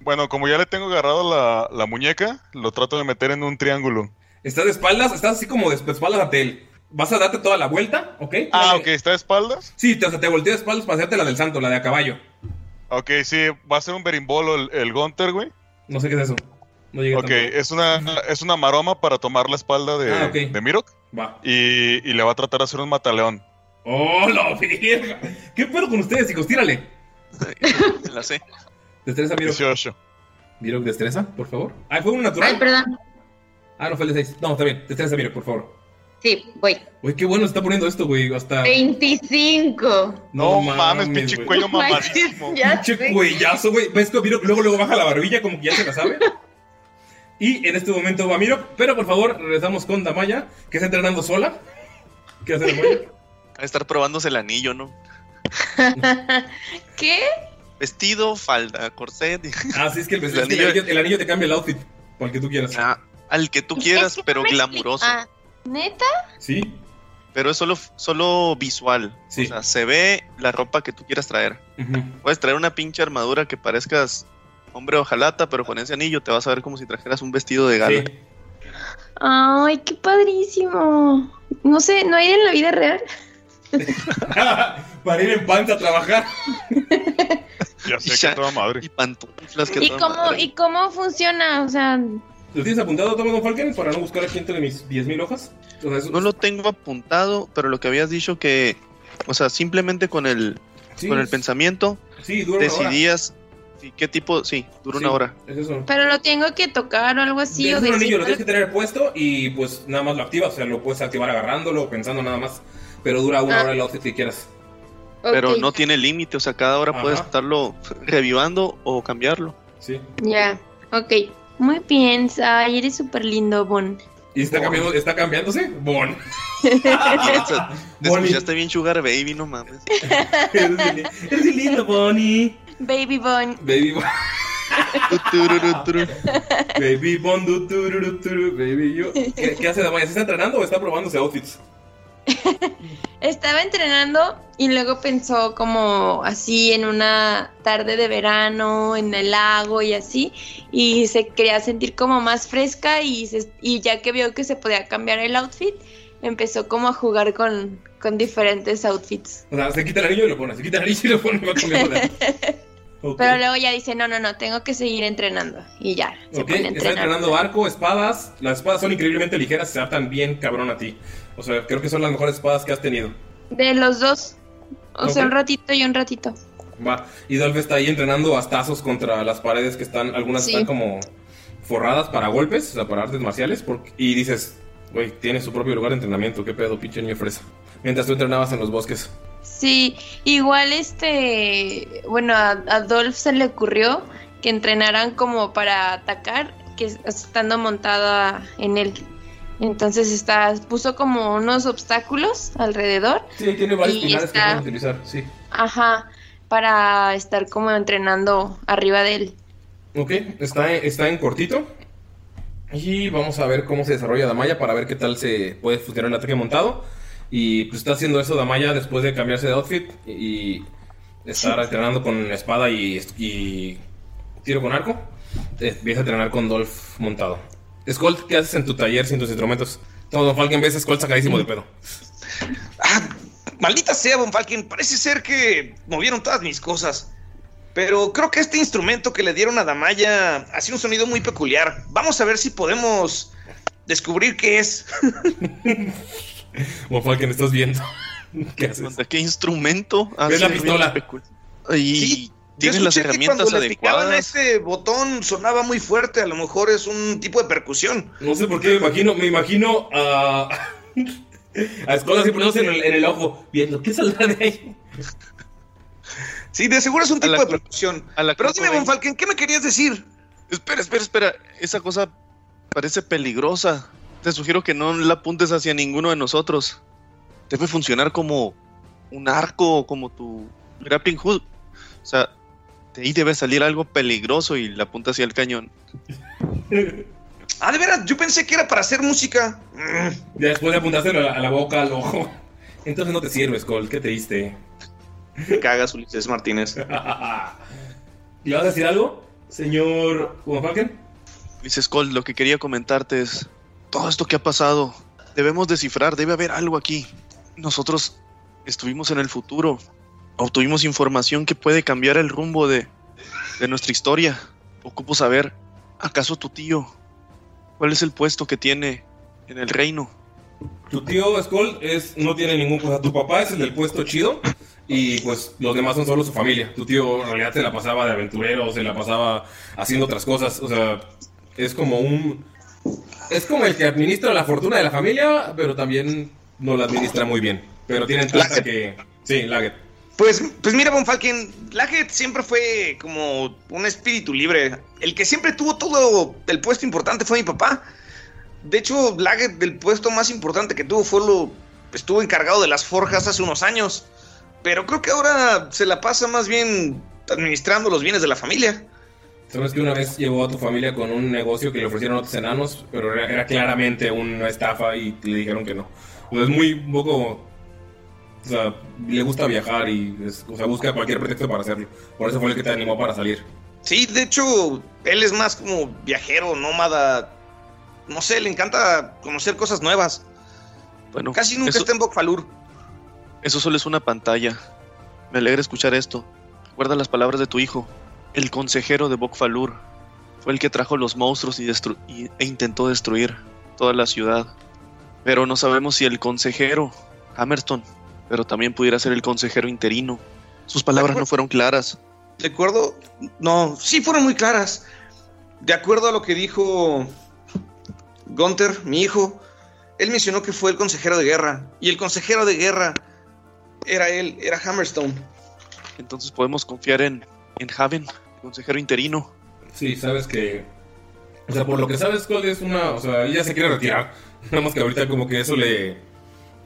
Speaker 6: Bueno, como ya le tengo agarrado la, la muñeca, lo trato de meter en un triángulo.
Speaker 3: Estás de espaldas, estás así como de espaldas ante él. Vas a darte toda la vuelta, ¿ok?
Speaker 6: Ah, ok, ¿está de espaldas?
Speaker 3: Sí, te, o sea, te volteé de espaldas para hacerte la del santo, la de a caballo.
Speaker 6: Ok, sí, va a ser un berimbolo el, el Gunter, güey.
Speaker 3: No sé qué es eso. No llegué
Speaker 6: Ok, es una, es una maroma para tomar la espalda de,
Speaker 3: Ah,
Speaker 6: de Mirok.
Speaker 3: Va.
Speaker 6: Y, y le va a tratar de hacer un mataleón.
Speaker 3: ¡Oh, la <laughs> verga! ¿Qué pedo con ustedes, chicos? Tírale.
Speaker 5: La sé.
Speaker 3: Destreza, Mirok.
Speaker 6: 18.
Speaker 3: Mirok, destreza, por favor. Ah, fue un natural.
Speaker 7: Ay, perdón.
Speaker 3: Ah, no fue el de 6. No, está bien. Destreza, Mirok, por favor.
Speaker 7: Sí, voy.
Speaker 3: Uy, qué bueno se está poniendo esto, güey. Hasta.
Speaker 7: 25.
Speaker 6: No mames, pinche
Speaker 3: güey.
Speaker 6: cuello mamadísimo.
Speaker 7: ya
Speaker 3: Pinche cuellazo, güey. ¿Ves que Mirok luego, luego baja la barbilla como que ya se la sabe? Y en este momento va Mirok. Pero por favor, regresamos con Damaya, que está entrenando sola. ¿Qué hace Damaya? <laughs>
Speaker 5: A estar probándose el anillo, ¿no? <laughs>
Speaker 8: ¿Qué?
Speaker 5: Vestido, falda, corset.
Speaker 3: Ah, sí, es que el, <laughs>
Speaker 5: El
Speaker 3: es que el
Speaker 5: anillo-
Speaker 3: el anillo te cambia el outfit. Para el que tú quieras.
Speaker 5: Ah, al que tú quieras, pero glamuroso.
Speaker 8: Ah, ¿Neta?
Speaker 3: Sí.
Speaker 5: pero es solo, solo visual. O sea, se ve la ropa que tú quieras traer. Puedes traer una pinche armadura que parezcas hombre ojalata, pero con ese anillo te vas a ver como si trajeras un vestido de gala.
Speaker 8: Ay, qué padrísimo. No sé, ¿no hay en la vida real? <laughs>
Speaker 3: Para ir en panza a trabajar. <laughs>
Speaker 6: Ya <laughs> sé que toda madre.
Speaker 5: Y pantuflas que
Speaker 8: ¿Y
Speaker 5: toda
Speaker 8: cómo,
Speaker 5: madre.
Speaker 8: ¿Y cómo funciona? O sea,
Speaker 3: ¿Lo tienes apuntado, Don Falken, para no buscar aquí entre mis 10.000 hojas? O sea, eso-
Speaker 5: No lo tengo apuntado, pero lo que habías dicho que, o sea, simplemente con el,
Speaker 3: Sí,
Speaker 5: con el
Speaker 3: es-
Speaker 5: pensamiento
Speaker 3: Sí, dura una
Speaker 5: decidías sí, qué tipo, sí, dura una
Speaker 3: Sí,
Speaker 5: hora.
Speaker 3: Es eso.
Speaker 8: pero lo tengo que tocar o algo así.
Speaker 3: es
Speaker 8: o
Speaker 3: un anillo, lo tienes que tener puesto y pues nada más lo activas. O sea, lo puedes activar agarrándolo, pensando nada más. Pero dura una
Speaker 8: Ah.
Speaker 3: hora el outfit que quieras.
Speaker 5: Pero
Speaker 8: Ok,
Speaker 5: no tiene límite, o sea, cada hora puedes
Speaker 3: Ajá.
Speaker 5: estarlo revivando o cambiarlo.
Speaker 3: Sí.
Speaker 8: Ya, ok. Muy bien, Ay, eres súper lindo, Bon.
Speaker 3: ¿Y está, cambiando, está cambiándose? Bon. <laughs> <laughs> Bonnie.
Speaker 5: escuchaste bien Sugar Baby, no mames. <laughs>
Speaker 3: Eres lindo, Bonnie.
Speaker 8: Baby Bon.
Speaker 3: Baby Bon. Baby Bon, baby yo. ¿Qué, qué hace Damaya? ¿Se está entrenando o está probándose outfits? <laughs>
Speaker 8: Estaba entrenando y luego pensó como así en una tarde de verano, en el lago y así, y se quería sentir como más fresca y, se- y ya que vio que se podía cambiar el outfit, empezó como a jugar con, con diferentes outfits.
Speaker 3: O sea, se quita el anillo y lo pone. Se quita el anillo y lo pone. y Va cambiando de- <laughs> Ok.
Speaker 8: Pero luego ya dice, no, no, no, tengo que seguir entrenando. Y ya, se
Speaker 3: Ok,
Speaker 8: pone a
Speaker 3: está entrenando arco, espadas. Las espadas son increíblemente ligeras, se adaptan bien cabrón a ti. O sea, creo que son las mejores espadas que has tenido.
Speaker 8: De los dos. O sea, un ratito y un ratito.
Speaker 3: Va. Y Dolph está ahí entrenando astazos contra las paredes que están, algunas
Speaker 8: Sí.
Speaker 3: están como forradas para golpes, o sea, para artes marciales. porque- y dices, güey, tiene su propio lugar de entrenamiento, qué pedo, pinche niño fresa. Mientras tú entrenabas en los bosques.
Speaker 8: Sí, igual este, bueno, a, a Dolph se le ocurrió que entrenaran como para atacar, que es- estando montada en él. Entonces está, puso como unos obstáculos alrededor,
Speaker 3: Sí, tiene varios pilares que
Speaker 8: está-
Speaker 3: puedes utilizar, sí.
Speaker 8: ajá, para estar como entrenando arriba de él.
Speaker 3: Ok, está, está en cortito. Y vamos a ver cómo se desarrolla Damaya para ver qué tal se puede funcionar el ataque montado. Y pues está haciendo eso Damaya después de cambiarse de outfit y estar entrenando con espada y, y tiro con arco. Empieza a entrenar con Dolph montado. Skull, ¿qué haces en tu taller sin tus instrumentos? Todo Falken ves a Skull sacadísimo de pedo.
Speaker 2: Maldita sea, Von Falken, parece ser que movieron todas mis cosas. Pero creo que este instrumento que le dieron a Damaya hacía un sonido muy peculiar. Vamos a ver si podemos descubrir qué es. <laughs>
Speaker 3: Von Falken, estás viendo. <laughs> ¿Qué haces?
Speaker 5: ¿Contra qué instrumento? Ah,
Speaker 3: ¿Ves la pistola?
Speaker 5: Y
Speaker 2: Sí,
Speaker 5: tienes las herramientas
Speaker 2: cuando le picaban a
Speaker 5: adecuadas.
Speaker 2: este botón sonaba muy fuerte. A lo mejor es un tipo de percusión.
Speaker 3: No sé por qué me imagino, me imagino a. <laughs> A Skull así poniéndose en el, en el ojo, viendo qué saldrá de ahí.
Speaker 2: Sí, de seguro es un
Speaker 5: A la
Speaker 2: tipo de
Speaker 5: cu-
Speaker 2: percusión.
Speaker 5: a la
Speaker 2: Pero dime,
Speaker 5: Cobain.
Speaker 2: Von Falken, ¿qué me querías decir?
Speaker 5: Espera, espera, espera. Esa cosa parece peligrosa. Te sugiero que no la apuntes hacia ninguno de nosotros. Debe funcionar como un arco, como tu grappling hook. O sea, de ahí debe salir algo peligroso y la apunta hacia el cañón. <laughs>
Speaker 2: Ah, de veras, yo pensé que era para hacer música. Mm,
Speaker 3: Ya después de apuntárselo a la, a la boca, al ojo. Entonces no te sirve, Skull, qué triste.
Speaker 2: Me cagas, Ulises Martínez. <laughs>
Speaker 3: ¿Y vas a decir algo, señor Falken?
Speaker 5: Dice Skull, lo que quería comentarte es todo esto que ha pasado. Debemos descifrar, debe haber algo aquí. Nosotros estuvimos en el futuro. Obtuvimos información que puede cambiar el rumbo de, de nuestra historia. Ocupo saber, ¿acaso tu tío? ¿Cuál es el puesto que tiene en el reino?
Speaker 3: Tu tío Skull es, no tiene ningún cosa. Tu papá es el del puesto chido. Y pues los demás son solo su familia. Tu tío en realidad se la pasaba de aventurero, se la pasaba haciendo otras cosas. O sea, es como un. Es como el que administra la fortuna de la familia, pero también no la administra muy bien. Pero tienen tanta que. Sí, Laget.
Speaker 2: Pues, pues mira, Von Falken, Laget siempre fue como un espíritu libre. El que siempre tuvo todo el puesto importante fue mi papá. De hecho, Laget, del puesto más importante que tuvo, fue lo. Estuvo encargado de las forjas hace unos años. Pero creo que ahora se la pasa más bien administrando los bienes de la familia.
Speaker 3: Sabes que una vez llegó a tu familia con un negocio que le ofrecieron otros enanos, pero era, claramente una estafa y le dijeron que no. Sea, es muy poco. O sea, le gusta viajar y es- o sea, busca cualquier pretexto para hacerlo. Por eso fue el que te animó para salir.
Speaker 4: Sí, de hecho, él es más como viajero, nómada. No sé, le encanta conocer cosas nuevas.
Speaker 5: Bueno,
Speaker 4: Casi nunca
Speaker 5: eso-
Speaker 4: está en Bokfalur.
Speaker 5: Eso solo es una pantalla. Me alegra escuchar esto. Recuerda las palabras de tu hijo. El consejero de Bokfalur fue el que trajo los monstruos y destru- y- e intentó destruir toda la ciudad. Pero no sabemos si el consejero, Hammerstone, pero también pudiera ser el consejero interino. Sus palabras no fueron claras.
Speaker 4: De acuerdo, no, sí fueron muy claras. De acuerdo a lo que dijo Gunther, mi hijo, él mencionó que fue el consejero de guerra. Y el consejero de guerra era él, era Hammerstone.
Speaker 5: Entonces podemos confiar en, en Haven, el consejero interino.
Speaker 3: Sí, sabes que. O sea, por lo que sabes, Cold es una. O sea, ella se quiere retirar. <laughs> Nada más que ahorita, como que eso le.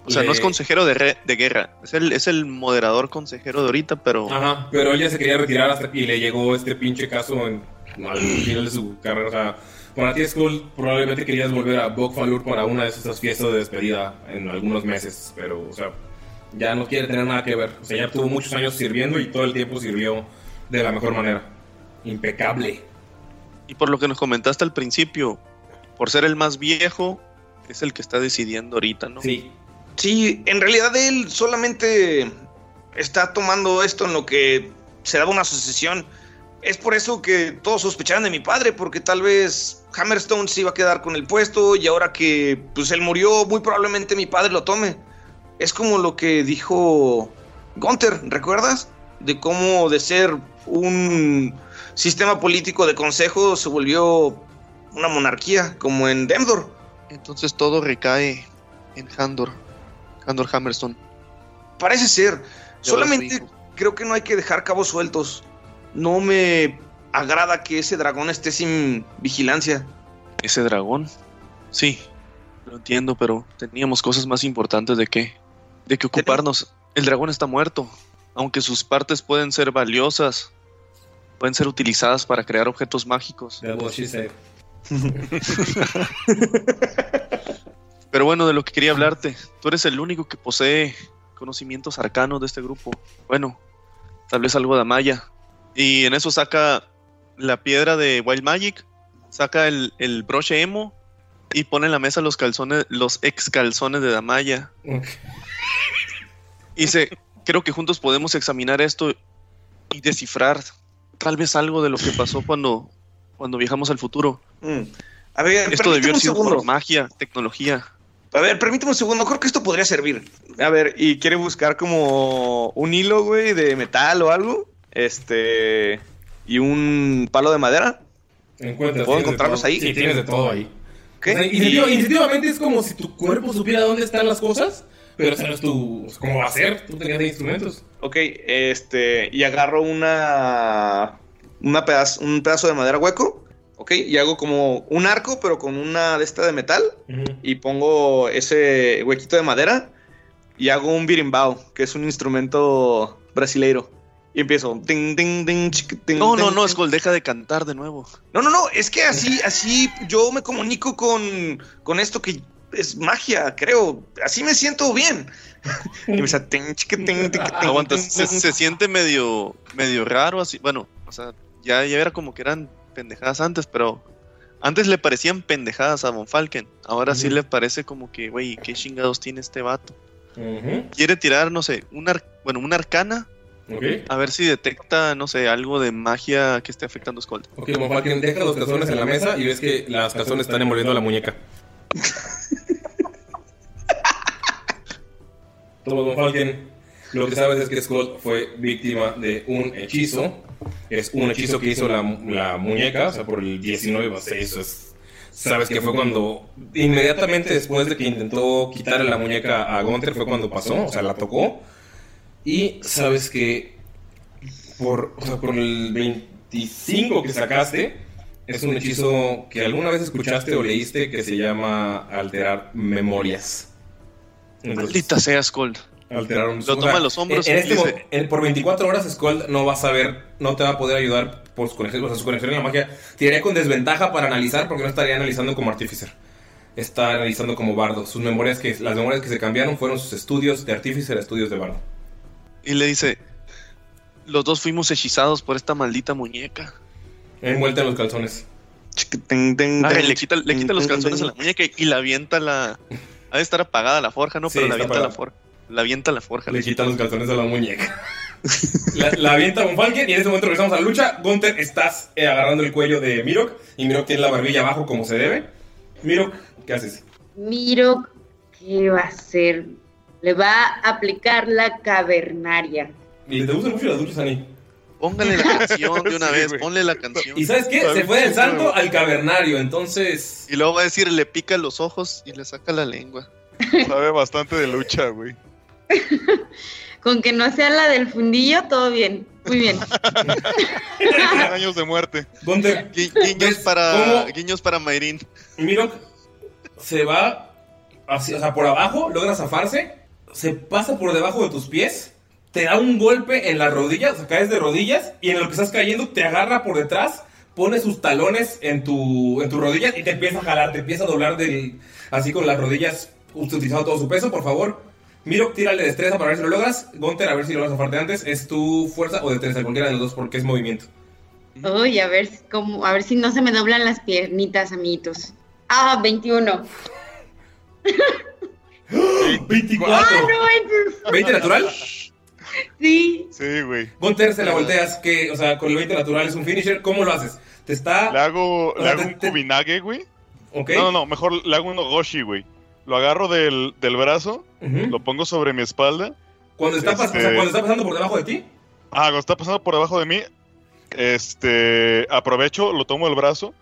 Speaker 5: O sea,
Speaker 3: le-
Speaker 5: no es consejero de, re- de guerra, es el, es el moderador consejero de ahorita, pero...
Speaker 3: Ajá, pero ella se quería retirar hasta y le llegó este pinche caso en- al final de su carrera. O sea, para ti, Skull, probablemente querías volver a Bokfalur para una de esas fiestas de despedida en algunos meses, pero, o sea, ya no quiere tener nada que ver. O sea, ya tuvo muchos años sirviendo y todo el tiempo sirvió de la mejor manera. Impecable.
Speaker 5: Y por lo que nos comentaste al principio, por ser el más viejo, es el que está decidiendo ahorita, ¿no?
Speaker 3: Sí.
Speaker 4: Sí, en realidad él solamente está tomando esto en lo que se daba una sucesión. Es por eso que todos sospechaban de mi padre, porque tal vez Hammerstone se iba a quedar con el puesto y ahora que pues él murió, muy probablemente mi padre lo tome. Es como lo que dijo Gunther, ¿recuerdas? De cómo de ser un sistema político de consejo se volvió una monarquía, como en Demdor.
Speaker 5: Entonces todo recae en Handor, Handor Hammerstone.
Speaker 4: Parece ser. Solamente creo que no hay que dejar cabos sueltos. No me agrada que ese dragón esté sin vigilancia.
Speaker 5: ¿Ese dragón? Sí, lo entiendo, pero teníamos cosas más importantes de qué, de que ocuparnos. El dragón está muerto, aunque sus partes pueden ser valiosas, pueden ser utilizadas para crear objetos mágicos. <laughs> <laughs> Pero bueno, de lo que quería hablarte, tú eres el único que posee conocimientos arcanos de este grupo. Bueno, tal vez algo de Amaya. Y en eso saca la piedra de Wild Magic, saca el, el broche emo y pone en la mesa los calzones, los ex calzones de Damaya. Y dice, creo que juntos podemos examinar esto y descifrar tal vez algo de lo que pasó cuando, cuando viajamos al futuro.
Speaker 4: Mm. A ver,
Speaker 5: Esto debió haber sido por magia, tecnología.
Speaker 4: A ver, permíteme un segundo. Creo que esto podría servir. A ver, y quiere buscar como un hilo, güey, de metal o algo. Este. Y un palo de madera.
Speaker 3: Encuentras,
Speaker 4: ¿Puedo encontrarlos ahí?
Speaker 3: Sí, tienes de todo ahí.
Speaker 4: ¿Qué?
Speaker 3: O sea, instintiva- instintivamente es como si tu cuerpo supiera dónde están las cosas, pero sabes tú cómo va a ser. Tú tenías de instrumentos.
Speaker 4: Ok, este. Y agarro una. Una pedazo, un pedazo de madera hueco. Ok, y hago como un arco, pero con una de esta de metal. Y pongo ese huequito de madera. Y hago un birimbao, que es un instrumento brasileiro. Y empiezo. Ting, chiqui, ting,
Speaker 5: No, no, no. Skull, deja de cantar de nuevo.
Speaker 4: No, no, no, es que así, así yo me comunico con, con esto que es magia, creo. Así me siento bien. Y me dice, "Ting,
Speaker 5: Aguanta,
Speaker 4: ting,
Speaker 5: se,
Speaker 4: ting".
Speaker 5: se siente medio, medio raro así. Bueno, o sea, ya, ya era como que eran pendejadas antes, pero antes le parecían pendejadas a Von Falken. Ahora sí le parece como que, güey, ¿qué chingados tiene este vato? Quiere tirar, no sé, un ar- bueno, una arcana. A ver si detecta, no sé, algo de magia que esté afectando a Skull.
Speaker 3: Ok, Von Falken, deja los calzones en la mesa y ves que las calzones están envolviendo la muñeca. <laughs> Toma, Von Falken. Lo que sabes es que Skull fue víctima de un hechizo. Es un hechizo que hizo la, muñeca, o sea, por el 19, o sea, eso es... Sabes que fue cuando, inmediatamente después de que intentó quitarle la muñeca a Gunther, fue cuando pasó, o sea, la tocó. Y sabes que por, o sea, por el 25 que sacaste, es un hechizo que alguna vez escuchaste o leíste que se llama alterar memorias.
Speaker 5: Maldita sea Skull.
Speaker 3: Alterar un-
Speaker 5: Lo
Speaker 3: o
Speaker 5: toma
Speaker 3: sea,
Speaker 5: a los hombros
Speaker 3: En,
Speaker 5: y
Speaker 3: en este
Speaker 5: dice-
Speaker 3: en- por 24 horas, Skull no va a saber, no te va a poder ayudar por su conexión, o sea, su conexión en la magia. Tiraría con desventaja para analizar porque no estaría analizando como artificer. está analizando como bardo. Sus memorias que, las memorias que se cambiaron fueron sus estudios de artífice, estudios de bardo.
Speaker 5: Y le dice, los dos fuimos hechizados por esta maldita muñeca.
Speaker 3: Envuelta en los calzones.
Speaker 5: Ah, le quita, le quita los calzones a la muñeca y la avienta a la... Ha de estar apagada la forja, ¿no?
Speaker 3: Sí,
Speaker 5: Pero la avienta a la forja. La avienta a la forja.
Speaker 3: Le quita los calzones a la muñeca. <laughs> la, la avienta Von Falken y en ese momento regresamos a la lucha. Gunther, estás eh, agarrando el cuello de Mirok y Mirok tiene la barbilla abajo como se debe. Mirok, ¿qué haces?
Speaker 7: Miro qué va a hacer. Le va a aplicar la cavernaria.
Speaker 3: Y te gustan mucho las luchas, Ani.
Speaker 5: Póngale la canción de una <laughs>
Speaker 3: Sí,
Speaker 5: vez,
Speaker 3: güey.
Speaker 5: ponle la canción.
Speaker 3: ¿Y sabes qué? Se fue del santo al cavernario, entonces...
Speaker 5: Y luego va a decir, le pica los ojos y le saca la lengua.
Speaker 6: Sabe bastante de lucha, güey. <laughs>
Speaker 7: Con que no sea la del fundillo, todo bien. Muy bien. <laughs>
Speaker 6: años de muerte.
Speaker 5: Gui- guiños para,
Speaker 3: cómo?
Speaker 5: guiños para Mayrin.
Speaker 3: Mirok se va hacia, o sea, por abajo, logra zafarse, se pasa por debajo de tus pies, te da un golpe en las rodillas, o sea, caes de rodillas y en lo que estás cayendo te agarra por detrás, pone sus talones en tu, en tus rodillas y te empieza a jalar, te empieza a doblar del, así con las rodillas utilizando todo su peso, por favor. Mirok, tírale destreza para ver si lo logras. Gunter, a ver si logras zafarte antes. ¿Es tu fuerza o destreza? Cualquiera de los dos porque es movimiento.
Speaker 7: Uy, a ver si- cómo, a ver si no se me doblan las piernitas, amiguitos. Ah, 21.
Speaker 3: 24. <gasps>
Speaker 7: Ah, no manches.
Speaker 3: ¿20 natural?
Speaker 7: Sí.
Speaker 6: Sí, güey.
Speaker 3: Gunter, se la volteas, que, o sea, con el 20 natural es un finisher. ¿Cómo lo haces? Te está.
Speaker 6: Le hago,
Speaker 3: o
Speaker 6: le hago
Speaker 3: te-
Speaker 6: un
Speaker 3: te-
Speaker 6: kubinage, güey.
Speaker 3: Ok.
Speaker 6: No, no, no, mejor le hago un ogoshi, güey. Lo agarro del, del brazo, lo pongo sobre mi espalda.
Speaker 3: Cuando está, pas- o sea,
Speaker 6: Este-
Speaker 3: cuando está pasando por debajo de ti.
Speaker 6: Ah, cuando está pasando por debajo de mí, este, aprovecho, lo tomo del brazo,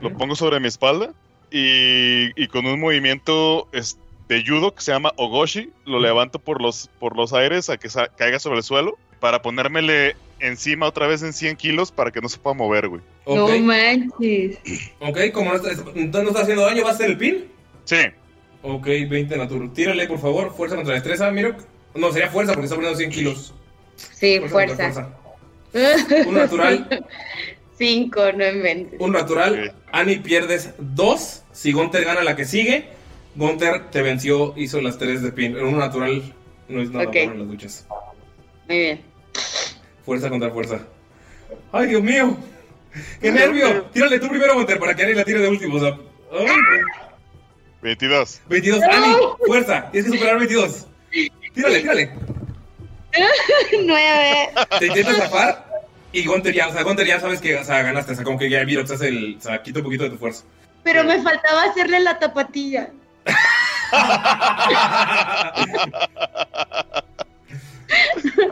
Speaker 6: lo pongo sobre mi espalda y, y con un movimiento es- de judo que se llama ogoshi, lo levanto por los, por los aires a que caiga sobre el suelo para ponérmele encima otra vez en 100 kilos para que no se pueda mover, güey.
Speaker 7: No
Speaker 3: Ok.
Speaker 7: manches.
Speaker 3: Ok, como no está, entonces no está haciendo daño, ¿va a ser el pin?
Speaker 6: Sí.
Speaker 3: Ok, 20 natural. Tírale, por favor, fuerza contra destreza, Mirok. No, sería fuerza porque está poniendo 100 kilos.
Speaker 7: Sí, fuerza. <laughs>
Speaker 3: Un natural.
Speaker 7: Cinco, no inventes.
Speaker 3: Un natural. Ani pierdes 2. Si Gunter gana la que sigue, Gunter te venció, hizo las 3 de pin. Un natural no es nada
Speaker 7: Ok.
Speaker 3: bueno en las luchas.
Speaker 7: Muy bien.
Speaker 3: Fuerza contra fuerza. ¡Ay, Dios mío! ¡Qué nervio! Tírale tú primero, Gunter, para que Ani la tire de último. O sea, ay.
Speaker 6: 22.
Speaker 3: 22, Ani, fuerza. Tienes que superar 22. Tírale, tírale. <laughs>
Speaker 7: Nueve.
Speaker 3: Te intentas zafar y Gunter ya, o sea, Gunter ya sabes que o sea, ganaste. O sea, como que ya Virox hace el. O sea, quita un poquito de tu fuerza.
Speaker 7: Pero me faltaba hacerle la tapatilla. <laughs>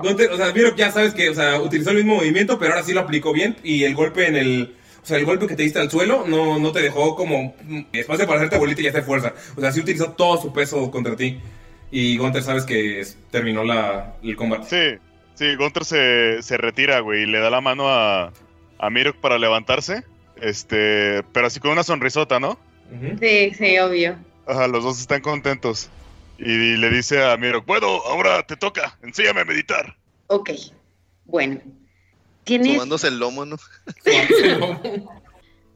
Speaker 3: Gunter, o sea, Virox ya sabes que, o sea, utilizó el mismo movimiento, pero ahora sí lo aplicó bien. Y el golpe en el. O sea, el golpe que te diste al suelo no, no te dejó como mm, espacio para hacerte bolita y hacer fuerza. O sea, sí utilizó todo su peso contra ti. Y Gunter sabes que es- terminó la, el combate.
Speaker 6: Sí, sí, Gunter se, se retira, güey, y le da la mano a, a Mirok para levantarse. Este, pero así con una sonrisota, ¿no?
Speaker 7: Sí, sí, obvio.
Speaker 6: Ajá, los dos están contentos. Y, le dice a Mirok, bueno, ahora te toca, enséñame a meditar.
Speaker 7: Ok. Bueno. Tienes
Speaker 5: Tomándose el lomo, ¿no? <laughs>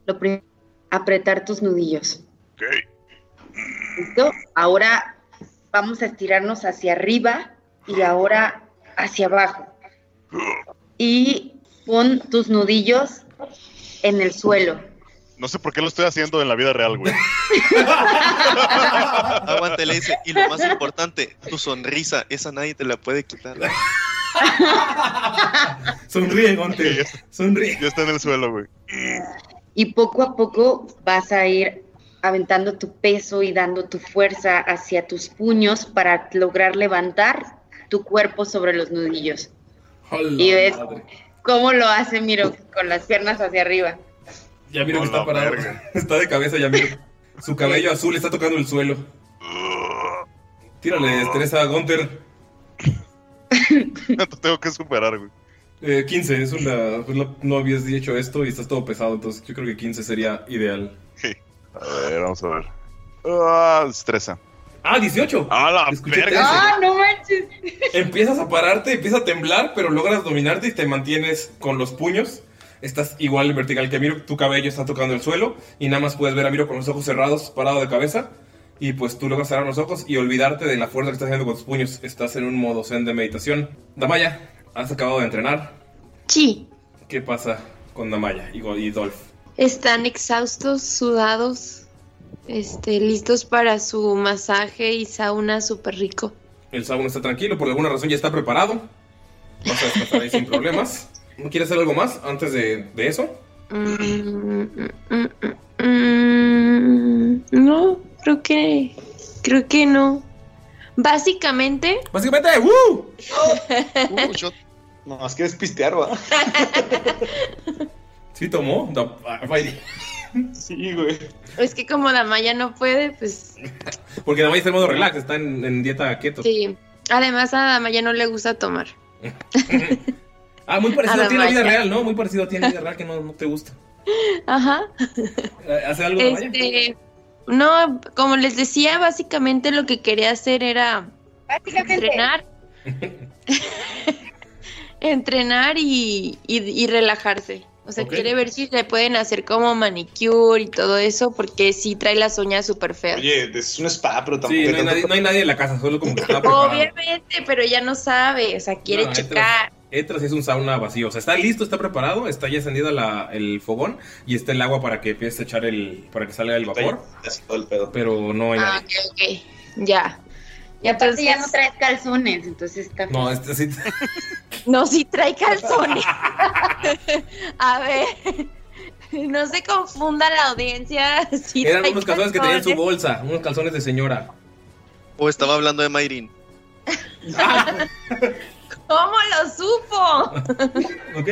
Speaker 7: lo primero, apretar tus nudillos.
Speaker 9: Ok.
Speaker 7: ¿Listo? Ahora vamos a estirarnos hacia arriba y ahora hacia abajo. Y pon tus nudillos en el suelo.
Speaker 6: No sé por qué lo estoy haciendo en la vida real, güey.
Speaker 5: Aguante, le dice. Y lo más importante, tu sonrisa, esa nadie te la puede quitar. <laughs>
Speaker 3: Sonríe, Gunter. Sonríe.
Speaker 6: Ya está en el suelo, güey.
Speaker 7: Y poco a poco vas a ir aventando tu peso y dando tu fuerza hacia tus puños para lograr levantar tu cuerpo sobre los nudillos. Y ves cómo lo hace Miro con las piernas hacia arriba.
Speaker 3: Ya miro que está parado.
Speaker 6: verga. <laughs>
Speaker 3: Está de cabeza, ya miro. Su cabello azul está tocando el suelo. <laughs> Tírale destreza a Gunter. <laughs>
Speaker 6: Te tengo que superar, güey.
Speaker 3: Eh, 15, es una, pues no, habías hecho esto y estás todo pesado, entonces yo creo que 15 sería ideal.
Speaker 6: A ver, vamos a ver. Ah, destreza.
Speaker 3: Ah, 18.
Speaker 6: ¡Ah, la
Speaker 3: Escuché
Speaker 6: verga!
Speaker 3: 13.
Speaker 7: ¡Ah, no manches!
Speaker 3: Empiezas a pararte, empiezas a temblar, pero logras dominarte y te mantienes con los puños. Estás igual en vertical que Miro, tu cabello está tocando el suelo y nada más puedes ver a Miro con los ojos cerrados, parado de cabeza. Y pues tú logras cerrar los ojos y olvidarte de la fuerza que estás haciendo con tus puños. Estás en un modo zen de meditación. Damaya, has acabado de entrenar.
Speaker 8: Sí,
Speaker 3: ¿Qué pasa con Damaya y, y Dolph?
Speaker 8: están exhaustos, sudados, este, listos para su masaje y sauna súper rico.
Speaker 3: El sauna está tranquilo, por alguna razón ya está preparado. Vas a descansar ahí sin problemas. ¿No quieres hacer algo más antes de, de eso?
Speaker 8: Mm, mm, mm, no, creo que, creo que no. Básicamente,
Speaker 3: Básicamente, ¡uh! <laughs>
Speaker 4: No, más que despistear, va. <laughs>
Speaker 3: ¿Sí tomó?
Speaker 4: Sí, güey.
Speaker 8: es que como la Maya no puede, pues
Speaker 3: Porque Damaya está en modo relax, está en, en dieta keto.
Speaker 8: sí. Además a la Maya no le gusta tomar. <laughs>
Speaker 3: Ah, muy parecido a ti en la vida real, ¿no? Muy parecido a ti en la vida real que no, no te gusta.
Speaker 8: Ajá.
Speaker 3: Eh, ¿Hace algo Damaya?
Speaker 8: Este, no, como les decía, básicamente lo que quería hacer era entrenar. <laughs> entrenar y, y- y relajarse. O sea, quiere ver si le pueden hacer como manicure y todo eso, porque sí trae las uñas súper feas.
Speaker 4: Oye, es un spa, pero tampoco.
Speaker 3: Sí, no hay, nadie, no hay nadie en la casa, solo como que está. <laughs>
Speaker 8: Obviamente, pero ella no sabe, o sea, quiere
Speaker 3: No,
Speaker 8: checar.
Speaker 3: Entras y es un sauna vacío. O sea, está listo, está preparado, está ya encendido la- el fogón y está el agua para que empieces a echar el. para que salga el vapor. Pero no hay
Speaker 8: Ah,
Speaker 3: nadie.
Speaker 8: ok, ok, ya.
Speaker 7: Y aparte ya no traes calzones, entonces está
Speaker 3: No, este sí. <laughs>
Speaker 8: No, sí trae calzones. <laughs> A ver, no se confunda la audiencia. <laughs> sí
Speaker 3: Eran
Speaker 8: trae
Speaker 3: unos calzones que tenían en su bolsa, unos calzones de señora.
Speaker 5: O estaba hablando de Mayrin.
Speaker 8: ¿Cómo lo supo? <laughs>
Speaker 3: Ok.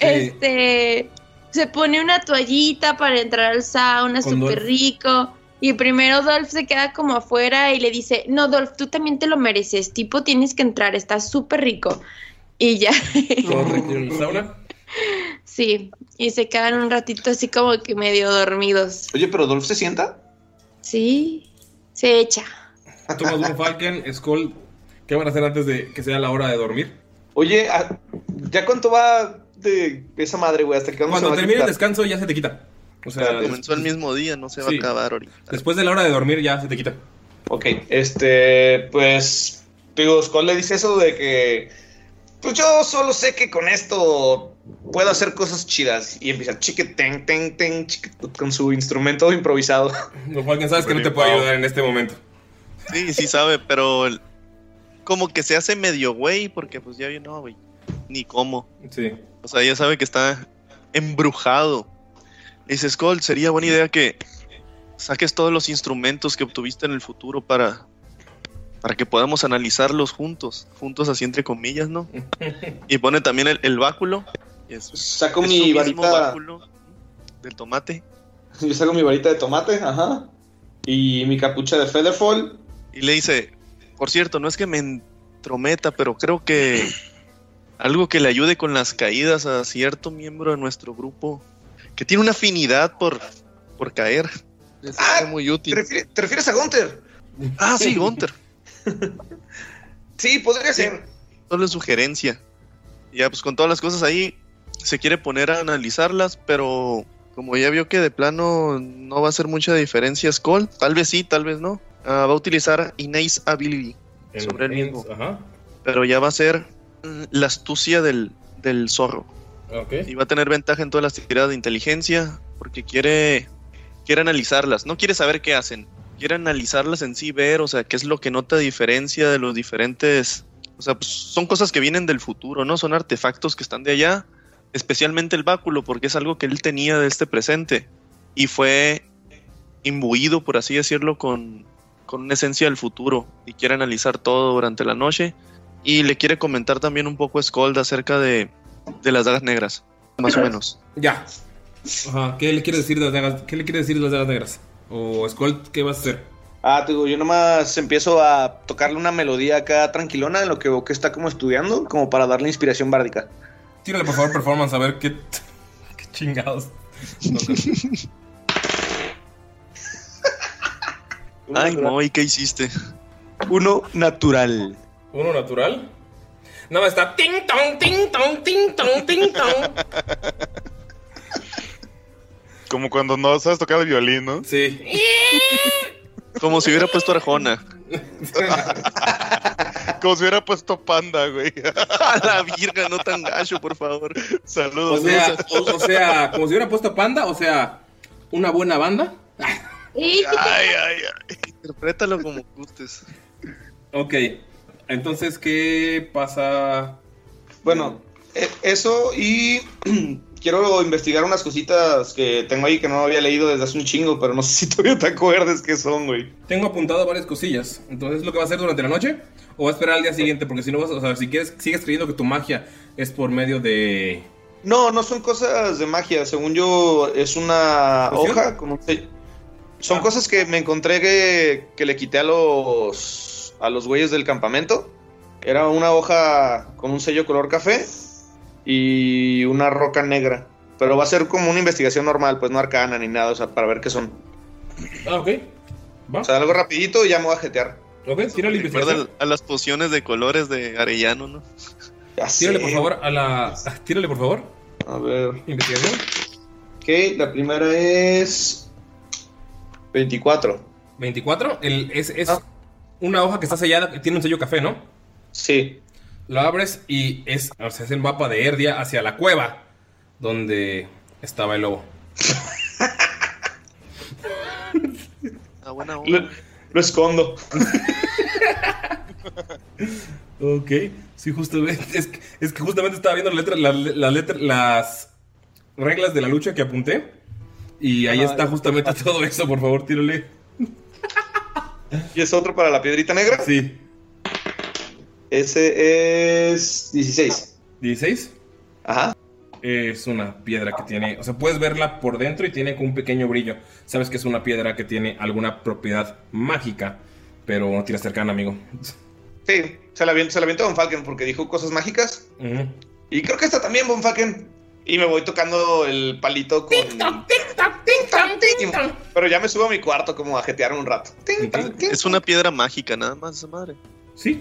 Speaker 8: Este, se pone una toallita para entrar al sauna, súper rico. Y primero Dolph se queda como afuera y le dice, no, Dolph, tú también te lo mereces, tipo, tienes que entrar, está súper rico. Y ya,
Speaker 3: Todo tranquilo en el sauna. <laughs>
Speaker 8: sí, y se quedan un ratito así como que medio dormidos.
Speaker 4: Oye, pero Dolph se sienta.
Speaker 8: Sí, se echa.
Speaker 3: Tomas un Falcon, Skull. ¿Qué van a hacer antes de que sea la hora de dormir?
Speaker 4: Oye, ah, ¿ya cuánto va de esa madre, güey? Hasta que vamos
Speaker 3: Cuando
Speaker 4: a
Speaker 3: termine el descanso ya se te quita. O sea,
Speaker 5: comenzó el mismo día, no se va
Speaker 3: Sí.
Speaker 5: a acabar ahorita.
Speaker 3: después de la hora de dormir ya se te quita.
Speaker 4: Ok, este, pues, digo, Skull le dice eso de que, pues yo solo sé que con esto puedo hacer cosas chidas. Y empieza chique, ten, ten, ten, chique, con su instrumento improvisado.
Speaker 3: Lo cual sabes que no te puede ayudar en este momento.
Speaker 5: Sí, sí sabe, pero el- como que se hace medio güey, porque pues ya vio, no, güey, ni cómo.
Speaker 3: Sí.
Speaker 5: O sea, ya sabe que está embrujado. Le Dice, Skull, sería buena idea que saques todos los instrumentos que obtuviste en el futuro para, para que podamos analizarlos juntos, juntos así entre comillas, ¿no? <laughs> Y pone también el, el báculo. y es-
Speaker 4: Saco
Speaker 5: es
Speaker 4: mi varita.
Speaker 5: báculo del tomate.
Speaker 4: Yo saco mi varita de tomate, ajá. Y mi capucha de Featherfall.
Speaker 5: Y le dice, por cierto, no es que me entrometa, pero creo que algo que le ayude con las caídas a cierto miembro de nuestro grupo que tiene una afinidad por, por caer. Le sería muy útil.
Speaker 4: ¿Te, refiere- te refieres a Gunter?
Speaker 5: Ah, sí, Gunter. <laughs>
Speaker 4: Sí, podría ser.
Speaker 5: Solo es sugerencia. Ya, pues con todas las cosas ahí, se quiere poner a analizarlas, pero como ya vio que de plano no va a hacer mucha diferencia Skull, tal vez sí, tal vez no. Ah, va a utilizar Innate Ability
Speaker 3: En-
Speaker 5: sobre él
Speaker 3: en-
Speaker 5: mismo.
Speaker 3: Ajá.
Speaker 5: Pero ya va a ser mm, la astucia del, del zorro.
Speaker 3: Ok.
Speaker 5: Y va a tener ventaja en todas las tiradas de inteligencia porque quiere, quiere analizarlas. No quiere saber qué hacen. Quiere analizarlas en sí, ver, o sea, qué es lo que nota diferencia de los diferentes... O sea, pues, son cosas que vienen del futuro, ¿no? Son artefactos que están de allá. Especialmente el báculo, porque es algo que él tenía de este presente. Y fue imbuido, por así decirlo, con, con una esencia del futuro. Y quiere analizar todo durante la noche. Y le quiere comentar también un poco a Skold acerca de, de las dagas negras, más o menos.
Speaker 3: Ya. Ajá. ¿Qué le quiere decir de las dagas? ¿Qué le quiere decir de las dagas negras? O Skull, ¿qué vas a hacer?
Speaker 4: Ah, te digo, yo nomás empiezo a tocarle una melodía acá tranquilona en lo que veo que está como estudiando, como para darle inspiración bárdica.
Speaker 3: Tírale por favor performance a ver qué, qué chingados. <laughs>
Speaker 5: Ay, Moy, ¿qué hiciste?
Speaker 4: Uno natural.
Speaker 3: Uno natural. Nada más está ting tong, ting tong, ting tong, ting tong.
Speaker 6: Como cuando no sabes tocar el violín, ¿no?
Speaker 3: Sí. <laughs>
Speaker 5: Como si hubiera puesto Arjona. <laughs>
Speaker 6: Como si hubiera puesto panda, güey. <laughs>
Speaker 5: A la virga, no tan gacho, por favor.
Speaker 3: O
Speaker 5: Saludos.
Speaker 3: sea, o, o sea, como si hubiera puesto panda, o sea, una buena banda.
Speaker 6: Ay, ay, ay.
Speaker 5: Interprétalo como gustes.
Speaker 3: Ok, entonces, ¿qué pasa?
Speaker 4: Bueno, e- eso y <clears throat> quiero investigar unas cositas que tengo ahí que no había leído desde hace un chingo, pero no sé si todavía te acuerdas qué son, güey.
Speaker 3: Tengo apuntado varias cosillas. Entonces, ¿es lo que va a hacer durante la noche? ¿O va a esperar al día siguiente? Porque si no vas a, o sea, si quieres, sigues creyendo que tu magia es por medio de...
Speaker 4: No, no son cosas de magia. Según yo, es una
Speaker 3: ¿Poción?
Speaker 4: hoja con un sello. Son
Speaker 3: Ah.
Speaker 4: cosas que me encontré que, que le quité a los a los güeyes del campamento. Era una hoja con un sello color café y una roca negra. Pero va a ser como una investigación normal, pues no arcana ni nada, o sea, para ver qué son.
Speaker 3: Ah, ok. Va.
Speaker 4: O sea, algo rapidito y ya me voy a jetear.
Speaker 3: Ok, tira la
Speaker 5: Recuerda
Speaker 3: investigación.
Speaker 5: a las pociones de colores de Arellano, ¿no?
Speaker 4: Ya
Speaker 3: Tírale,
Speaker 4: sé.
Speaker 3: por favor, a la... Tírale, por favor.
Speaker 4: A ver.
Speaker 3: Investigación.
Speaker 4: Ok, la primera es 24.
Speaker 3: 24. El, es es
Speaker 4: Ah.
Speaker 3: una hoja que está sellada, que tiene un sello café, ¿no?
Speaker 4: Sí.
Speaker 3: Lo abres y es, o sea, es el mapa de Erdia hacia la cueva donde estaba el lobo.
Speaker 5: Ah, buena
Speaker 4: Lo,
Speaker 5: onda.
Speaker 4: lo escondo.
Speaker 3: Ok, sí, justamente. Es que, es que justamente estaba viendo las letras, las, las letras, las reglas de la lucha que apunté. Y ahí está justamente todo eso, por favor, tírale. <laughs>
Speaker 4: ¿Y es otro para la piedrita negra?
Speaker 3: Sí.
Speaker 4: Ese es 16.
Speaker 3: 16.
Speaker 4: Ajá.
Speaker 3: Es una piedra que tiene, o sea, puedes verla por dentro y tiene como un pequeño brillo. Sabes que es una piedra que tiene alguna propiedad mágica, pero no tiene cercana, amigo.
Speaker 4: Sí, se la aviento, se la aviento a Von Falken porque dijo cosas mágicas. Y creo que esta también, Von Falken. Y me voy tocando el palito con. Pero ya me subo a mi cuarto como a jetear un rato.
Speaker 5: Es una piedra mágica, nada más, esa madre.
Speaker 3: Sí,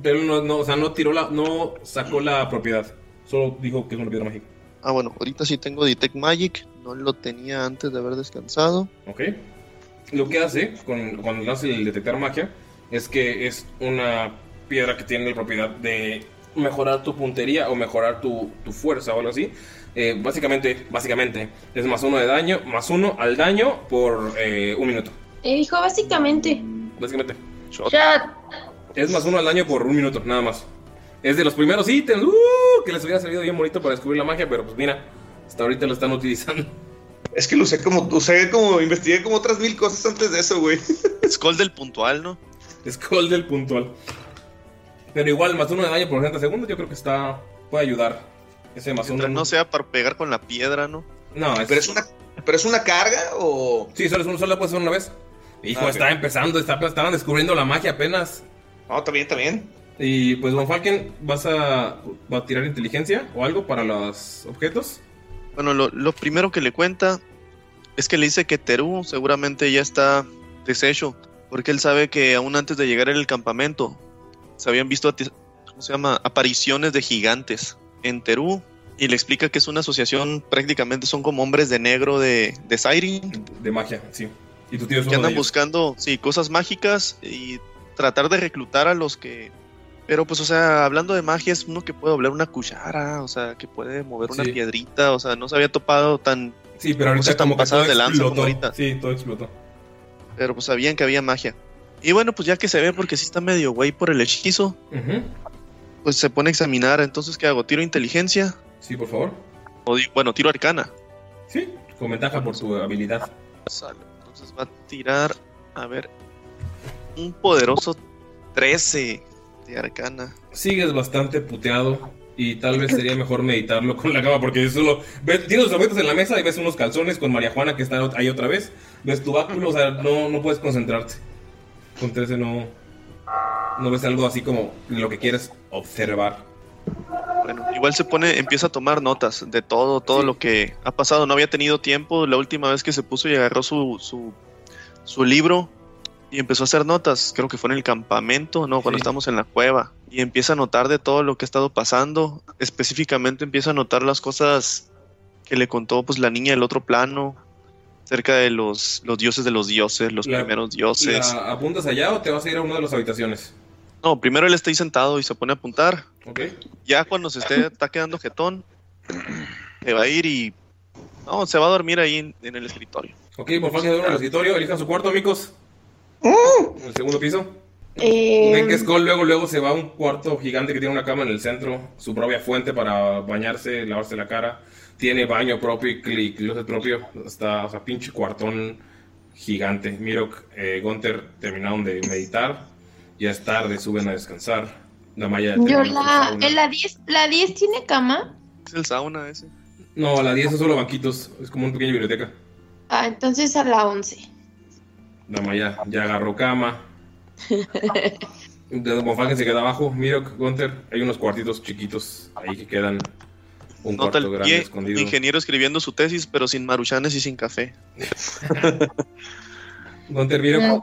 Speaker 3: pero no, no, o sea, no tiró la, no sacó la propiedad. Solo dijo que es una piedra mágica.
Speaker 5: Ah, bueno, ahorita sí tengo Detect Magic. No lo tenía antes de haber descansado.
Speaker 3: ¿Ok? Lo que hace con, cuando le hace el detectar magia es que es una piedra que tiene la propiedad de mejorar tu puntería o mejorar tu, tu fuerza o algo así. Eh, básicamente, básicamente, es más uno de daño, más uno al daño por eh, un minuto.
Speaker 8: Eh, dijo básicamente.
Speaker 3: Básicamente.
Speaker 7: Shot.
Speaker 3: Es más uno al daño por un minuto, nada más. Es de los primeros ítems ¡uh! que les hubiera salido bien bonito para descubrir la magia, pero pues mira, hasta ahorita lo están utilizando. <laughs>
Speaker 4: Es que lo usé como. Usé como. Investigué como otras mil cosas antes de eso, güey. <laughs>
Speaker 5: Skull del puntual, ¿no?
Speaker 3: Skull del puntual. Pero igual, más uno de daño por 60 segundos, yo creo que está. puede ayudar. Ese más.
Speaker 5: Mientras no sea para pegar con la piedra, ¿no?
Speaker 3: No, es,
Speaker 4: Pero es una. ¿Pero es una carga o.?
Speaker 3: Sí, solo es uno, solo la puedes hacer una vez. Hijo,
Speaker 4: Ah,
Speaker 3: está empezando, está, estaban descubriendo la magia apenas.
Speaker 4: No, está bien, está bien.
Speaker 3: Y pues, Von Falken, ¿vas a, va a tirar inteligencia o algo para los objetos?
Speaker 5: Bueno, lo, lo primero que le cuenta es que le dice que Terú seguramente ya está deshecho, porque él sabe que aún antes de llegar al campamento se habían visto, ¿cómo se llama? Apariciones de gigantes en Terú y le explica que es una asociación, prácticamente son como hombres de negro de, de Siren,
Speaker 3: De magia, sí. Y tú tienes
Speaker 5: que andan buscando, sí, cosas mágicas y tratar de reclutar a los que... Pero pues, o sea, hablando de magia, es uno que puede doblar una cuchara, o sea, que puede mover una
Speaker 3: Sí.
Speaker 5: piedrita, o sea, no se había topado tan...
Speaker 3: Sí, pero ahorita como que todo
Speaker 5: de lanza como
Speaker 3: explotó.
Speaker 5: ahorita.
Speaker 3: Sí, todo explotó.
Speaker 5: Pero pues sabían que había magia. Y bueno, pues ya que se ve, porque sí está medio güey por el hechizo,
Speaker 3: Ujú.
Speaker 5: Pues se pone a examinar. Entonces, ¿qué hago? ¿Tiro inteligencia?
Speaker 3: Sí, por favor.
Speaker 5: O bueno, tiro arcana.
Speaker 3: Sí, con ventaja por su habilidad.
Speaker 5: Sale. Entonces va a tirar, a ver, un poderoso 13 de arcana.
Speaker 3: Sigues bastante puteado y tal vez sería mejor meditarlo con la cama porque solo ves, tienes los objetos en la mesa y ves unos calzones con María Juana que está ahí otra vez. Ves tu báculo, o sea, no, no puedes concentrarte. Con 13 no, no ves algo así como lo que quieres observar.
Speaker 5: Bueno, igual se pone, empieza a tomar notas de todo, todo lo que ha pasado. No había tenido tiempo la última vez que se puso y agarró su, su, su libro y empezó a hacer notas. Creo que fue en el campamento, no, cuando
Speaker 3: Sí.
Speaker 5: estábamos en la cueva. y empieza a notar de todo lo que ha estado pasando. Específicamente empieza a notar las cosas que le contó pues la niña del otro plano, cerca de los, los dioses de los dioses, los
Speaker 3: La-
Speaker 5: primeros dioses.
Speaker 3: ¿La ¿Apuntas allá o te vas a ir a una de las habitaciones?
Speaker 5: No, primero él está ahí sentado y se pone a apuntar.
Speaker 3: Ok.
Speaker 5: Ya cuando se esté, está quedando jetón, se va a ir y... No, se va a dormir ahí en, en el escritorio.
Speaker 3: Ok, por favor, en el escritorio, elijan su cuarto, amigos. En el segundo piso.
Speaker 8: Eh,
Speaker 3: Ven que Skull luego, luego se va a un cuarto gigante que tiene una cama en el centro, su propia fuente para bañarse, lavarse la cara. Tiene baño propio y cli- closet propio. Está, o sea, pinche cuartón gigante. Mirok, eh, Gunther terminaron de meditar. Ya es tarde, suben a descansar. La Maya
Speaker 8: Yo
Speaker 3: su
Speaker 8: la, en la 10, la 10 tiene cama.
Speaker 5: Es el sauna ese.
Speaker 3: No, la 10 es solo banquitos. Es como una pequeña biblioteca.
Speaker 8: Ah, entonces a la 11.
Speaker 3: La Maya ya agarró cama. <laughs> De Bonfalken se queda abajo. Mirok, Gunther, hay unos cuartitos chiquitos ahí que quedan. Un
Speaker 5: Nota
Speaker 3: cuarto
Speaker 5: el
Speaker 3: grande
Speaker 5: pie,
Speaker 3: escondido.
Speaker 5: ingeniero escribiendo su tesis, pero sin maruchanes y sin café. <laughs>
Speaker 3: Gunther, Mirok.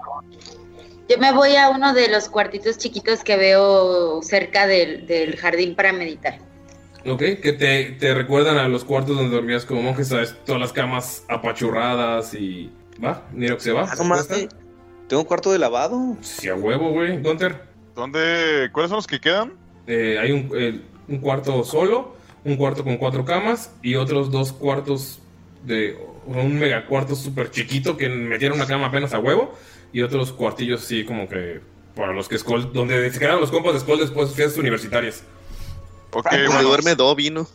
Speaker 7: Yo me voy a uno de los cuartitos chiquitos que veo cerca del, del jardín para meditar.
Speaker 3: Ok, que te, te recuerdan a los cuartos donde dormías como monje, ¿sabes? Todas las camas apachurradas y. ¿Va? Mirok se va.
Speaker 4: Ah, no. Tengo un cuarto de lavado.
Speaker 3: Sí, a huevo, güey. Gunther.
Speaker 6: ¿Dónde? ¿Cuáles son los que quedan?
Speaker 3: Eh, hay un, eh, un cuarto solo, un cuarto con cuatro camas y otros dos cuartos de un mega cuarto súper chiquito que metieron una cama apenas a huevo y otros cuartillos sí como que para los que Skull, donde se quedaron los compas de Skull después de fiestas universitarias.
Speaker 6: Ok,
Speaker 5: Se
Speaker 6: bueno.
Speaker 5: duerme Dobby, ¿no?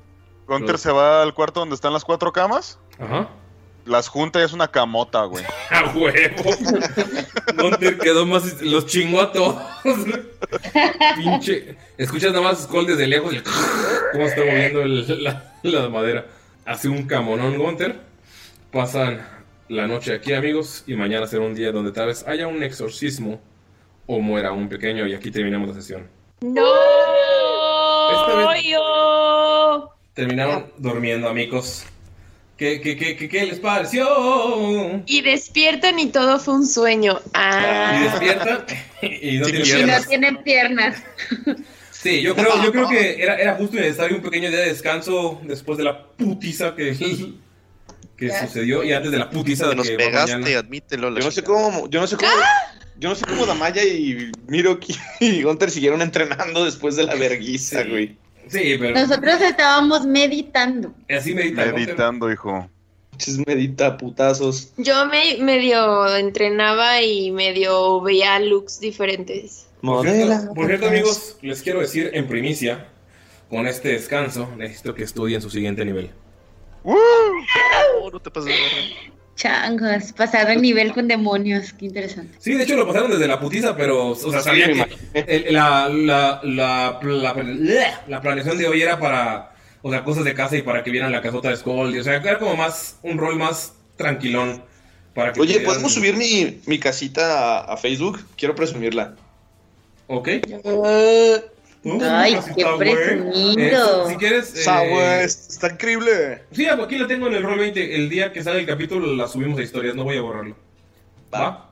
Speaker 6: Gunter se va al cuarto donde están las cuatro camas.
Speaker 3: Ajá.
Speaker 6: Las junta y es una camota, güey. <laughs>
Speaker 3: A huevo. Gunter quedó más. Los chingó a todos. <laughs> Pinche. Escuchas nada más Skull desde lejos. y Cómo está moviendo el- la, la madera. Hace un camonón Gunter. Pasan la noche aquí, amigos. Y mañana será un día donde tal vez haya un exorcismo. O muera un pequeño. Y aquí terminamos la sesión.
Speaker 8: ¡No!
Speaker 3: Esta vez-
Speaker 8: yo!
Speaker 3: Terminaron durmiendo, amigos. ¿Qué, qué, qué, qué, qué les pareció?
Speaker 8: Y despiertan y todo fue un sueño. Ah.
Speaker 3: Y despiertan. <laughs> Y no tienen
Speaker 7: Y no
Speaker 3: piernas.
Speaker 7: tienen piernas.
Speaker 3: Sí, yo creo, yo creo <laughs> que era, era justo y necesario un pequeño día de descanso después de la putiza que, <laughs> que sucedió y antes de la putiza de
Speaker 5: Que nos
Speaker 3: que
Speaker 5: pegaste,
Speaker 3: mañana.
Speaker 5: admítelo.
Speaker 4: Yo no sé cómo, yo no sé cómo, yo no sé cómo Damaya y Miroki y Gunter siguieron entrenando después de la verguiza, güey.
Speaker 3: Sí, pero
Speaker 7: Nosotros estábamos meditando.
Speaker 3: así medita. ¿no?
Speaker 6: Meditando, hijo.
Speaker 4: Chis medita putazos.
Speaker 8: Yo me medio entrenaba y medio veía looks diferentes.
Speaker 3: Por cierto, por cierto, amigos, les quiero decir en primicia, con este descanso, necesito que estudien su siguiente nivel.
Speaker 5: No, no te pases de verga.
Speaker 7: Changos, pasaron nivel con demonios. Qué interesante.
Speaker 3: Sí, de hecho lo pasaron desde la putiza, pero, o sea, sabía
Speaker 4: me
Speaker 3: que el- la, la, la, la, la planeación de hoy era para, o sea, cosas de casa y para que vieran la casota de Skull. y, O sea, era como más, un rol más tranquilón. Para que
Speaker 4: Oye,
Speaker 3: pudieran-
Speaker 4: ¿podemos subir mi, mi casita a, a Facebook? Quiero presumirla.
Speaker 3: Ok. Uh,
Speaker 7: Ay, qué presumido.
Speaker 3: Eh, si quieres. Eh,
Speaker 4: está increíble.
Speaker 3: Sí, aquí la tengo en el roll 20. El día que sale el capítulo la subimos a historias, no voy a borrarlo. ¿Va?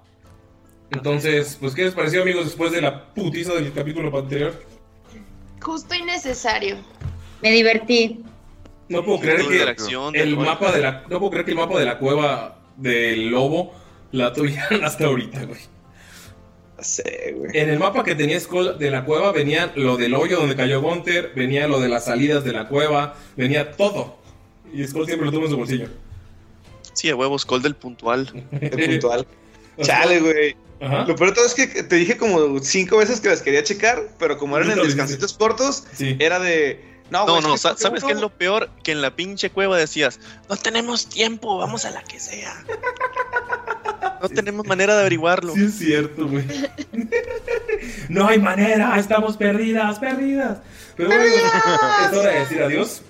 Speaker 3: Entonces, pues, ¿qué les pareció, amigos, después de la putiza del capítulo anterior?
Speaker 8: Justo y necesario.
Speaker 7: Me divertí.
Speaker 3: No puedo creer que el
Speaker 5: rol.
Speaker 3: mapa de la no puedo creer que el mapa de la cueva del lobo la tuvieran <laughs> hasta ahorita, güey.
Speaker 4: Ya sé, güey.
Speaker 3: En el mapa que tenía Skull de la cueva venía lo del hoyo donde cayó Gunter, venía lo de las salidas de la cueva, venía todo. Y Skull siempre lo tuvo en su bolsillo.
Speaker 5: Sí, a huevos, gol del puntual.
Speaker 4: El puntual. <laughs> Chale, güey.
Speaker 3: Ajá.
Speaker 4: Lo peor de todo es que te dije como cinco veces que las quería checar, pero como eran en descansitos cortos,
Speaker 3: Sí.
Speaker 4: era de. No,
Speaker 5: No, ¿sabes qué es lo peor? Que en la pinche cueva decías, no tenemos tiempo, vamos a la que sea. No tenemos manera de averiguarlo.
Speaker 3: Sí es cierto, güey. <laughs> no hay manera, estamos perdidas, perdidas. Pero bueno, es hora de decir adiós.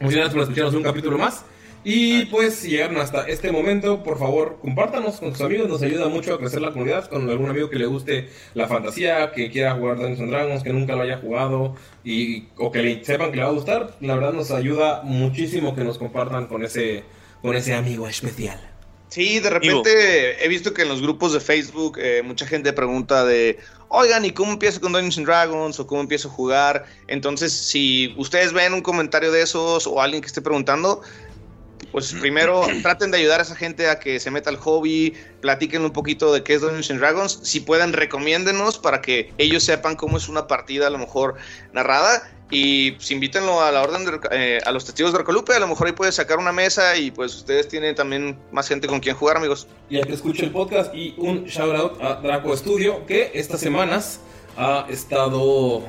Speaker 3: Muchas gracias por escucharnos un capítulo más. Y pues si llegaron hasta este momento, por favor, compártanos con sus amigos, nos ayuda mucho a crecer la comunidad, con algún amigo que le guste la fantasía, que quiera jugar Dungeons and Dragons, que nunca lo haya jugado y o que le sepan que le va a gustar, la verdad nos ayuda muchísimo que nos compartan con ese con ese amigo especial.
Speaker 4: Sí, de repente he visto que en los grupos de Facebook eh, mucha gente pregunta de, oigan, ¿y cómo empiezo con Dungeons and Dragons? ¿O cómo empiezo a jugar? Entonces, si ustedes ven un comentario de esos o alguien que esté preguntando, pues primero traten de ayudar a esa gente a que se meta al hobby, platiquen un poquito de qué es Dungeons and Dragons, si pueden recomiéndenos para que ellos sepan cómo es una partida a lo mejor narrada. Y pues, invítenlo a la orden de, eh, a los testigos de Arcolupe, a lo mejor ahí puede sacar una mesa y pues ustedes tienen también más gente con quien jugar, amigos.
Speaker 3: Y al que escuche el podcast y un shout out a Draco Studio que estas semanas ha estado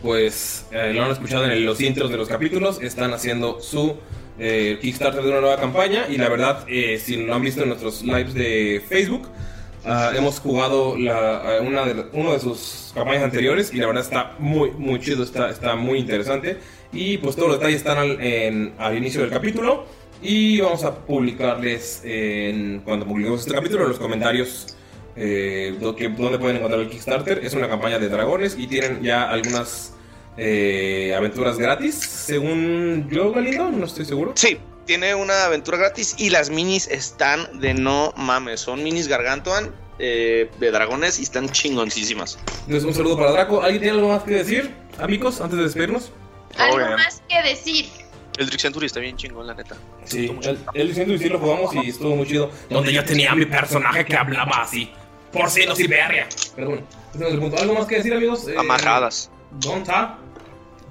Speaker 3: pues eh, lo han escuchado en los intros de los capítulos, están haciendo su eh, Kickstarter de una nueva campaña y la verdad, eh, si lo han visto en nuestros lives de Facebook, ah, hemos jugado una de, uno de sus campañas anteriores y la verdad está muy, muy chido, está, está muy interesante. Y pues todos los detalles están al, en- al inicio del capítulo y vamos a publicarles en, cuando publiquemos este capítulo en los comentarios eh, donde pueden encontrar el Kickstarter. Es una campaña de dragones y tienen ya algunas eh, aventuras gratis, según yo, Galindo, no estoy seguro.
Speaker 4: Sí, tiene una aventura gratis y las minis están de no mames, son minis Gargantuan eh, de dragones y están chingoncísimas.
Speaker 3: Entonces, un saludo para Draco. ¿Alguien tiene algo más que decir, amigos, antes de despedirnos?
Speaker 8: Algo más que decir.
Speaker 5: El Drix Century está bien chingón, la neta.
Speaker 3: Sí, diciendo y sí lo jugamos y estuvo muy chido. Donde yo tenía a mi personaje que hablaba así. Por si no y verga. Pero bueno, ese no es el punto. ¿Algo más que decir, amigos? Eh,
Speaker 5: Amarradas.
Speaker 3: Don Ta,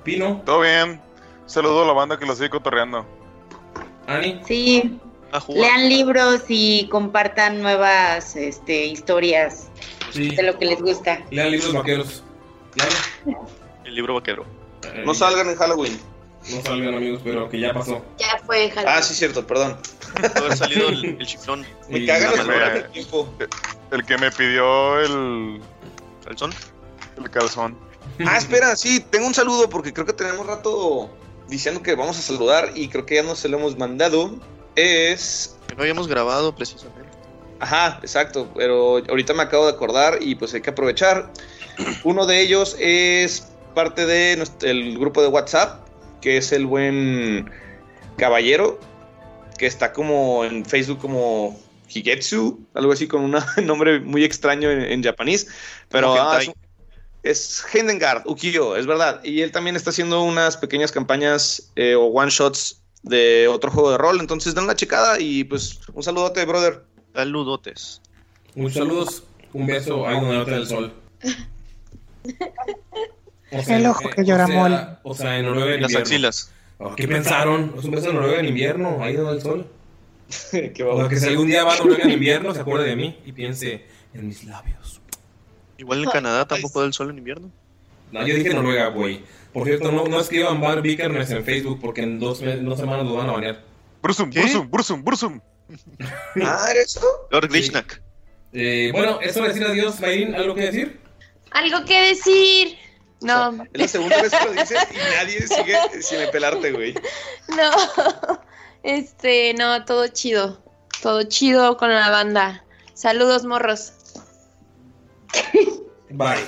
Speaker 3: Pino,
Speaker 6: Todo bien. Saludo a la banda que lo sigue cotorreando.
Speaker 3: Ani.
Speaker 7: Sí, lean libros y compartan nuevas este, historias
Speaker 3: Sí.
Speaker 7: de lo que les gusta.
Speaker 3: Lean libros vaqueros. Lean.
Speaker 5: El libro vaquero.
Speaker 4: No salgan en Halloween.
Speaker 3: No salgan, amigos, pero que ya pasó.
Speaker 8: Ya fue, Halloween.
Speaker 4: Ah, sí, cierto, perdón.
Speaker 5: Puede haber salido el, el chiflón.
Speaker 4: Me cagan
Speaker 3: la
Speaker 4: los del tiempo.
Speaker 6: El que me pidió el,
Speaker 5: ¿Calzón?
Speaker 6: el calzón.
Speaker 4: Ah, <laughs> espera, sí, tengo un saludo porque creo que tenemos rato diciendo que vamos a saludar y creo que ya no se lo hemos mandado. Es
Speaker 5: Que no habíamos grabado precisamente.
Speaker 4: Ajá, exacto, pero ahorita me acabo de acordar y pues hay que aprovechar. <clears throat> Uno de ellos es parte de nuestro- el grupo de WhatsApp, que es el buen caballero, que está como en Facebook como Higetsu, algo así con un <laughs> nombre muy extraño en, en japonés, pero ah,
Speaker 5: hentai.
Speaker 4: es, un- es Heidengard, Ukiyo, es verdad, y él también está haciendo unas pequeñas campañas eh, o one shots de otro juego de rol, entonces dan una checada y pues un saludote, brother.
Speaker 5: Saludotes.
Speaker 3: Un saludos, un beso ahí donde nota el sol. <laughs> O
Speaker 10: El ojo que llora
Speaker 3: o sea,
Speaker 10: mole.
Speaker 3: O sea, en Noruega en
Speaker 5: Las
Speaker 3: invierno.
Speaker 5: axilas.
Speaker 3: Oh, ¿Qué pensaron? Es un beso en Noruega en invierno, ahí donde el sol. <laughs>
Speaker 4: Qué
Speaker 3: O sea, que si algún día va a Noruega en invierno, se acuerde de mí y piense en mis labios.
Speaker 5: Igual en Canadá tampoco da el sol en invierno.
Speaker 3: No, yo dije Noruega, güey. Por cierto, no, no escriban Bar Vikernes en Facebook porque en dos, dos semanas lo van a banear.
Speaker 6: Bursum,
Speaker 5: ¿Qué?
Speaker 6: Bursum, Bursum, Bursum. <laughs>
Speaker 4: Ah, ¿era eso?
Speaker 5: Lord Glishnak.
Speaker 3: Eh, bueno, eso de decir adiós, Mayrin, ¿algo que decir?
Speaker 8: Algo que decir. No,
Speaker 4: Es la segunda vez que lo dices y nadie sigue sin pelarte, güey. <laughs>
Speaker 8: no. Este, no, todo chido. Todo chido con la banda. Saludos, morros.
Speaker 3: Bye.